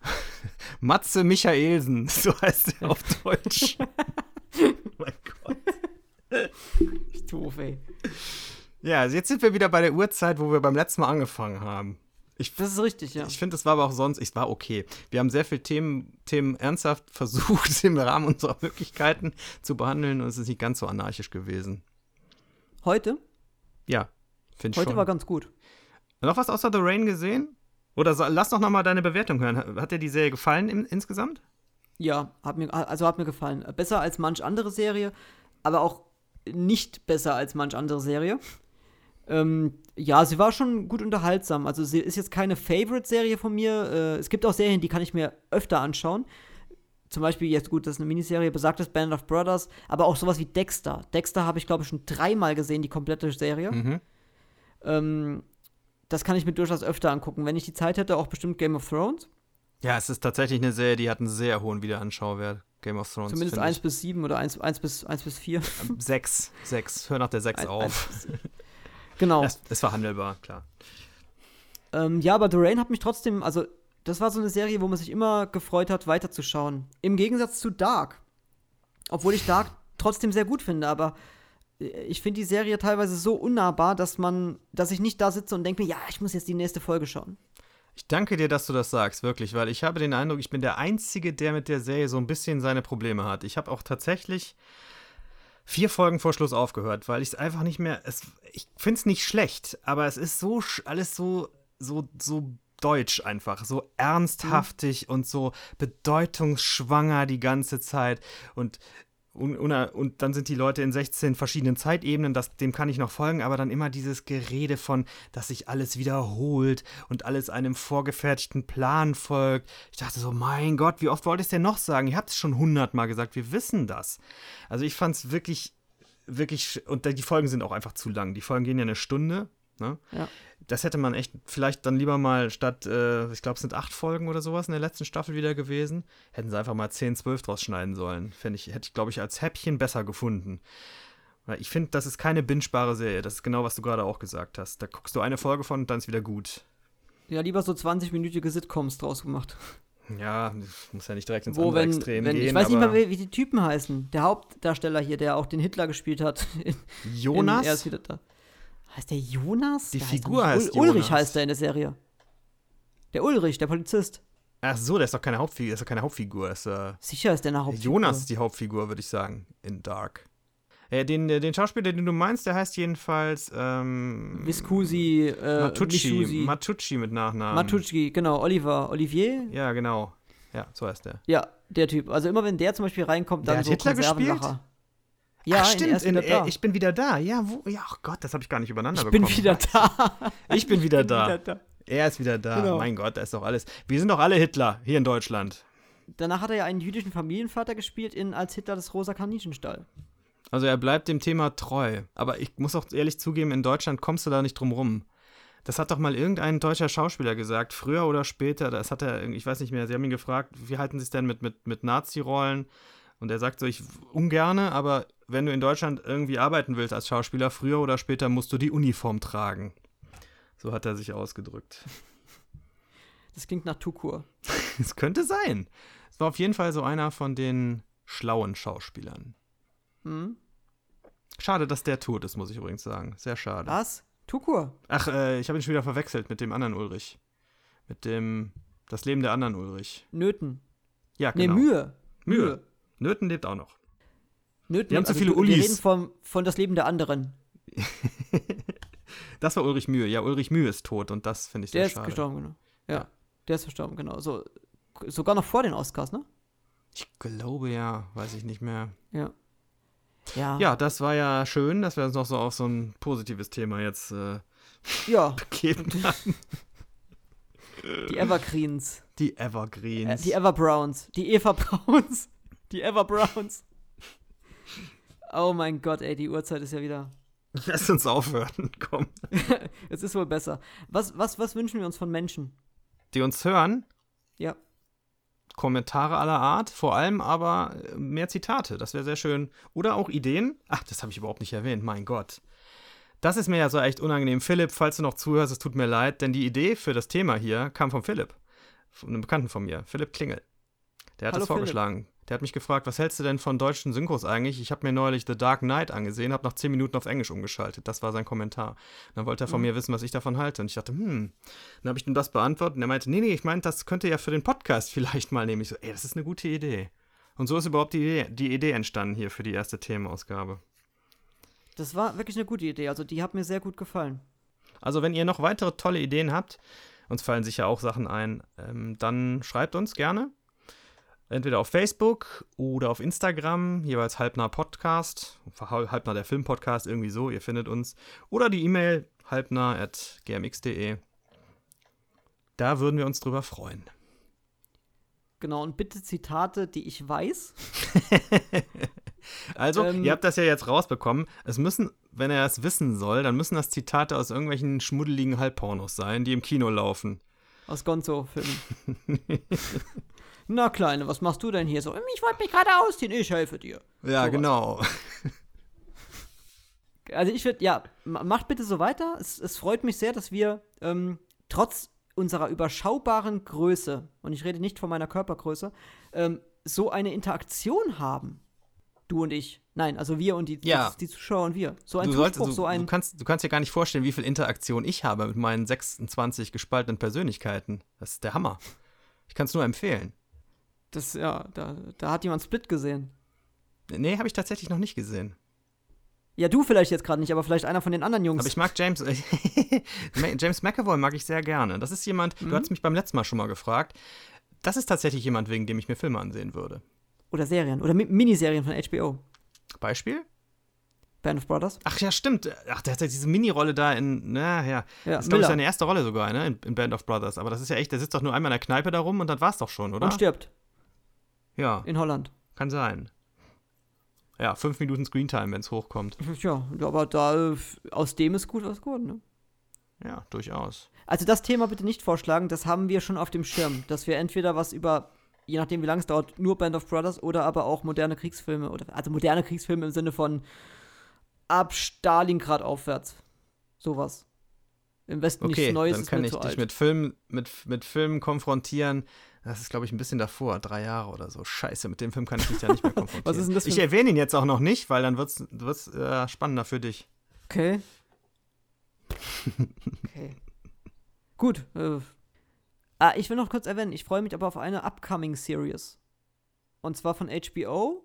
Matze Michaelsen, so heißt er auf Deutsch. mein Gott. Ich doof, ey. Ja, also jetzt sind wir wieder bei der Uhrzeit, wo wir beim letzten Mal angefangen haben. Ich, Das ist richtig, ja. ich finde, es war aber auch sonst, es war okay. Wir haben sehr viele Themen, Themen ernsthaft versucht, im Rahmen unserer Möglichkeiten zu behandeln und es ist nicht ganz so anarchisch gewesen. Heute? Ja, finde ich Heute schon. war ganz gut. Noch was außer The Rain gesehen? Oder lass doch noch mal deine Bewertung hören. Hat- Hat dir die Serie gefallen im, insgesamt? Ja, hat mir, also hat mir gefallen. Besser als manch andere Serie, aber auch nicht besser als manch andere Serie. Ähm, ja, sie war schon gut unterhaltsam. Also sie ist jetzt keine Favorite-Serie von mir. Äh, es gibt auch Serien, die kann ich mir öfter anschauen. Zum Beispiel, jetzt gut, das ist eine Miniserie, besagtes Band of Brothers, aber auch sowas wie Dexter. Dexter habe ich, glaube ich, schon dreimal gesehen, die komplette Serie. Mhm. Ähm, das kann ich mir durchaus öfter angucken. Wenn ich die Zeit hätte, auch bestimmt Game of Thrones. Ja, es ist tatsächlich eine Serie, die hat einen sehr hohen Wiederanschauwert. Game of Thrones. Zumindest finde 1 ich. bis 7 oder 1, 1, bis, 1 bis 4. Sechs. Sechs. Hör nach der Sechs Ein- auf. Genau. Es, es war handelbar, klar. Ähm, ja, aber The Rain hat mich trotzdem, also das war so eine Serie, wo man sich immer gefreut hat, weiterzuschauen. Im Gegensatz zu Dark. Obwohl ich Dark trotzdem sehr gut finde, aber äh, ich finde die Serie teilweise so unnahbar, dass man, dass ich nicht da sitze und denke mir, ja, ich muss jetzt die nächste Folge schauen. Ich danke dir, dass du das sagst, wirklich, weil ich habe den Eindruck, ich bin der Einzige, der mit der Serie so ein bisschen seine Probleme hat. Ich habe auch tatsächlich vier Folgen vor Schluss aufgehört, weil ich es einfach nicht mehr. Es, ich finde es nicht schlecht, aber es ist so alles so, so, so deutsch einfach, so ernsthaftig und so bedeutungsschwanger die ganze Zeit. Und, und, und, dann sind die Leute in 16 verschiedenen Zeitebenen, das, dem kann ich noch folgen, aber dann immer dieses Gerede von, dass sich alles wiederholt und alles einem vorgefertigten Plan folgt. Ich dachte so, mein Gott, wie oft wollt ihr es denn noch sagen? Ihr habt es schon hundertmal gesagt, wir wissen das. Also ich fand es wirklich, wirklich, und die Folgen sind auch einfach zu lang. Die Folgen gehen ja eine Stunde. Ne? Ja. Das hätte man echt vielleicht dann lieber mal statt, äh, ich glaube, es sind acht Folgen oder sowas in der letzten Staffel wieder gewesen, hätten sie einfach mal 10, 12 draus schneiden sollen. Fände ich, hätte ich, glaube ich, als Häppchen besser gefunden. Weil ich finde, das ist keine bingebare Serie. Das ist genau, was du gerade auch gesagt hast. Da guckst du eine Folge von und dann ist wieder gut. Ja, lieber so 20-minütige Sitcoms draus gemacht. Ja, muss ja nicht direkt ins Wo, andere wenn, Extrem wenn gehen. ich weiß nicht mal, wie, die Typen heißen. Der Hauptdarsteller hier, der auch den Hitler gespielt hat. In, Jonas? er ist wieder da. Heißt der Jonas? Die Der Figur heißt nicht Ul Ulrich Jonas. heißt er in der Serie. Der Ulrich, der Polizist. Ach so, der ist doch keine Hauptfigur. Der ist doch keine Hauptfigur. Ist, äh, Sicher ist der eine Hauptfigur. Jonas ist die Hauptfigur, würde ich sagen, in Dark. Äh, den, äh, den Schauspieler, den du meinst, der heißt jedenfalls ähm, Viscusi, äh, Matucci. Michusi. Matucci mit Nachnamen. Matucci, genau. Oliver, Olivier. Ja, genau. Ja, so heißt der. Ja, der Typ. Also immer wenn der zum Beispiel reinkommt, Der dann hat so Hitler Konservenlacher. Ja, Ach, stimmt. In, äh, ich bin wieder da. Ja, wo? Ja, ach Gott, das habe ich gar nicht übereinander Ich bin bekommen. wieder da. Ich bin wieder da. Wieder da. Er ist wieder da. Genau. Mein Gott, da ist doch alles. Wir sind doch alle Hitler hier in Deutschland. Danach hat er ja einen jüdischen Familienvater gespielt in Als Hitler des Rosa Kaninchenstall. Also er bleibt dem Thema treu. Aber ich muss auch ehrlich zugeben, in Deutschland kommst du da nicht drum rum. Das hat doch mal irgendein deutscher Schauspieler gesagt, früher oder später, das hat er, ich weiß nicht mehr, sie haben ihn gefragt, wie halten sie es denn mit, mit, mit Nazi-Rollen? Und er sagt so, ich ungerne, aber wenn du in Deutschland irgendwie arbeiten willst als Schauspieler, früher oder später musst du die Uniform tragen. So hat er sich ausgedrückt. Das klingt nach Tukur. Es könnte sein. Es war auf jeden Fall so einer von den schlauen Schauspielern. Hm? Schade, dass der tot ist, muss ich übrigens sagen. Sehr schade. Was? Tukur? Ach, äh, ich habe ihn schon wieder verwechselt mit dem anderen Ulrich. Mit dem Das Leben der anderen Ulrich. Nöten. Ja, Nee, genau. Mühe. Mühe. Nöten lebt auch noch. Nöten. Wir haben zu also viele du- Ullis. Wir reden vom, von das Leben der anderen. Das war Ulrich Mühe. Ja, Ulrich Mühe ist tot und das finde ich sehr Der ist schade. gestorben, genau. Ja, der ist verstorben, genau. So, sogar noch vor den Oscars, ne? Ich glaube ja, weiß ich nicht mehr. Ja. Ja. Ja, das war ja schön, dass wir uns noch so auf so ein positives Thema jetzt äh, Ja, begeben haben. die Evergreens. Die Äh, Evergreens. die Everbrowns. Die Eva Browns. Die Everbrowns. Oh mein Gott, ey, die Uhrzeit ist ja wieder. Lass uns aufhören, komm. Es ist wohl besser. Was, was, was wünschen wir uns von Menschen? Die uns hören, Ja. Kommentare aller Art, vor allem aber äh, mehr Zitate, das wäre sehr schön. Oder auch Ideen. Ach, das habe ich überhaupt nicht erwähnt, mein Gott. Das ist mir ja so echt unangenehm. Philipp, falls du noch zuhörst, es tut mir leid, denn die Idee für das Thema hier kam von Philipp. Von einem Bekannten von mir, Philipp Klingel. Der hat Hallo, das vorgeschlagen. Der hat mich gefragt, was hältst du denn von deutschen Synchros eigentlich? Ich habe mir neulich The Dark Knight angesehen, habe nach 10 Minuten auf Englisch umgeschaltet. Das war sein Kommentar. Und dann wollte er von mir wissen, was ich davon halte. Und ich dachte, hm. Dann habe ich ihm das beantwortet und er meinte, nee, nee, ich meinte, das könnte ja für den Podcast vielleicht mal nehmen. Ich so, ey, das ist eine gute Idee. Und so ist überhaupt die Idee, die Idee entstanden hier für die erste Themenausgabe. Das war wirklich eine gute Idee. Also die hat mir sehr gut gefallen. Also, wenn ihr noch weitere tolle Ideen habt, uns fallen sicher auch Sachen ein, ähm, dann schreibt uns gerne. Entweder auf Facebook oder auf Instagram, jeweils Halbnah Podcast, Halbnah der Filmpodcast, irgendwie so, ihr findet uns. Oder die E-Mail halbnah.gmx.de. Da würden wir uns drüber freuen. Genau, und bitte Zitate, die ich weiß. Also, Ähm, ihr habt das ja jetzt rausbekommen. Es müssen, wenn er es wissen soll, dann müssen das Zitate aus irgendwelchen schmuddeligen Halbpornos sein, die im Kino laufen. Aus Gonzo-Filmen. Na, Kleine, was machst du denn hier so? Ich wollte mich gerade ausziehen, ich helfe dir. Ja, Sowas. genau. Also ich würde, ja, ma- macht bitte so weiter. Es, es freut mich sehr, dass wir ähm, trotz unserer überschaubaren Größe, und ich rede nicht von meiner Körpergröße, ähm, so eine Interaktion haben. Du und ich. Nein, also wir und die, Ja. die, die Zuschauer und wir. So ein Du, solltest, du, so ein. du, kannst, du kannst dir gar nicht vorstellen, wie viel Interaktion ich habe mit meinen 26 gespaltenen Persönlichkeiten. Das ist der Hammer. Ich kann es nur empfehlen. Das, ja, da, da hat jemand Split gesehen. Nee, habe ich tatsächlich noch nicht gesehen. Ja, du vielleicht jetzt gerade nicht, aber vielleicht einer von den anderen Jungs. Aber ich mag James. James McAvoy mag ich sehr gerne. Das ist jemand, Mhm. du hast mich beim letzten Mal schon mal gefragt. Das ist tatsächlich jemand, wegen dem ich mir Filme ansehen würde. oder Serien. Oder Mi Miniserien von HBO. Beispiel? Band of Brothers. Ach ja, stimmt. Ach, der hat ja diese Mini-Rolle da in, na ja. Ja, das ist, glaube ich, seine erste Rolle sogar, ne? In, in Band of Brothers. Aber das ist ja echt, der sitzt doch nur einmal in der Kneipe da rum und dann war's doch schon, oder? Und stirbt. Ja, In Holland. kann sein. Ja, fünf Minuten Screentime, wenn es hochkommt. Ja, aber da, aus dem ist gut was geworden, ne? Ja, durchaus. Also das Thema bitte nicht vorschlagen, das haben wir schon auf dem Schirm, dass wir entweder was über, je nachdem wie lange es dauert, nur Band of Brothers oder aber auch moderne Kriegsfilme oder also moderne Kriegsfilme im Sinne von ab Stalingrad aufwärts. Sowas. Im Westen Okay, nichts Neues dann kann ich dich mit Filmen, mit, mit Filmen konfrontieren. Das ist, glaube ich, ein bisschen davor, drei Jahre oder so. Scheiße, mit dem Film kann ich dich ja nicht mehr konfrontieren. Was ist denn das ich erwähne ihn jetzt auch noch nicht, weil dann wird es äh, spannender für dich. Okay. Okay. Gut. Äh, ah, ich will noch kurz erwähnen, ich freue mich aber auf eine upcoming Series. Und zwar von HBO,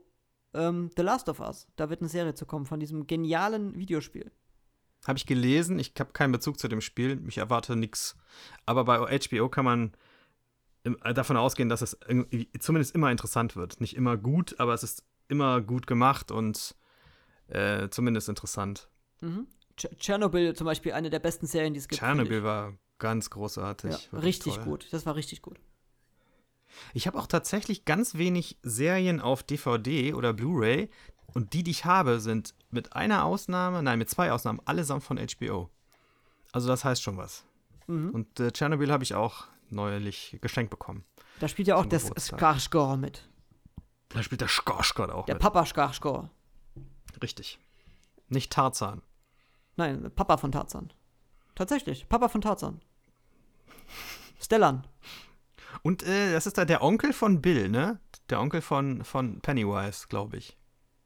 ähm, The Last of Us. Da wird eine Serie zu kommen von diesem genialen Videospiel. Habe ich gelesen, ich habe keinen Bezug zu dem Spiel, ich erwarte nichts. Aber bei HBO kann man äh, davon ausgehen, dass es zumindest immer interessant wird. Nicht immer gut, aber es ist immer gut gemacht und äh, zumindest interessant. Mhm. Ch Tschernobyl zum Beispiel eine der besten Serien, die es gibt. Tschernobyl war ganz großartig. Ja, richtig toll. gut. Das war richtig gut. Ich habe auch tatsächlich ganz wenig Serien auf DVD oder Blu-ray und die, die ich habe, sind mit einer Ausnahme, nein, mit zwei Ausnahmen, allesamt von HBO. Also das heißt schon was. Mhm. Und äh, Tschernobyl habe ich auch neulich geschenkt bekommen. Da spielt ja auch der. Skarsgård mit. Da spielt der Skarsgård auch Der mit. Papa Skarsgård. Richtig. Nicht Tarzan. Nein, Papa von Tarzan. Tatsächlich, Papa von Tarzan. Stellan. Und äh, das ist da der Onkel von Bill, ne? Der Onkel von, von Pennywise, glaube ich.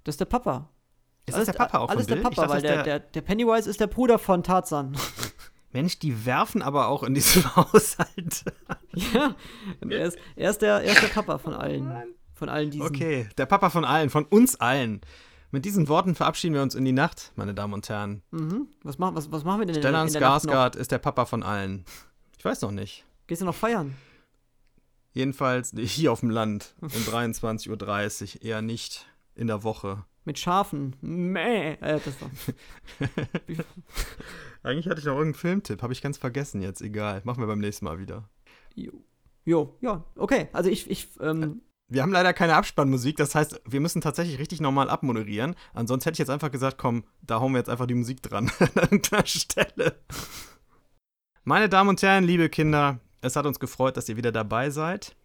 Das ist der Papa. Ist alles, das der Papa auch Alles Bill? der Papa, dachte, weil der, der, der Pennywise ist der Bruder von Tarzan. Mensch, die werfen aber auch in diesem Haushalt. ja, er ist, er, ist der, er ist der Papa von allen. Von allen diesen. Okay, der Papa von allen, von uns allen. Mit diesen Worten verabschieden wir uns in die Nacht, meine Damen und Herren. Mhm. Was, machen, was, was machen wir denn Stellan in, in der Nacht? Skarsgård ist der Papa von allen. Ich weiß noch nicht. Gehst du noch feiern? Jedenfalls hier auf dem Land um 23.30 Uhr, eher nicht in der Woche. Mit Schafen. Mäh. Äh, das war. Eigentlich hatte ich noch irgendeinen Filmtipp, habe ich ganz vergessen jetzt. Egal, machen wir beim nächsten Mal wieder. Jo. jo, ja, okay. Also ich, ich, ähm, Wir haben leider keine Abspannmusik, das heißt, wir müssen tatsächlich richtig normal abmoderieren. Ansonsten hätte ich jetzt einfach gesagt, komm, da hauen wir jetzt einfach die Musik dran an irgendeiner Stelle. Meine Damen und Herren, liebe Kinder, es hat uns gefreut, dass ihr wieder dabei seid.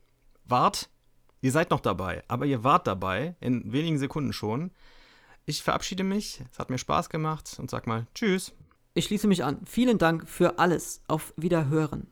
Wart, ihr seid noch dabei, aber ihr wart dabei, in wenigen Sekunden schon. Ich verabschiede mich, es hat mir Spaß gemacht und sag mal Tschüss. ich schließe mich an. Vielen Dank für alles. Auf Wiederhören.